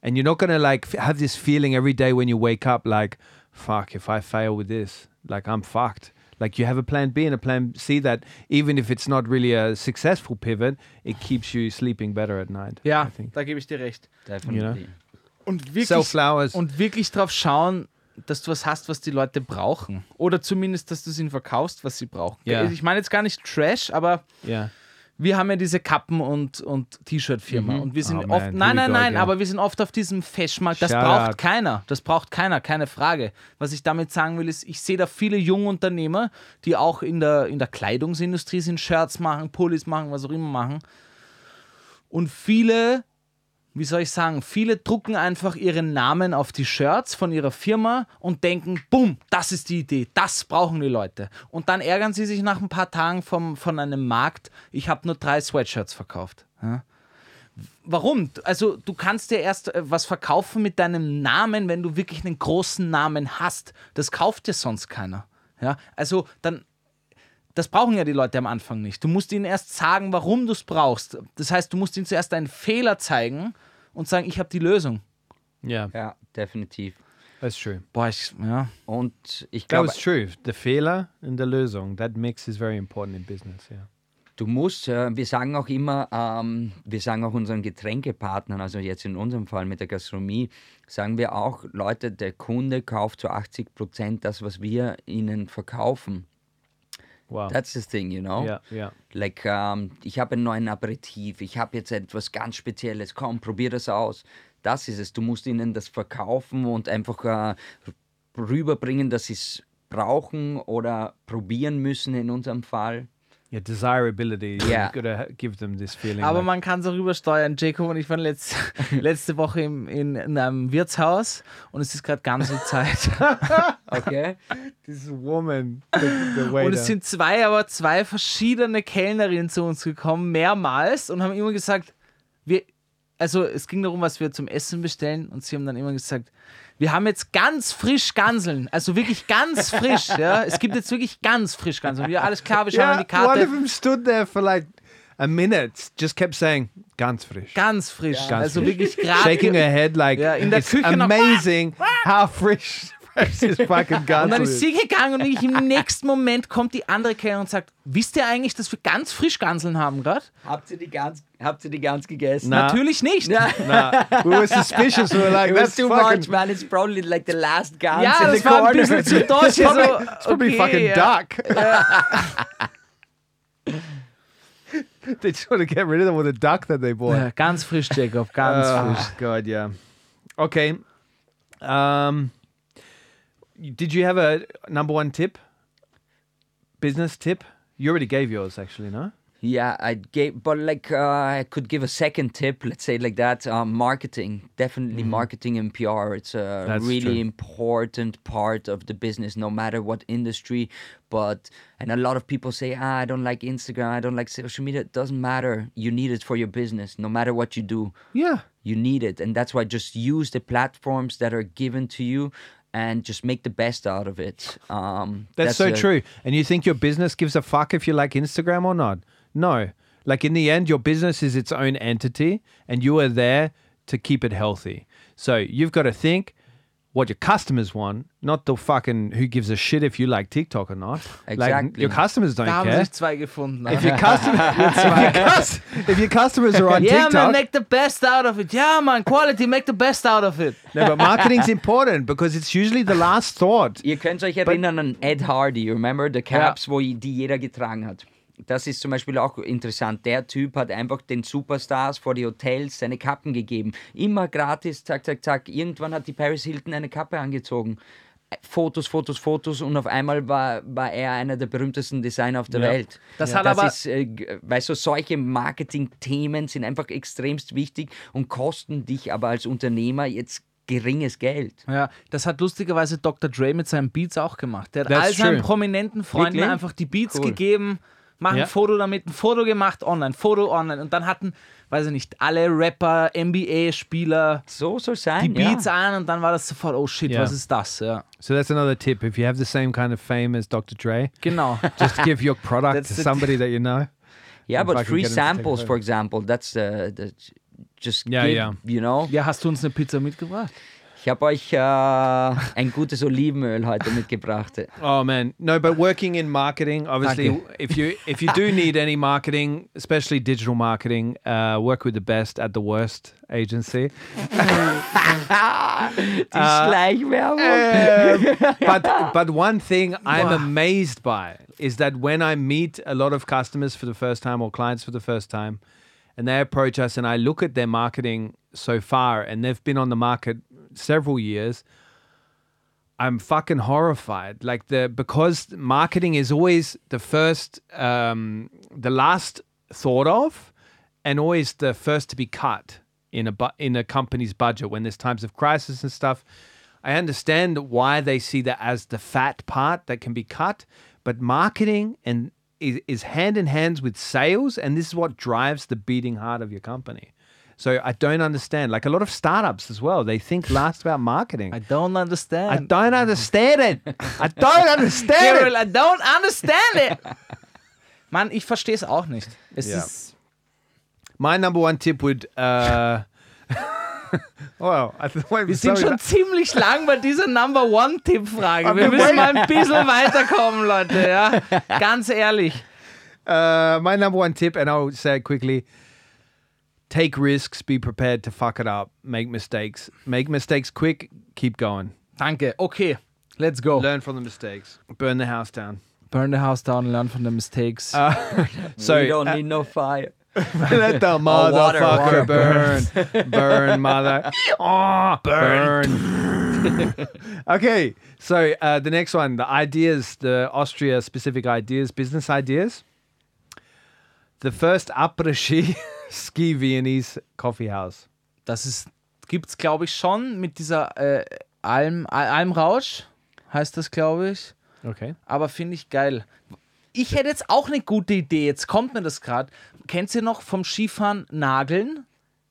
and you're not going to like have this feeling every day when you wake up like fuck if I fail with this like I'm fucked. Like you have a plan B and a plan C that even if it's not really a successful pivot, it keeps you sleeping better at night. I Ja, think. da gebe ich dir recht. Definitely. Und Sell wirklich, flowers. und wirklich drauf schauen, dass du was hast, was die Leute brauchen. Oder zumindest, dass du es ihnen verkaufst, was sie brauchen. Ja. Ich meine jetzt gar nicht Trash, aber yeah. Wir haben ja diese Kappen- und, und T-Shirt-Firma. Und wir sind Oh, oft, man, nein, nein, nein, aber wir sind oft auf diesem Fashionmarkt. Das Shout braucht out. keiner. Das braucht keiner, keine Frage. Was ich damit sagen will, ist, ich sehe da viele junge Unternehmer, die auch in der, in der Kleidungsindustrie sind, Shirts machen, Pullis machen, was auch immer machen. Und viele, wie soll ich sagen, viele drucken einfach ihren Namen auf die Shirts von ihrer Firma und denken, bumm, das ist die Idee, das brauchen die Leute. Und dann ärgern sie sich nach ein paar Tagen vom, von einem Markt, ich habe nur drei Sweatshirts verkauft. Ja? Warum? Also du kannst dir erst äh, was verkaufen mit deinem Namen, wenn du wirklich einen großen Namen hast. Das kauft dir sonst keiner. Ja? Also dann das brauchen ja die Leute am Anfang nicht. Du musst ihnen erst sagen, warum du es brauchst. Das heißt, du musst ihnen zuerst einen Fehler zeigen und sagen, ich habe die Lösung. Yeah, Ja, definitiv. that's true. Boah, ich, ja. Und ich That glaube, was true. The Fehler and the Lösung. That mix is very important in business. Yeah. du musst, äh, wir sagen auch immer, ähm, wir sagen auch unseren Getränkepartnern, also jetzt in unserem Fall mit der Gastronomie, sagen wir auch, Leute, der Kunde kauft zu 80 Prozent das, was wir ihnen verkaufen. Wow. That's the thing, you know? yeah, yeah. Like, ähm, ich habe einen neuen Aperitif, ich habe jetzt etwas ganz Spezielles, komm, probier das aus. Das ist es. Du musst ihnen das verkaufen und einfach äh, rüberbringen, dass sie es brauchen oder probieren müssen in unserem Fall. Yeah, desirability. Yeah. You've got to give them this feeling. Aber like- man kann es auch übersteuern. Jacob und ich waren letzt, letzte Woche im, in, in einem Wirtshaus und es ist gerade ganz viel Zeit. Okay? this woman, the, the waiter. Und es sind zwei, aber zwei verschiedene Kellnerinnen zu uns gekommen, mehrmals, und haben immer gesagt, wir, also es ging darum, was wir zum Essen bestellen, und sie haben dann immer gesagt, wir haben jetzt ganz frisch Ganseln, also wirklich ganz frisch, ja. Es gibt jetzt wirklich ganz frisch Ganseln. Wir, alles klar, wir schauen yeah, an die one Karte. of them stood there for like a minute, just kept saying, ganz frisch. Ganz frisch, Ganz also frisch. wirklich gerade. Shaking her head like, Ja, in der it's Küche noch- amazing how fresh, fresh this fucking Und dann ganz ist is. sie gegangen und ich, im nächsten Moment kommt die andere Kellnerin und sagt, wisst ihr eigentlich, dass wir ganz frisch Ganseln haben gerade? Habt ihr die ganz, habt ihr die ganz gegessen? Na. Natürlich nicht. Nah, we were suspicious. We were like, It was that's too fucking, much, man. It's probably like the last guns Ja, in das the war ein corner. bisschen zu deutsch. It's probably, so, it's probably okay, fucking ja. duck. they just want to get rid of them with a duck that they bought. Ja, ganz frisch, Jacob, ganz Oh, frisch. God, yeah. Okay. Um, did you have a number one tip? Business tip? You already gave yours, actually, no? Yeah, I gave, but like uh, I could give a second tip. Let's say like that. Um, marketing, definitely marketing and PR. It's a Mm-hmm. That's really true. important part of the business, no matter what industry. But and a lot of people say, ah, I don't like Instagram. I don't like social media. It doesn't matter. You need it for your business, no matter what you do. Yeah. You need it, and that's why just use the platforms that are given to you. And just make the best out of it. Um, That's, so a- true. And you think your business gives a fuck if you like Instagram or not? No. Like in the end, your business is its own entity and you are there to keep it healthy. So you've got to think what your customers want, not the fucking who gives a shit if you like TikTok or not. Like Exactly. your customers don't Da haben care. sich zwei gefunden. If your, customer, if, your cus- if your customers are on TikTok, yeah, man, make the best out of it. Yeah, man, Quality, make the best out of it. no, but marketing's important because it's usually the last thought. Ihr könnt euch erinnern an Ed Hardy, you remember the Caps, wo die jeder getragen hat. Das ist zum Beispiel auch interessant. Der Typ hat einfach den Superstars vor die Hotels seine Kappen gegeben. Immer gratis, zack, zack, zack. Irgendwann hat die Paris Hilton eine Kappe angezogen. Fotos, Fotos, Fotos und auf einmal war, war er einer der berühmtesten Designer auf der Ja. Welt. Das hat aber- ist, äh, weißt du, solche Marketing-Themen sind einfach extremst wichtig und kosten dich aber als Unternehmer jetzt geringes Geld. Ja, das hat lustigerweise Dr. Dre mit seinen Beats auch gemacht. Der hat That's all seinen true. prominenten Freunden Wirklich? einfach die Beats Cool. gegeben, machen Ja. ein Foto damit, ein Foto gemacht, online, Foto online. Und dann hatten, weiß ich nicht, alle Rapper, NBA-Spieler So soll die sein. Beats ja. an und dann war das sofort, oh shit, Ja. was ist das? Ja, So that's another tip. If you have the same kind of fame as Dr. Dre, genau. just give your product That's to somebody that you know. Yeah, but free samples, for example, that's uh, the just Yeah, give, yeah. you know. ja, hast du uns eine Pizza mitgebracht? Ich habe euch äh, ein gutes Olivenöl heute mitgebracht. Oh man, no, but working in marketing, obviously, Danke. if you if you do need any marketing, especially digital marketing, uh, work with the best at the worst agency. Die Schleichwerbung. but but one thing I'm amazed by is that when I meet a lot of customers for the first time or clients for the first time, and they approach us, and I look at their marketing so far, and they've been on the market several years. I'm fucking horrified. Like the because marketing is always the first, um, the last thought of, and always the first to be cut in a bu- in a company's budget when there's times of crisis and stuff. I understand why they see that as the fat part that can be cut, but marketing and is, is hand in hands with sales, and this is what drives the beating heart of your company. So I don't understand. Like a lot of startups as well, they think last about marketing. I don't understand. I don't understand it. I don't understand it. I don't understand it. Mann, ich verstehe es auch nicht. Es Ja. ist My number one tip would. Uh, well, I th- wait, Wir sind schon ziemlich lang bei dieser Number One-Tipp-Frage. Wir Aber müssen wait. mal ein bisschen weiterkommen, Leute. Ja? Ganz ehrlich. Uh, my number one tip, and I'll say it quickly take risks, be prepared to fuck it up, make mistakes. Make mistakes quick, keep going. Danke. Okay, let's go. Learn from the mistakes, burn the house down. Burn the house down, learn from the mistakes. So, We don't uh, need no fire. let the water, motherfucker water burn. burn, mother. Oh, burn. okay, so uh, the next one the ideas, the Austria specific ideas, business ideas. The first Après-Ski Ski Viennese Coffee House. Das ist, gibt's, glaube ich, schon mit dieser äh, Alm, Al- Almrausch, heißt das, glaube ich. Okay. Aber finde ich geil. Ich hätte jetzt auch eine gute Idee. Jetzt kommt mir das gerade. Kennst du noch vom Skifahren Nageln?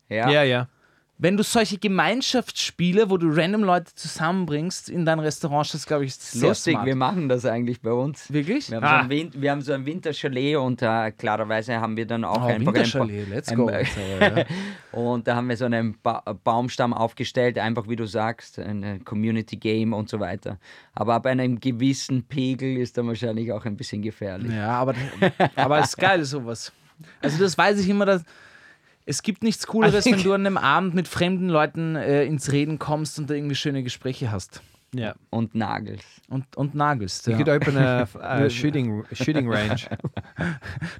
Ja. Yeah, yeah. Wenn du solche Gemeinschaftsspiele, wo du random Leute zusammenbringst in dein Restaurant, das glaube ich sehr Lustig, smart. wir machen das eigentlich bei uns. Wirklich? Wir haben, Ah. so, ein Win wir haben so ein Winterchalet und äh, klarerweise haben wir dann auch Oh, einfach ein Winterchalet, Ba- let's ein go. Und da haben wir so einen ba Baumstamm aufgestellt, einfach wie du sagst, ein Community Game und so weiter. Aber ab einem gewissen Pegel ist dann wahrscheinlich auch ein bisschen gefährlich. Ja, aber, aber es ist geil, sowas. Also das weiß ich immer, dass es gibt nichts Cooleres, wenn du an einem Abend mit fremden Leuten äh, ins Reden kommst und da irgendwie schöne Gespräche hast. Yeah. Und Nagels. Und, und nagelst. You Ja. could open a, a shooting shooting range.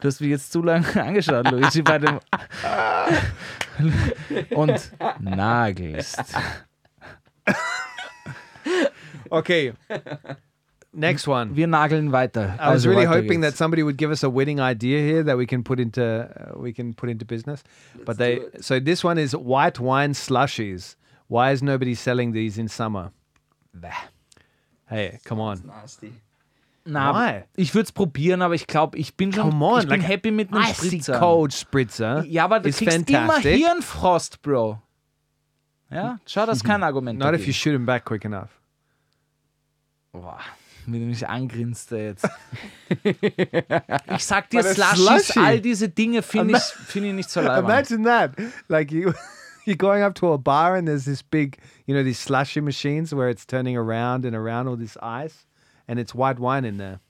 Du hast mich jetzt zu lange angeschaut, Luigi, bei dem. und nagelst. Okay. Next one. Wir nageln weiter. I was Also really weiter hoping that somebody would give us a winning idea here that we can put into uh, we can put into business. but they so this one is white wine slushies. Why is nobody selling these in summer? Hey, come on. Nasty. Na, Why? ich würde es probieren, aber ich glaube, ich bin schon Come on, ich bin like happy mit einem Icy Spritzer. cold spritzer. Ja, aber du is kriegst fantastic. immer Hirnfrost, Bro. Ja, schau, das ist kein Argument. Not if you shoot him back quick enough. Boah, wie du mich angrinst da jetzt. ich sag dir, Slushies, Slushie. all diese Dinge finde ich, find ich nicht so leibend. Imagine that. Like you, you're going up to a bar and there's this big, you know, these slushy machines where it's turning around and around all this ice, and it's white wine in there.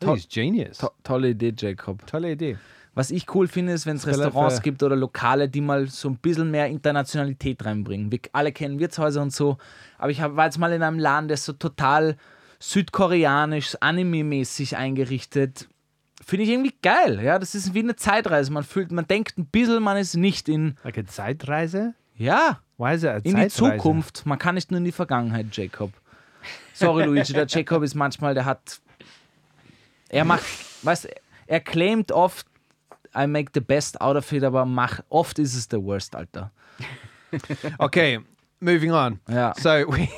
To- He's genius. To tolle Idee, Jacob. Tolle Idee. Was ich cool finde, ist, wenn es Restaurants gibt oder Lokale, die mal so ein bisschen mehr Internationalität reinbringen. Wir alle kennen Wirtshäuser und so, aber ich war jetzt mal in einem Laden, der ist so total südkoreanisch, anime-mäßig eingerichtet. Finde ich irgendwie geil. Ja, das ist wie eine Zeitreise. Man fühlt, man denkt ein bisschen, man ist nicht in, Like a Zeitreise? ja, Why in die? Zukunft. Man kann nicht nur in die Vergangenheit, Jacob. Sorry, Luigi, der Jacob ist manchmal, der hat. Er macht, weißt er claimt oft, I make the best out of it, aber mach, oft ist es der worst, Alter. Okay, moving on. Ja. So we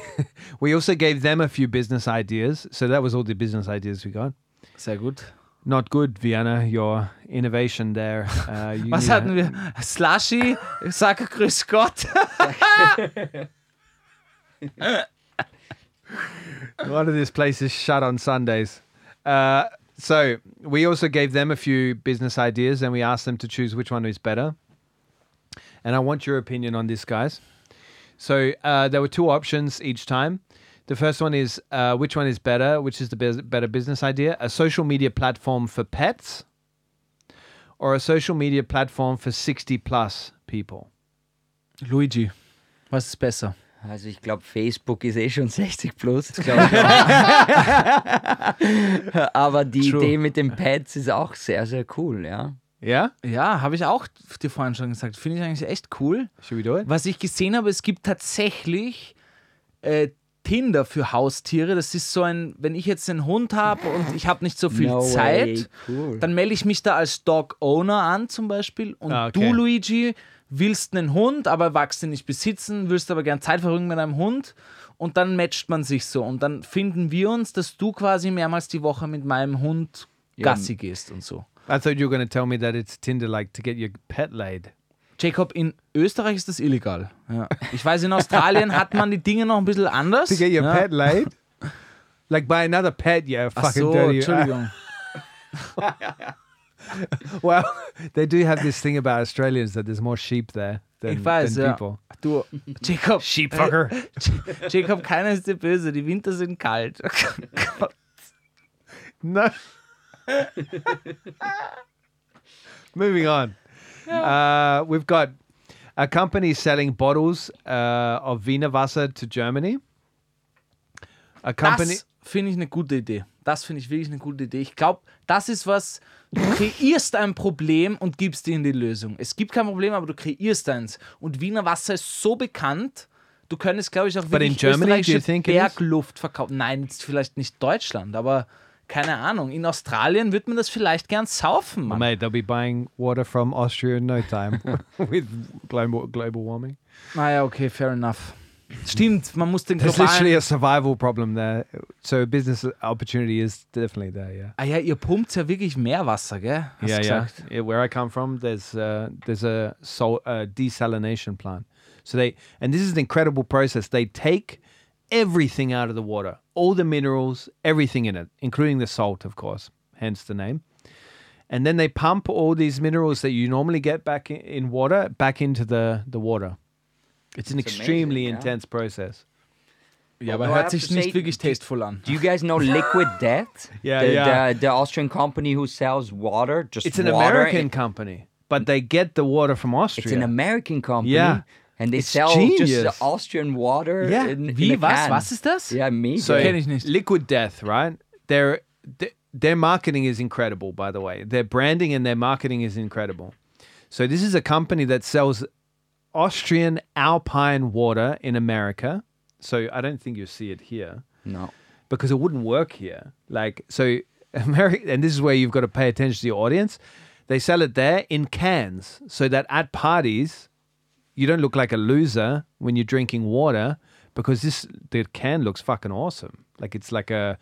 we also gave them a few business ideas. So that was all the business ideas we got. Sehr gut. Not good, Vienna. Your innovation there. Uh, you Was hatten wir? Slushy, sag Grüß Gott. One of these places shut on Sundays. Uh, so we also gave them a few business ideas and we asked them to choose which one is better. And I want your opinion on this, guys. So uh, there were two options each time. The first one is uh, which one is better, which is the better business idea? A social media platform for pets or a social media platform for 60 plus people? Luigi, was ist besser? Also ich glaube, Facebook ist eh schon 60 plus. glaub ich auch. Aber die True. Idee mit den Pads ist auch sehr, sehr cool, ja. Yeah? Ja, habe ich auch dir vorhin schon gesagt. Finde ich eigentlich echt cool. Do it? Was ich gesehen habe, es gibt tatsächlich äh, Tinder für Haustiere. Das ist so ein, wenn ich jetzt einen Hund habe und ich habe nicht so viel No Zeit, cool. dann melde ich mich da als Dog Owner an zum Beispiel. Und Ah, okay. du, Luigi, willst einen Hund, aber ihn nicht besitzen, willst aber gern Zeit verbringen mit einem Hund. Und dann matcht man sich so. Und dann finden wir uns, dass du quasi mehrmals die Woche mit meinem Hund Gassi gehst und so. I thought you were going to tell me that it's Tinder like to get your pet laid. Jacob, in Österreich ist das illegal. Ja. Ich weiß, in Australien hat man die Dinge noch ein bisschen anders. To get your ja. pet laid? Like by another pet, you Ach fucking so, dirty. Entschuldigung. well, they do have this thing about Australians that there's more sheep there than, weiß, than ja. people. Du, Jacob, Sheepfucker. äh, Jacob, keiner ist dir böse. Die Winter sind kalt. Gott. no. Moving on. Uh, we've got a company selling bottles uh, of Wiener Wasser to Germany. A company. Das finde ich eine gute Idee. Das finde ich wirklich eine gute Idee. Ich glaube, das ist was, du kreierst ein Problem und gibst dir die Lösung. Es gibt kein Problem, aber du kreierst eins. Und Wiener Wasser ist so bekannt, du könntest, glaube ich, auch But in wirklich Germany, österreichische? Bergluft verkaufen. Nein, vielleicht nicht Deutschland, aber keine Ahnung. In Australien wird man das vielleicht gern saufen, Mann. Mate, they'll be buying water from Austria in no time with global, global warming. Naja, okay, fair enough. Stimmt, man muss den There's literally a survival problem there. So business opportunity is definitely there, yeah. Ah ja, ihr pumpt ja wirklich Meerwasser, gell? Hast yeah, du yeah, yeah. Where I come from, there's uh, there's a sol- uh, desalination plant. So they and this is an incredible process. They take everything out of the water, all the minerals, everything in it, including the salt, of course. Hence the name. And then they pump all these minerals that you normally get back in, in water back into the the water. It's an It's extremely amazing, yeah. intense process. Ja, Although aber I hört have sich nicht say, wirklich tasteful an. Do you guys know Liquid Death? Yeah, the, yeah. The, the Austrian company who sells water, just It's an water. American company, but they get the water from Austria. It's an American company. Yeah. And they It's sell genius. just the Austrian water. Yeah. In, Wie, in was? Was ist das? Yeah, me. So Kenn ich nicht. Liquid Death, right? Their th- their marketing is incredible, by the way. Their branding and their marketing is incredible. So this is a company that sells Austrian alpine water in America. So I don't think you see it here no. because it wouldn't work here. Like so, America, and this is where you've got to pay attention to your audience. They sell it there in cans, so that at parties, you don't look like a loser when you're drinking water because this the can looks fucking awesome. Like it's like a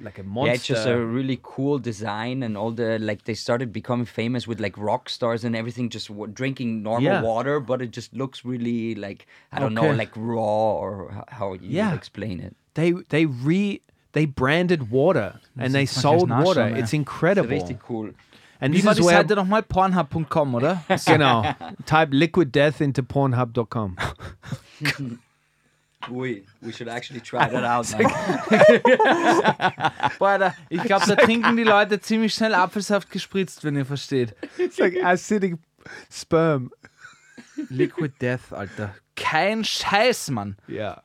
like a monster. Yeah, it's just a really cool design, and all the like they started becoming famous with like rock stars and everything, just w- drinking normal Yeah. water, but it just looks really like I don't know, like raw or h- how you Yeah. explain it. they they re they branded water and they jetzt mal gleich sold water. nachschauen, ja. It's incredible. Richtig cool. And Wie this war is die where Seite nochmal? Pornhub.com, oder? genau. Type liquid death into pornhub.com. We we should actually try that out. now. Boah, Alter, ich glaube, da trinken die Leute ziemlich schnell Apfelsaft gespritzt, wenn ihr versteht. It's like acidic sperm. Liquid Death, Alter. Kein Scheiß, Mann. Yeah.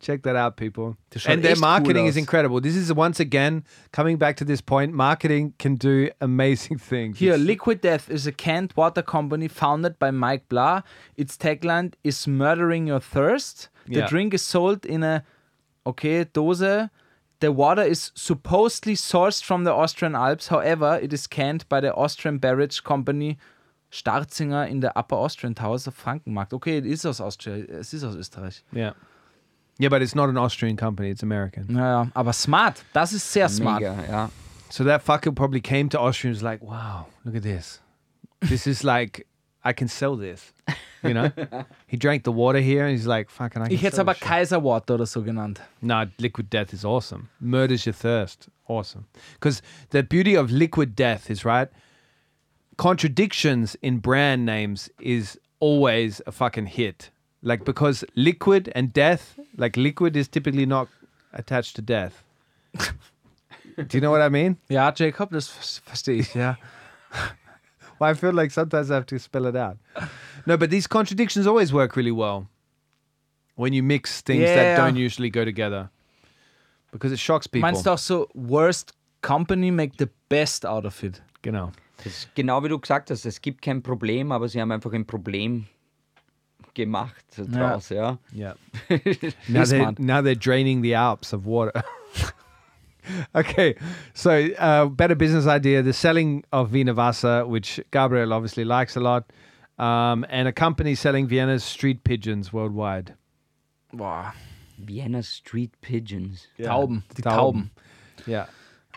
Check that out, people. And their echt cool marketing is incredible. This is once again coming back to this point. Marketing can do amazing things. Here, It's- Liquid Death is a canned water company founded by Mike Blah. Its tagline is murdering your thirst. The Yeah. drink is sold in a okay Dose. The water is supposedly sourced from the Austrian Alps. However, it is canned by the Austrian beverage company Starzinger in der Upper Austrian Towers auf Frankenmarkt. Okay, es ist aus Austria, es ist aus Österreich. yeah. Yeah, but it's not an Austrian company, it's American. Naja, aber smart. Das ist sehr smart. Mega, ja. So that fucker probably came to Austria and was like, wow, look at this. This is like, I can sell this. You know? he drank the water here and he's like, fucking, I can Ich hätte es sell aber this shit. Kaiser Water oder so genannt. No, liquid death is awesome. Murders your thirst. Awesome. Because the beauty of liquid death is, right? Contradictions in brand names is always a fucking hit. Like, because liquid and death, like, liquid is typically not attached to death. Do you know what I mean? Ja, Jacob, das ver- verstehe ich, ja. Well, I feel like sometimes I have to spell it out. No, but these contradictions always work really well when you mix things that Yeah. don't usually go together because it shocks people. Meinst du auch so, worst company make the best out of it? Genau. Das ist genau wie du gesagt hast, es gibt kein Problem, aber sie haben einfach ein Problem gemacht draus, ja. Yeah. now, they're, smart. now they're draining the Alps of water. okay, so uh, better business idea: the selling of Wiener Wasser, which Gabriel obviously likes a lot, um, and a company selling Vienna's street pigeons worldwide. Boah, Vienna Street Pigeons. Tauben, die Tauben. Tauben. Yeah.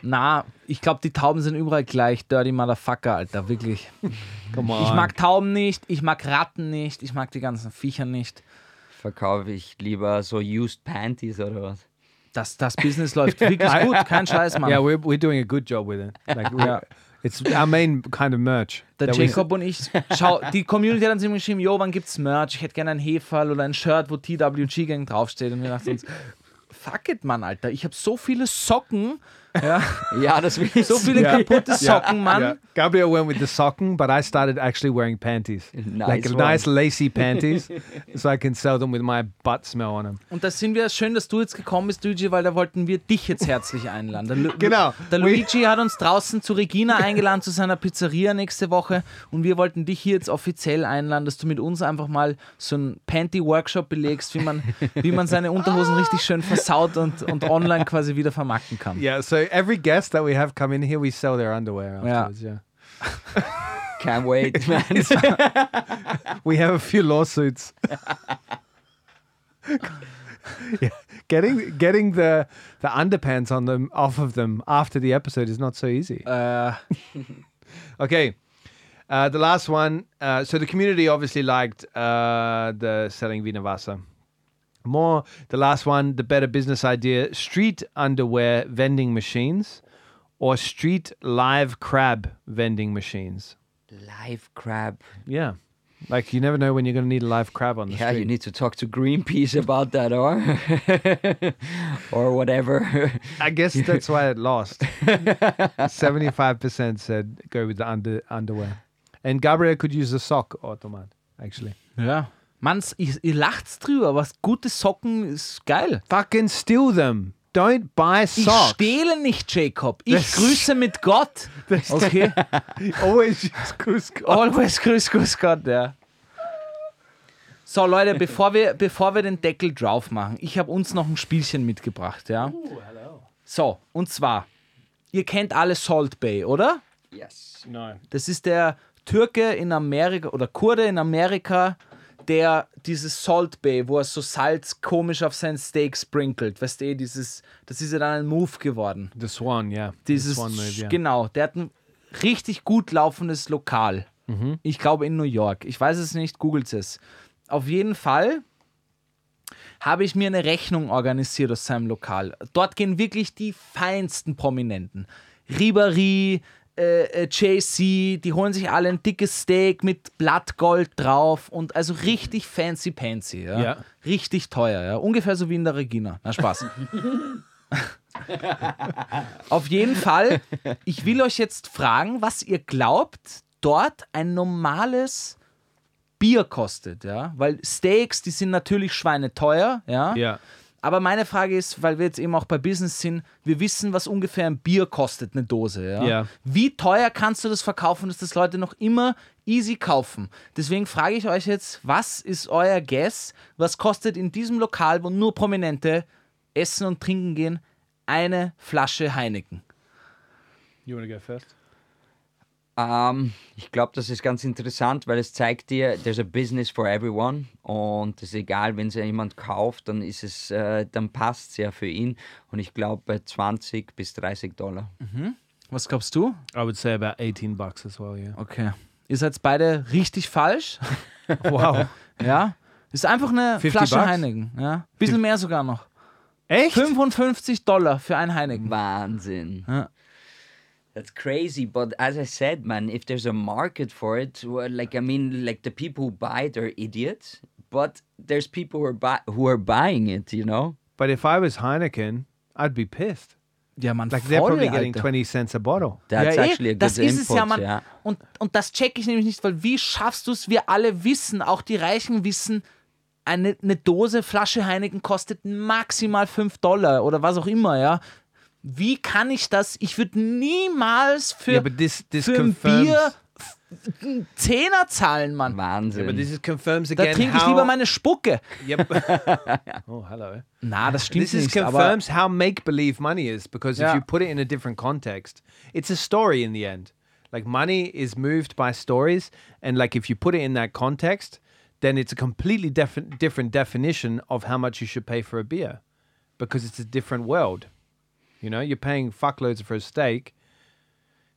Na, ich glaube, die Tauben sind überall gleich. Dirty Motherfucker, Alter, wirklich. Come on. Ich mag Tauben nicht, ich mag Ratten nicht, ich mag die ganzen Viecher nicht. Verkaufe ich lieber so Used Panties oder was? Das, das Business läuft wirklich gut, kein Scheiß, Mann. Yeah, we're, we're doing a good job with it. Like, Ja. It's our main kind of merch. Der Jacob und ich, schau, die Community hat uns immer geschrieben, jo, wann gibt's Merch? Ich hätte gerne ein Heferl oder ein Shirt, wo TWG Gang draufsteht. Und wir dachten uns, fuck it, Mann, Alter. Ich habe so viele Socken, ja, Ja, das will ich so viele kaputte Socken, Mann. Yeah. Gabriel went with the socken, but I started actually wearing panties. like Nice nice lacy panties, so I can sell them with my butt smell on them. Und da sind wir schön, dass du jetzt gekommen bist, Luigi, weil da wollten wir dich jetzt herzlich einladen. Der, Lu Genau. der Luigi hat uns draußen zu Regina eingeladen, zu seiner Pizzeria nächste Woche. Und wir wollten dich hier jetzt offiziell einladen, dass du mit uns einfach mal so einen Panty-Workshop belegst, wie man, wie man seine Unterhosen richtig schön versaut und, und online quasi wieder vermarkten kann. Yeah, so every guest that we have come in here, we sell their underwear Yeah. afterwards. Yeah. Can't wait, man. We have a few lawsuits. yeah. Getting getting the the underpants on them off of them after the episode is not so easy. Äh, Okay. Uh, the last one. Uh, so the community obviously liked uh, the selling Wasser. More, the last one, the better business idea street underwear vending machines or street live crab vending machines. Live crab. Yeah. Like you never know when you're going to need a live crab on the Yeah, street. you need to talk to Greenpeace about that, or or whatever. I guess that's why it lost. 75% said go with the under, underwear. And Gabriel could use a sock automat, actually. ja. Manns, ihr, ihr lacht's drüber, was gute Socken ist geil. Fucking steal them. Don't buy Ich socks. stehle nicht, Jacob. Ich Das- grüße mit Gott. Okay. Always Grüß Gott. Always grüß, grüß Gott, ja. So, Leute, bevor wir, bevor wir den Deckel drauf machen, ich habe uns noch ein Spielchen mitgebracht, ja. So, und zwar, ihr kennt alle Salt Bay, oder? yes. No. Das ist der Türke in Amerika oder Kurde in Amerika, der dieses Salt Bay, wo er so Salz komisch auf sein Steak sprinkelt. Weißt du, eh, dieses, das ist ja dann ein Move geworden. The Swan, yeah. The Dieses, Swan move, yeah. genau, der hat ein richtig gut laufendes Lokal. Ich glaube in New York. Ich weiß es nicht, googelt es. Auf jeden Fall habe ich mir eine Rechnung organisiert aus seinem Lokal. Dort gehen wirklich die feinsten Prominenten. Ribéry, äh, äh, JC, die holen sich alle ein dickes Steak mit Blattgold drauf und also richtig fancy pansy. Ja? Ja. Richtig teuer, ja. Ungefähr so wie in der Regina. Na Spaß. Auf jeden Fall, ich will euch jetzt fragen, was ihr glaubt, dort ein normales Bier kostet, ja? Weil Steaks, die sind natürlich schweineteuer, ja? Yeah. Aber meine Frage ist, weil wir jetzt eben auch bei Business sind, wir wissen, was ungefähr ein Bier kostet, eine Dose. Ja? Ja. Wie teuer kannst du das verkaufen, dass das Leute noch immer easy kaufen? Deswegen frage ich euch jetzt, was ist euer Guess? Was kostet in diesem Lokal, wo nur Prominente essen und trinken gehen, eine Flasche Heineken? You want to go first? Ähm, ich glaube, das ist ganz interessant, weil es zeigt dir, there's a business for everyone und es ist egal, wenn es jemand kauft, dann ist es, äh, dann passt es ja für ihn und ich glaube bei 20 bis 30 Dollar. Was glaubst du? I would say about 18 bucks as well, yeah. Okay. Ihr seid beide richtig falsch. Wow. Ja. Ist einfach eine 50 Flasche bucks? Heineken. Ja. Bisschen mehr sogar noch. Echt? 55 Dollar für ein Heineken. Wahnsinn. Ja. That's crazy, but as I said, man, if there's a market for it, well, like I mean, like the people who buy it are idiots, but there's people who are buy- who are buying it, you know. But if I was Heineken, I'd be pissed. Ja, man, Like they're voll, probably getting Alter. 20 cents a bottle. That's ja, eh, actually a good das ist input, es ja, Mann. yeah. Und, und das check ich nämlich nicht, weil wie schaffst du es? Wir alle wissen, auch die Reichen wissen, eine, eine Dose Flasche Heineken kostet maximal 5 Dollar oder was auch immer, ja. Wie kann ich das? Ich würde niemals für, but this this für ein. Bier Zehner zahlen, Mann. Wahnsinn. but this is confirms Da again trinke ich lieber meine Spucke. Yep. oh, hello. Na, das stimmt This is nicht. Aber confirms how make believe money is because Yeah. if you put it in a different context, it's a story in the end. Like money is moved by stories, and like if you put it in that context, then it's a completely defi- different definition of how much you should pay for a beer because it's a different world. You know, you're paying fuckloads for a steak.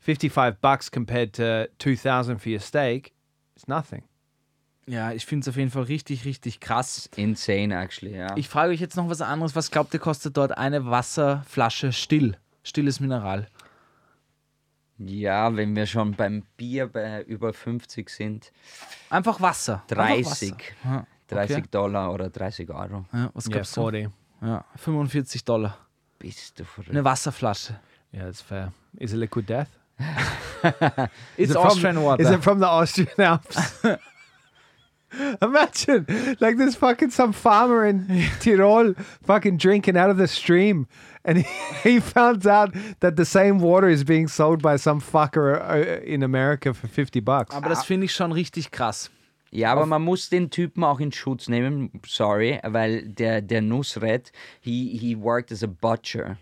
55 bucks compared to 2000 for your steak, it's nothing. ja, ich finde es auf jeden Fall richtig, richtig krass. Insane, actually, ja. Ich frage euch jetzt noch was anderes. Was glaubt ihr, kostet dort eine Wasserflasche still? Stilles Mineral. ja, wenn wir schon beim Bier bei über 50 sind, Einfach Wasser. Einfach 30. Wasser. Ja, 30 okay. Dollar oder 30 Euro. Ja, was Yeah, glaubst du? 40. Ja, 45 Dollar. Bist du verrückt? Eine Wasserflasche. Yeah, that's fair. Is it liquid death? It's Is it Austrian from, water. Is it from the Austrian Alps? Imagine, like there's fucking some farmer in Tirol fucking drinking out of the stream, and he, he found out that the same water is being sold by some fucker uh, in America for 50 bucks. Aber das finde ich schon richtig krass. Ja, aber man muss den Typen auch in Schutz nehmen, sorry, weil der, der Nusret, he, he worked as a butcher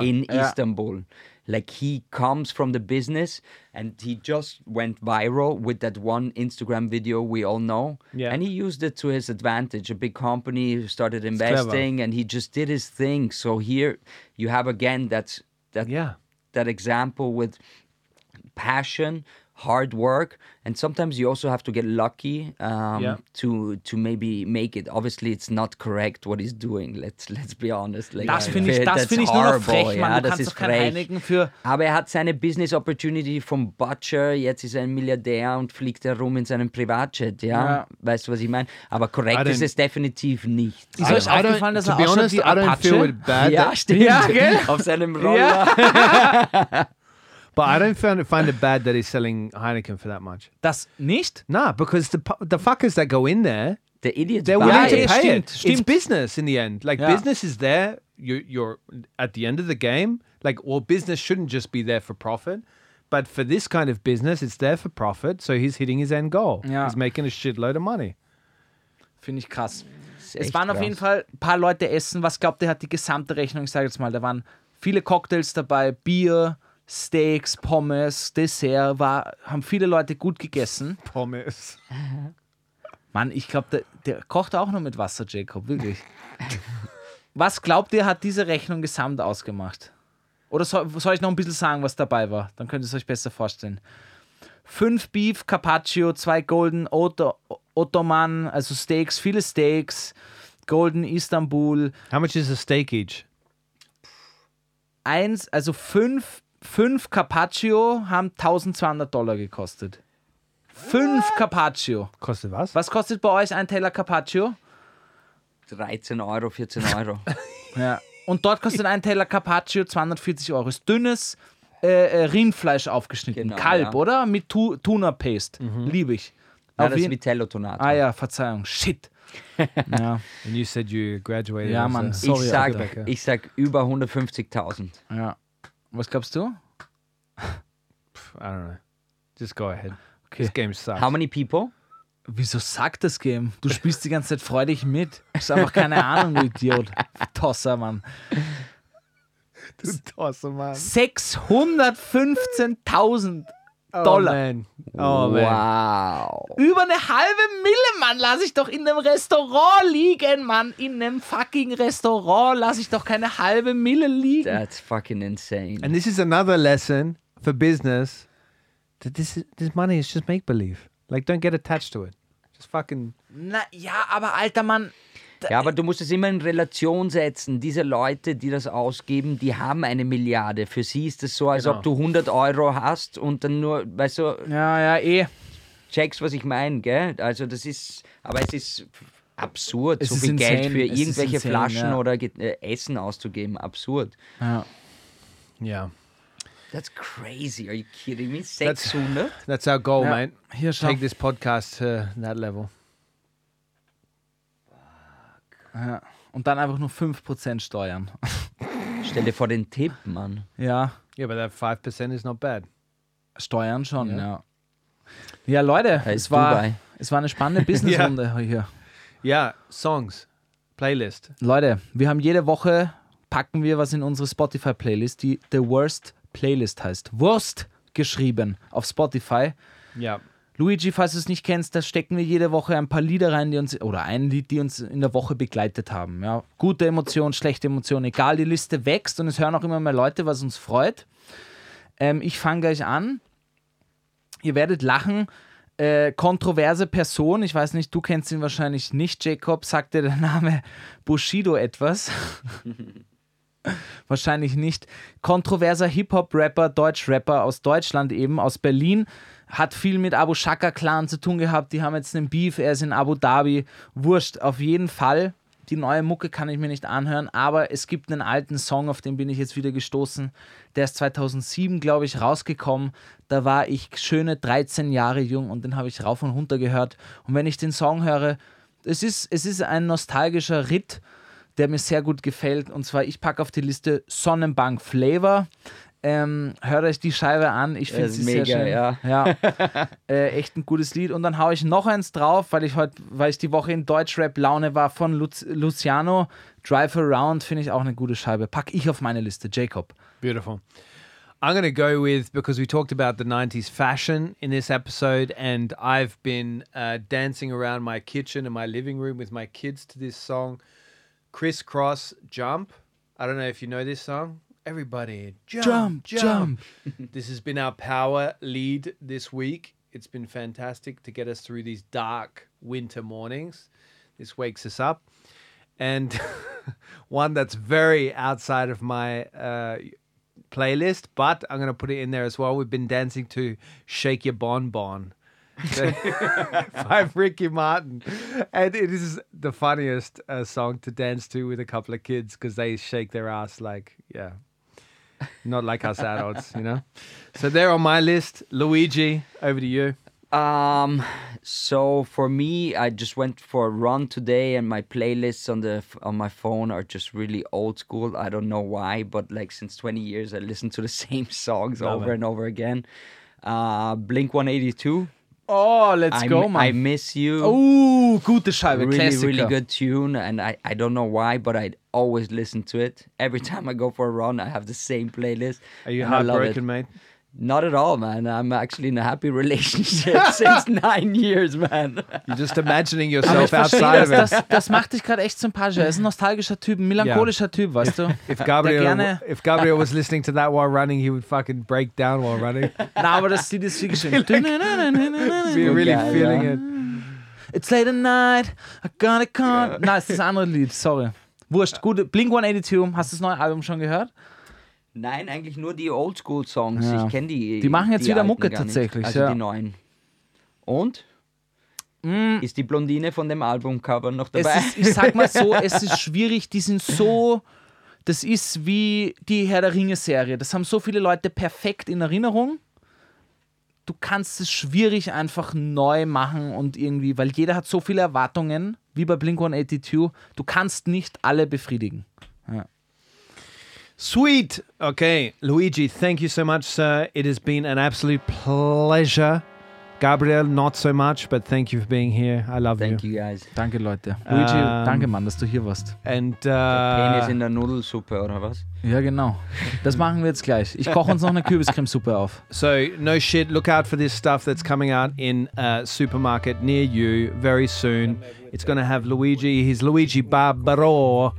in Ja. Istanbul. Like he comes from the business and he just went viral with that one Instagram video we all know. Yeah. And he used it to his advantage. A big company started investing and he just did his thing. So here you have again that that Yeah. that example with passion, hard work, and sometimes you also have to get lucky um, Yeah. to to maybe make it. Obviously, it's not correct what he's doing. Let's let's be honest. Like, Das I finde ich, das that's finde ich nur noch horrible, frech, ja, Mann. Du das kannst ist frech. Für. Aber er hat seine Business Opportunity vom Butcher, jetzt ist er ein Milliardär und fliegt herum in seinem Privatjet, ja? Ja. Weißt du, was ich meine? Aber korrekt I ist es definitiv nicht. Ist euch I don't- aufgefallen, dass to er be ausschaut honest, wie I don't feel Apache? ja, stimmt. Ja, gell? Auf seinem Roller. but I don't find it, find it bad that he's selling Heineken for that much. Das nicht? Nah, because the pu- the fuckers that go in there, Der Idiot they're buy willing to pay stimmt, it. It's stimmt. business in the end. Like Ja. business is there. You, you're at the end of the game. Like, well, business shouldn't just be there for profit, but for this kind of business, it's there for profit. So he's hitting his end goal. Ja. He's making a shitload of money. Finde ich krass. Ist Es echt waren auf krass. jeden Fall ein paar Leute essen. Was glaubt ihr, hat die gesamte Rechnung? Ich sage jetzt mal, da waren viele Cocktails dabei, Bier, Steaks, Pommes, Dessert. War, haben viele Leute gut gegessen. Pommes. Mann, ich glaube, der, der kocht auch nur mit Wasser, Jacob, wirklich. was glaubt ihr, hat diese Rechnung gesamt ausgemacht? Oder soll, soll ich noch ein bisschen sagen, was dabei war? Dann könnt ihr es euch besser vorstellen. Fünf Beef Carpaccio, zwei Golden Otto, Ottoman, also Steaks, viele Steaks, Golden Istanbul, How much is a steak each? eins, also fünf, fünf Carpaccio haben 1200 Dollar gekostet. Fünf Carpaccio. Kostet was? Was kostet bei euch ein Teller Carpaccio? 13 Euro, 14 Euro. Ja. Und dort kostet ein Teller Carpaccio 240 Euro. Ist dünnes äh, äh, Rindfleisch aufgeschnitten. Genau, Kalb, ja. oder? Mit tu Tuna Paste. Liebe ich. Ja, das ist jeden- Vitello Tonato. ah ja, Verzeihung. Shit. ja, And you said you graduated. Ja, Mann. a- ich, Sorry, sag, ich sag über 150.000. ja. Was glaubst du? I don't know. Just go ahead. Okay. This game sucks. How many people? Wieso sagt das Game? Du spielst die ganze Zeit freudig mit. Ist einfach keine Ahnung, du Idiot. Tosser, Mann. awesome, man. 615.000 Oh, Dollar. man. Oh, man. Wow. Über eine halbe Mille, Mann, lass ich doch in einem Restaurant liegen, Mann. In einem fucking Restaurant lass ich doch keine halbe Mille liegen. That's fucking insane. And this is another lesson for business that this is, this money is just make believe. Like, don't get attached to it. Just fucking. Na ja, aber alter Mann, Ja, aber du musst es immer in Relation setzen. Diese Leute, die das ausgeben, die haben eine Milliarde. Für sie ist es so, als Genau. ob du 100 Euro hast und dann nur, weißt du, ja, ja, eh. checkst, was ich meine, gell? Also das ist, aber es ist absurd, Es so ist viel Geld insane. für Es irgendwelche insane, Flaschen ja. oder äh, Essen auszugeben. Absurd. Ja. Yeah. That's crazy. Are you kidding me? 600? That's our goal, Ja, mate. Hier schau. Take this podcast to that level. Ja. Und dann einfach nur 5% Steuern. Stell dir vor den Tipp, Mann. Ja, Yeah, but that 5% is not bad. Steuern schon, ja. Ja, Leute, Da es ist war, Dubai. es war eine spannende Businessrunde hier. Yeah, songs, playlist. Leute, wir haben jede Woche, packen wir was in unsere Spotify-Playlist, die The Worst Playlist heißt. Wurst geschrieben auf Spotify. Yeah. Luigi, falls du es nicht kennst, da stecken wir jede Woche ein paar Lieder rein, die uns, oder ein Lied, die uns in der Woche begleitet haben. Ja, gute Emotionen, schlechte Emotionen, egal, die Liste wächst und es hören auch immer mehr Leute, was uns freut. Ähm, ich fange gleich an. Ihr werdet lachen. Äh, kontroverse Person, ich weiß nicht, du kennst ihn wahrscheinlich nicht, Jacob. Sagt dir der Name Bushido etwas? Wahrscheinlich nicht. Kontroverser Hip-Hop-Rapper, Deutsch-Rapper aus Deutschland eben, aus Berlin. Hat viel mit Abu Shaka-Clan zu tun gehabt. Die haben jetzt einen Beef. Er ist in Abu Dhabi. Wurscht. Auf jeden Fall. Die neue Mucke kann ich mir nicht anhören, aber es gibt einen alten Song, auf den bin ich jetzt wieder gestoßen. Der ist 2007, glaube ich, rausgekommen. Da war ich schöne 13 Jahre jung und den habe ich rauf und runter gehört. Und wenn ich den Song höre, es ist, es ist ein nostalgischer Ritt, der mir sehr gut gefällt. Und zwar, ich packe auf die Liste Sonnenbank Flavor. Ähm, hört euch die Scheibe an. Ich finde sie sehr mega, schön. ja. ja. äh, echt ein gutes Lied. Und dann haue ich noch eins drauf, weil ich heute, weil ich die Woche in Deutschrap-Laune war von Luz Luciano. Drive Around finde ich auch eine gute Scheibe. Pack ich auf meine Liste. Jacob. Beautiful. I'm going to go with because we talked about the 90s fashion in this episode, and I've been uh, dancing around my kitchen and my living room with my kids to this song, Crisscross Jump. I don't know if you know this song. Everybody, jump, Jump, jump. this has been our power lead this week. It's been fantastic to get us through these dark winter mornings. This wakes us up. And one that's very outside of my uh, playlist, but I'm going to put it in there as well. We've been dancing to Shake Your Bon Bon by Ricky Martin. And it is the funniest uh, song to dance to with a couple of kids because they shake their ass like, yeah, not like us adults, you know? So they're on my list. Luigi, over to you. Um, so for me, I just went for a run today, and my playlists on the on my phone are just really old school. I don't know why, but like since 20 years, I listen to the same songs Love over it. and over again. Uh, Blink 182. Oh, let's I, go, m- man. I miss you. Oh, gute Scheibe. really, Klassiker. really good tune, and I, I don't know why, but I always listen to it every time I go for a run. I have the same playlist. Are you and I love it. heartbroken, mate? Not at all, man. I'm actually in a happy relationship since nine years, man. You're just imagining yourself outside das, of it. das, das macht dich gerade echt sympathisch. Er ist ein nostalgischer Typ, ein melancholischer Typ, weißt du? If Gabriel, gerne, if Gabriel was listening to that while running, he would fucking break down while running. na, aber das Lied ist wie geschrieben. Be really geil, feeling ja. it. It's late at night, I gotta come. Nein, es ist das andere Lied, sorry. Wurscht, gut. Blink 182, hast du das neue Album schon gehört? Nein, eigentlich nur die Oldschool-Songs. Ja. Ich kenne die. Die machen jetzt wieder alten Mucke tatsächlich, Also ja. Mm. die neuen. Und? Ist die Blondine von dem Albumcover noch dabei? ist, ich sag mal so, es ist schwierig, die sind so. Das ist wie die Herr der Ringe-Serie. Das haben so viele Leute perfekt in Erinnerung. Du kannst es schwierig einfach neu machen und irgendwie, weil jeder hat so viele Erwartungen, wie bei Blink 182. Du kannst nicht alle befriedigen. Sweet. Okay, Luigi, thank you so much, sir. It has been an absolute pleasure. Gabriel, not so much, but thank you for being here. I love Thank you. you guys. Danke, Leute. Luigi, Ähm, danke, Mann, dass du hier warst. And Penis uh, in der Nudelsuppe oder was? Ja, genau. Das machen wir jetzt gleich. Ich koche uns noch eine Kürbiscremesuppe auf. so no shit. Look out for this stuff that's coming out in a supermarket near you very soon. It's going to have Luigi. He's Luigi Barbaro.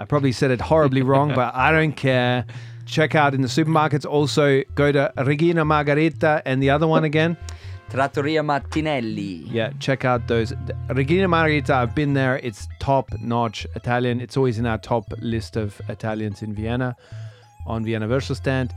I probably said it horribly wrong, but I don't care. Check out in the supermarkets. Also, go to Regina Margarita and the other one again. Trattoria Martinelli. Yeah, check out those. Regina Margherita, I've been there. It's top notch Italian. It's always in our top list of Italians in Vienna on Vienna Versal Stand.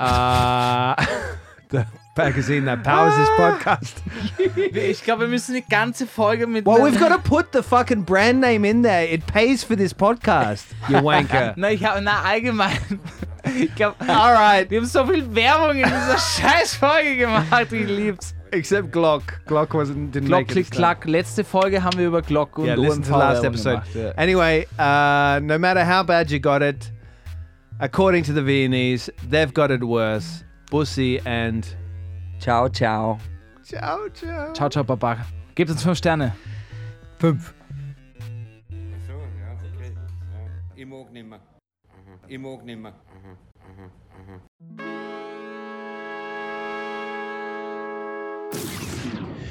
Uh, the magazine that powers this podcast. Ich glaube, wir müssen die ganze Folge mit. Well, we've got to put the fucking brand name in there. It pays for this podcast, you wanker. Na, ich habe, na, allgemein. Ich glaube, All right, wir haben so viel Werbung in dieser scheiß Folge gemacht. Ich lieb's. except Glock. Glock wasn't didn't Glock, make it. klick, this Letzte Folge haben wir über Glock und Yeah, listen to the last episode. gemacht, ja. Anyway, uh, no matter how bad you got it, according to the Viennese, they've got it worse. Bussi and Ciao, ciao. ciao, ciao. Ciao, ciao, Baba. Gebt uns fünf Sterne. Fünf. So, ja, okay. Ja. Ich mag nimmer. Ich mag nimmer.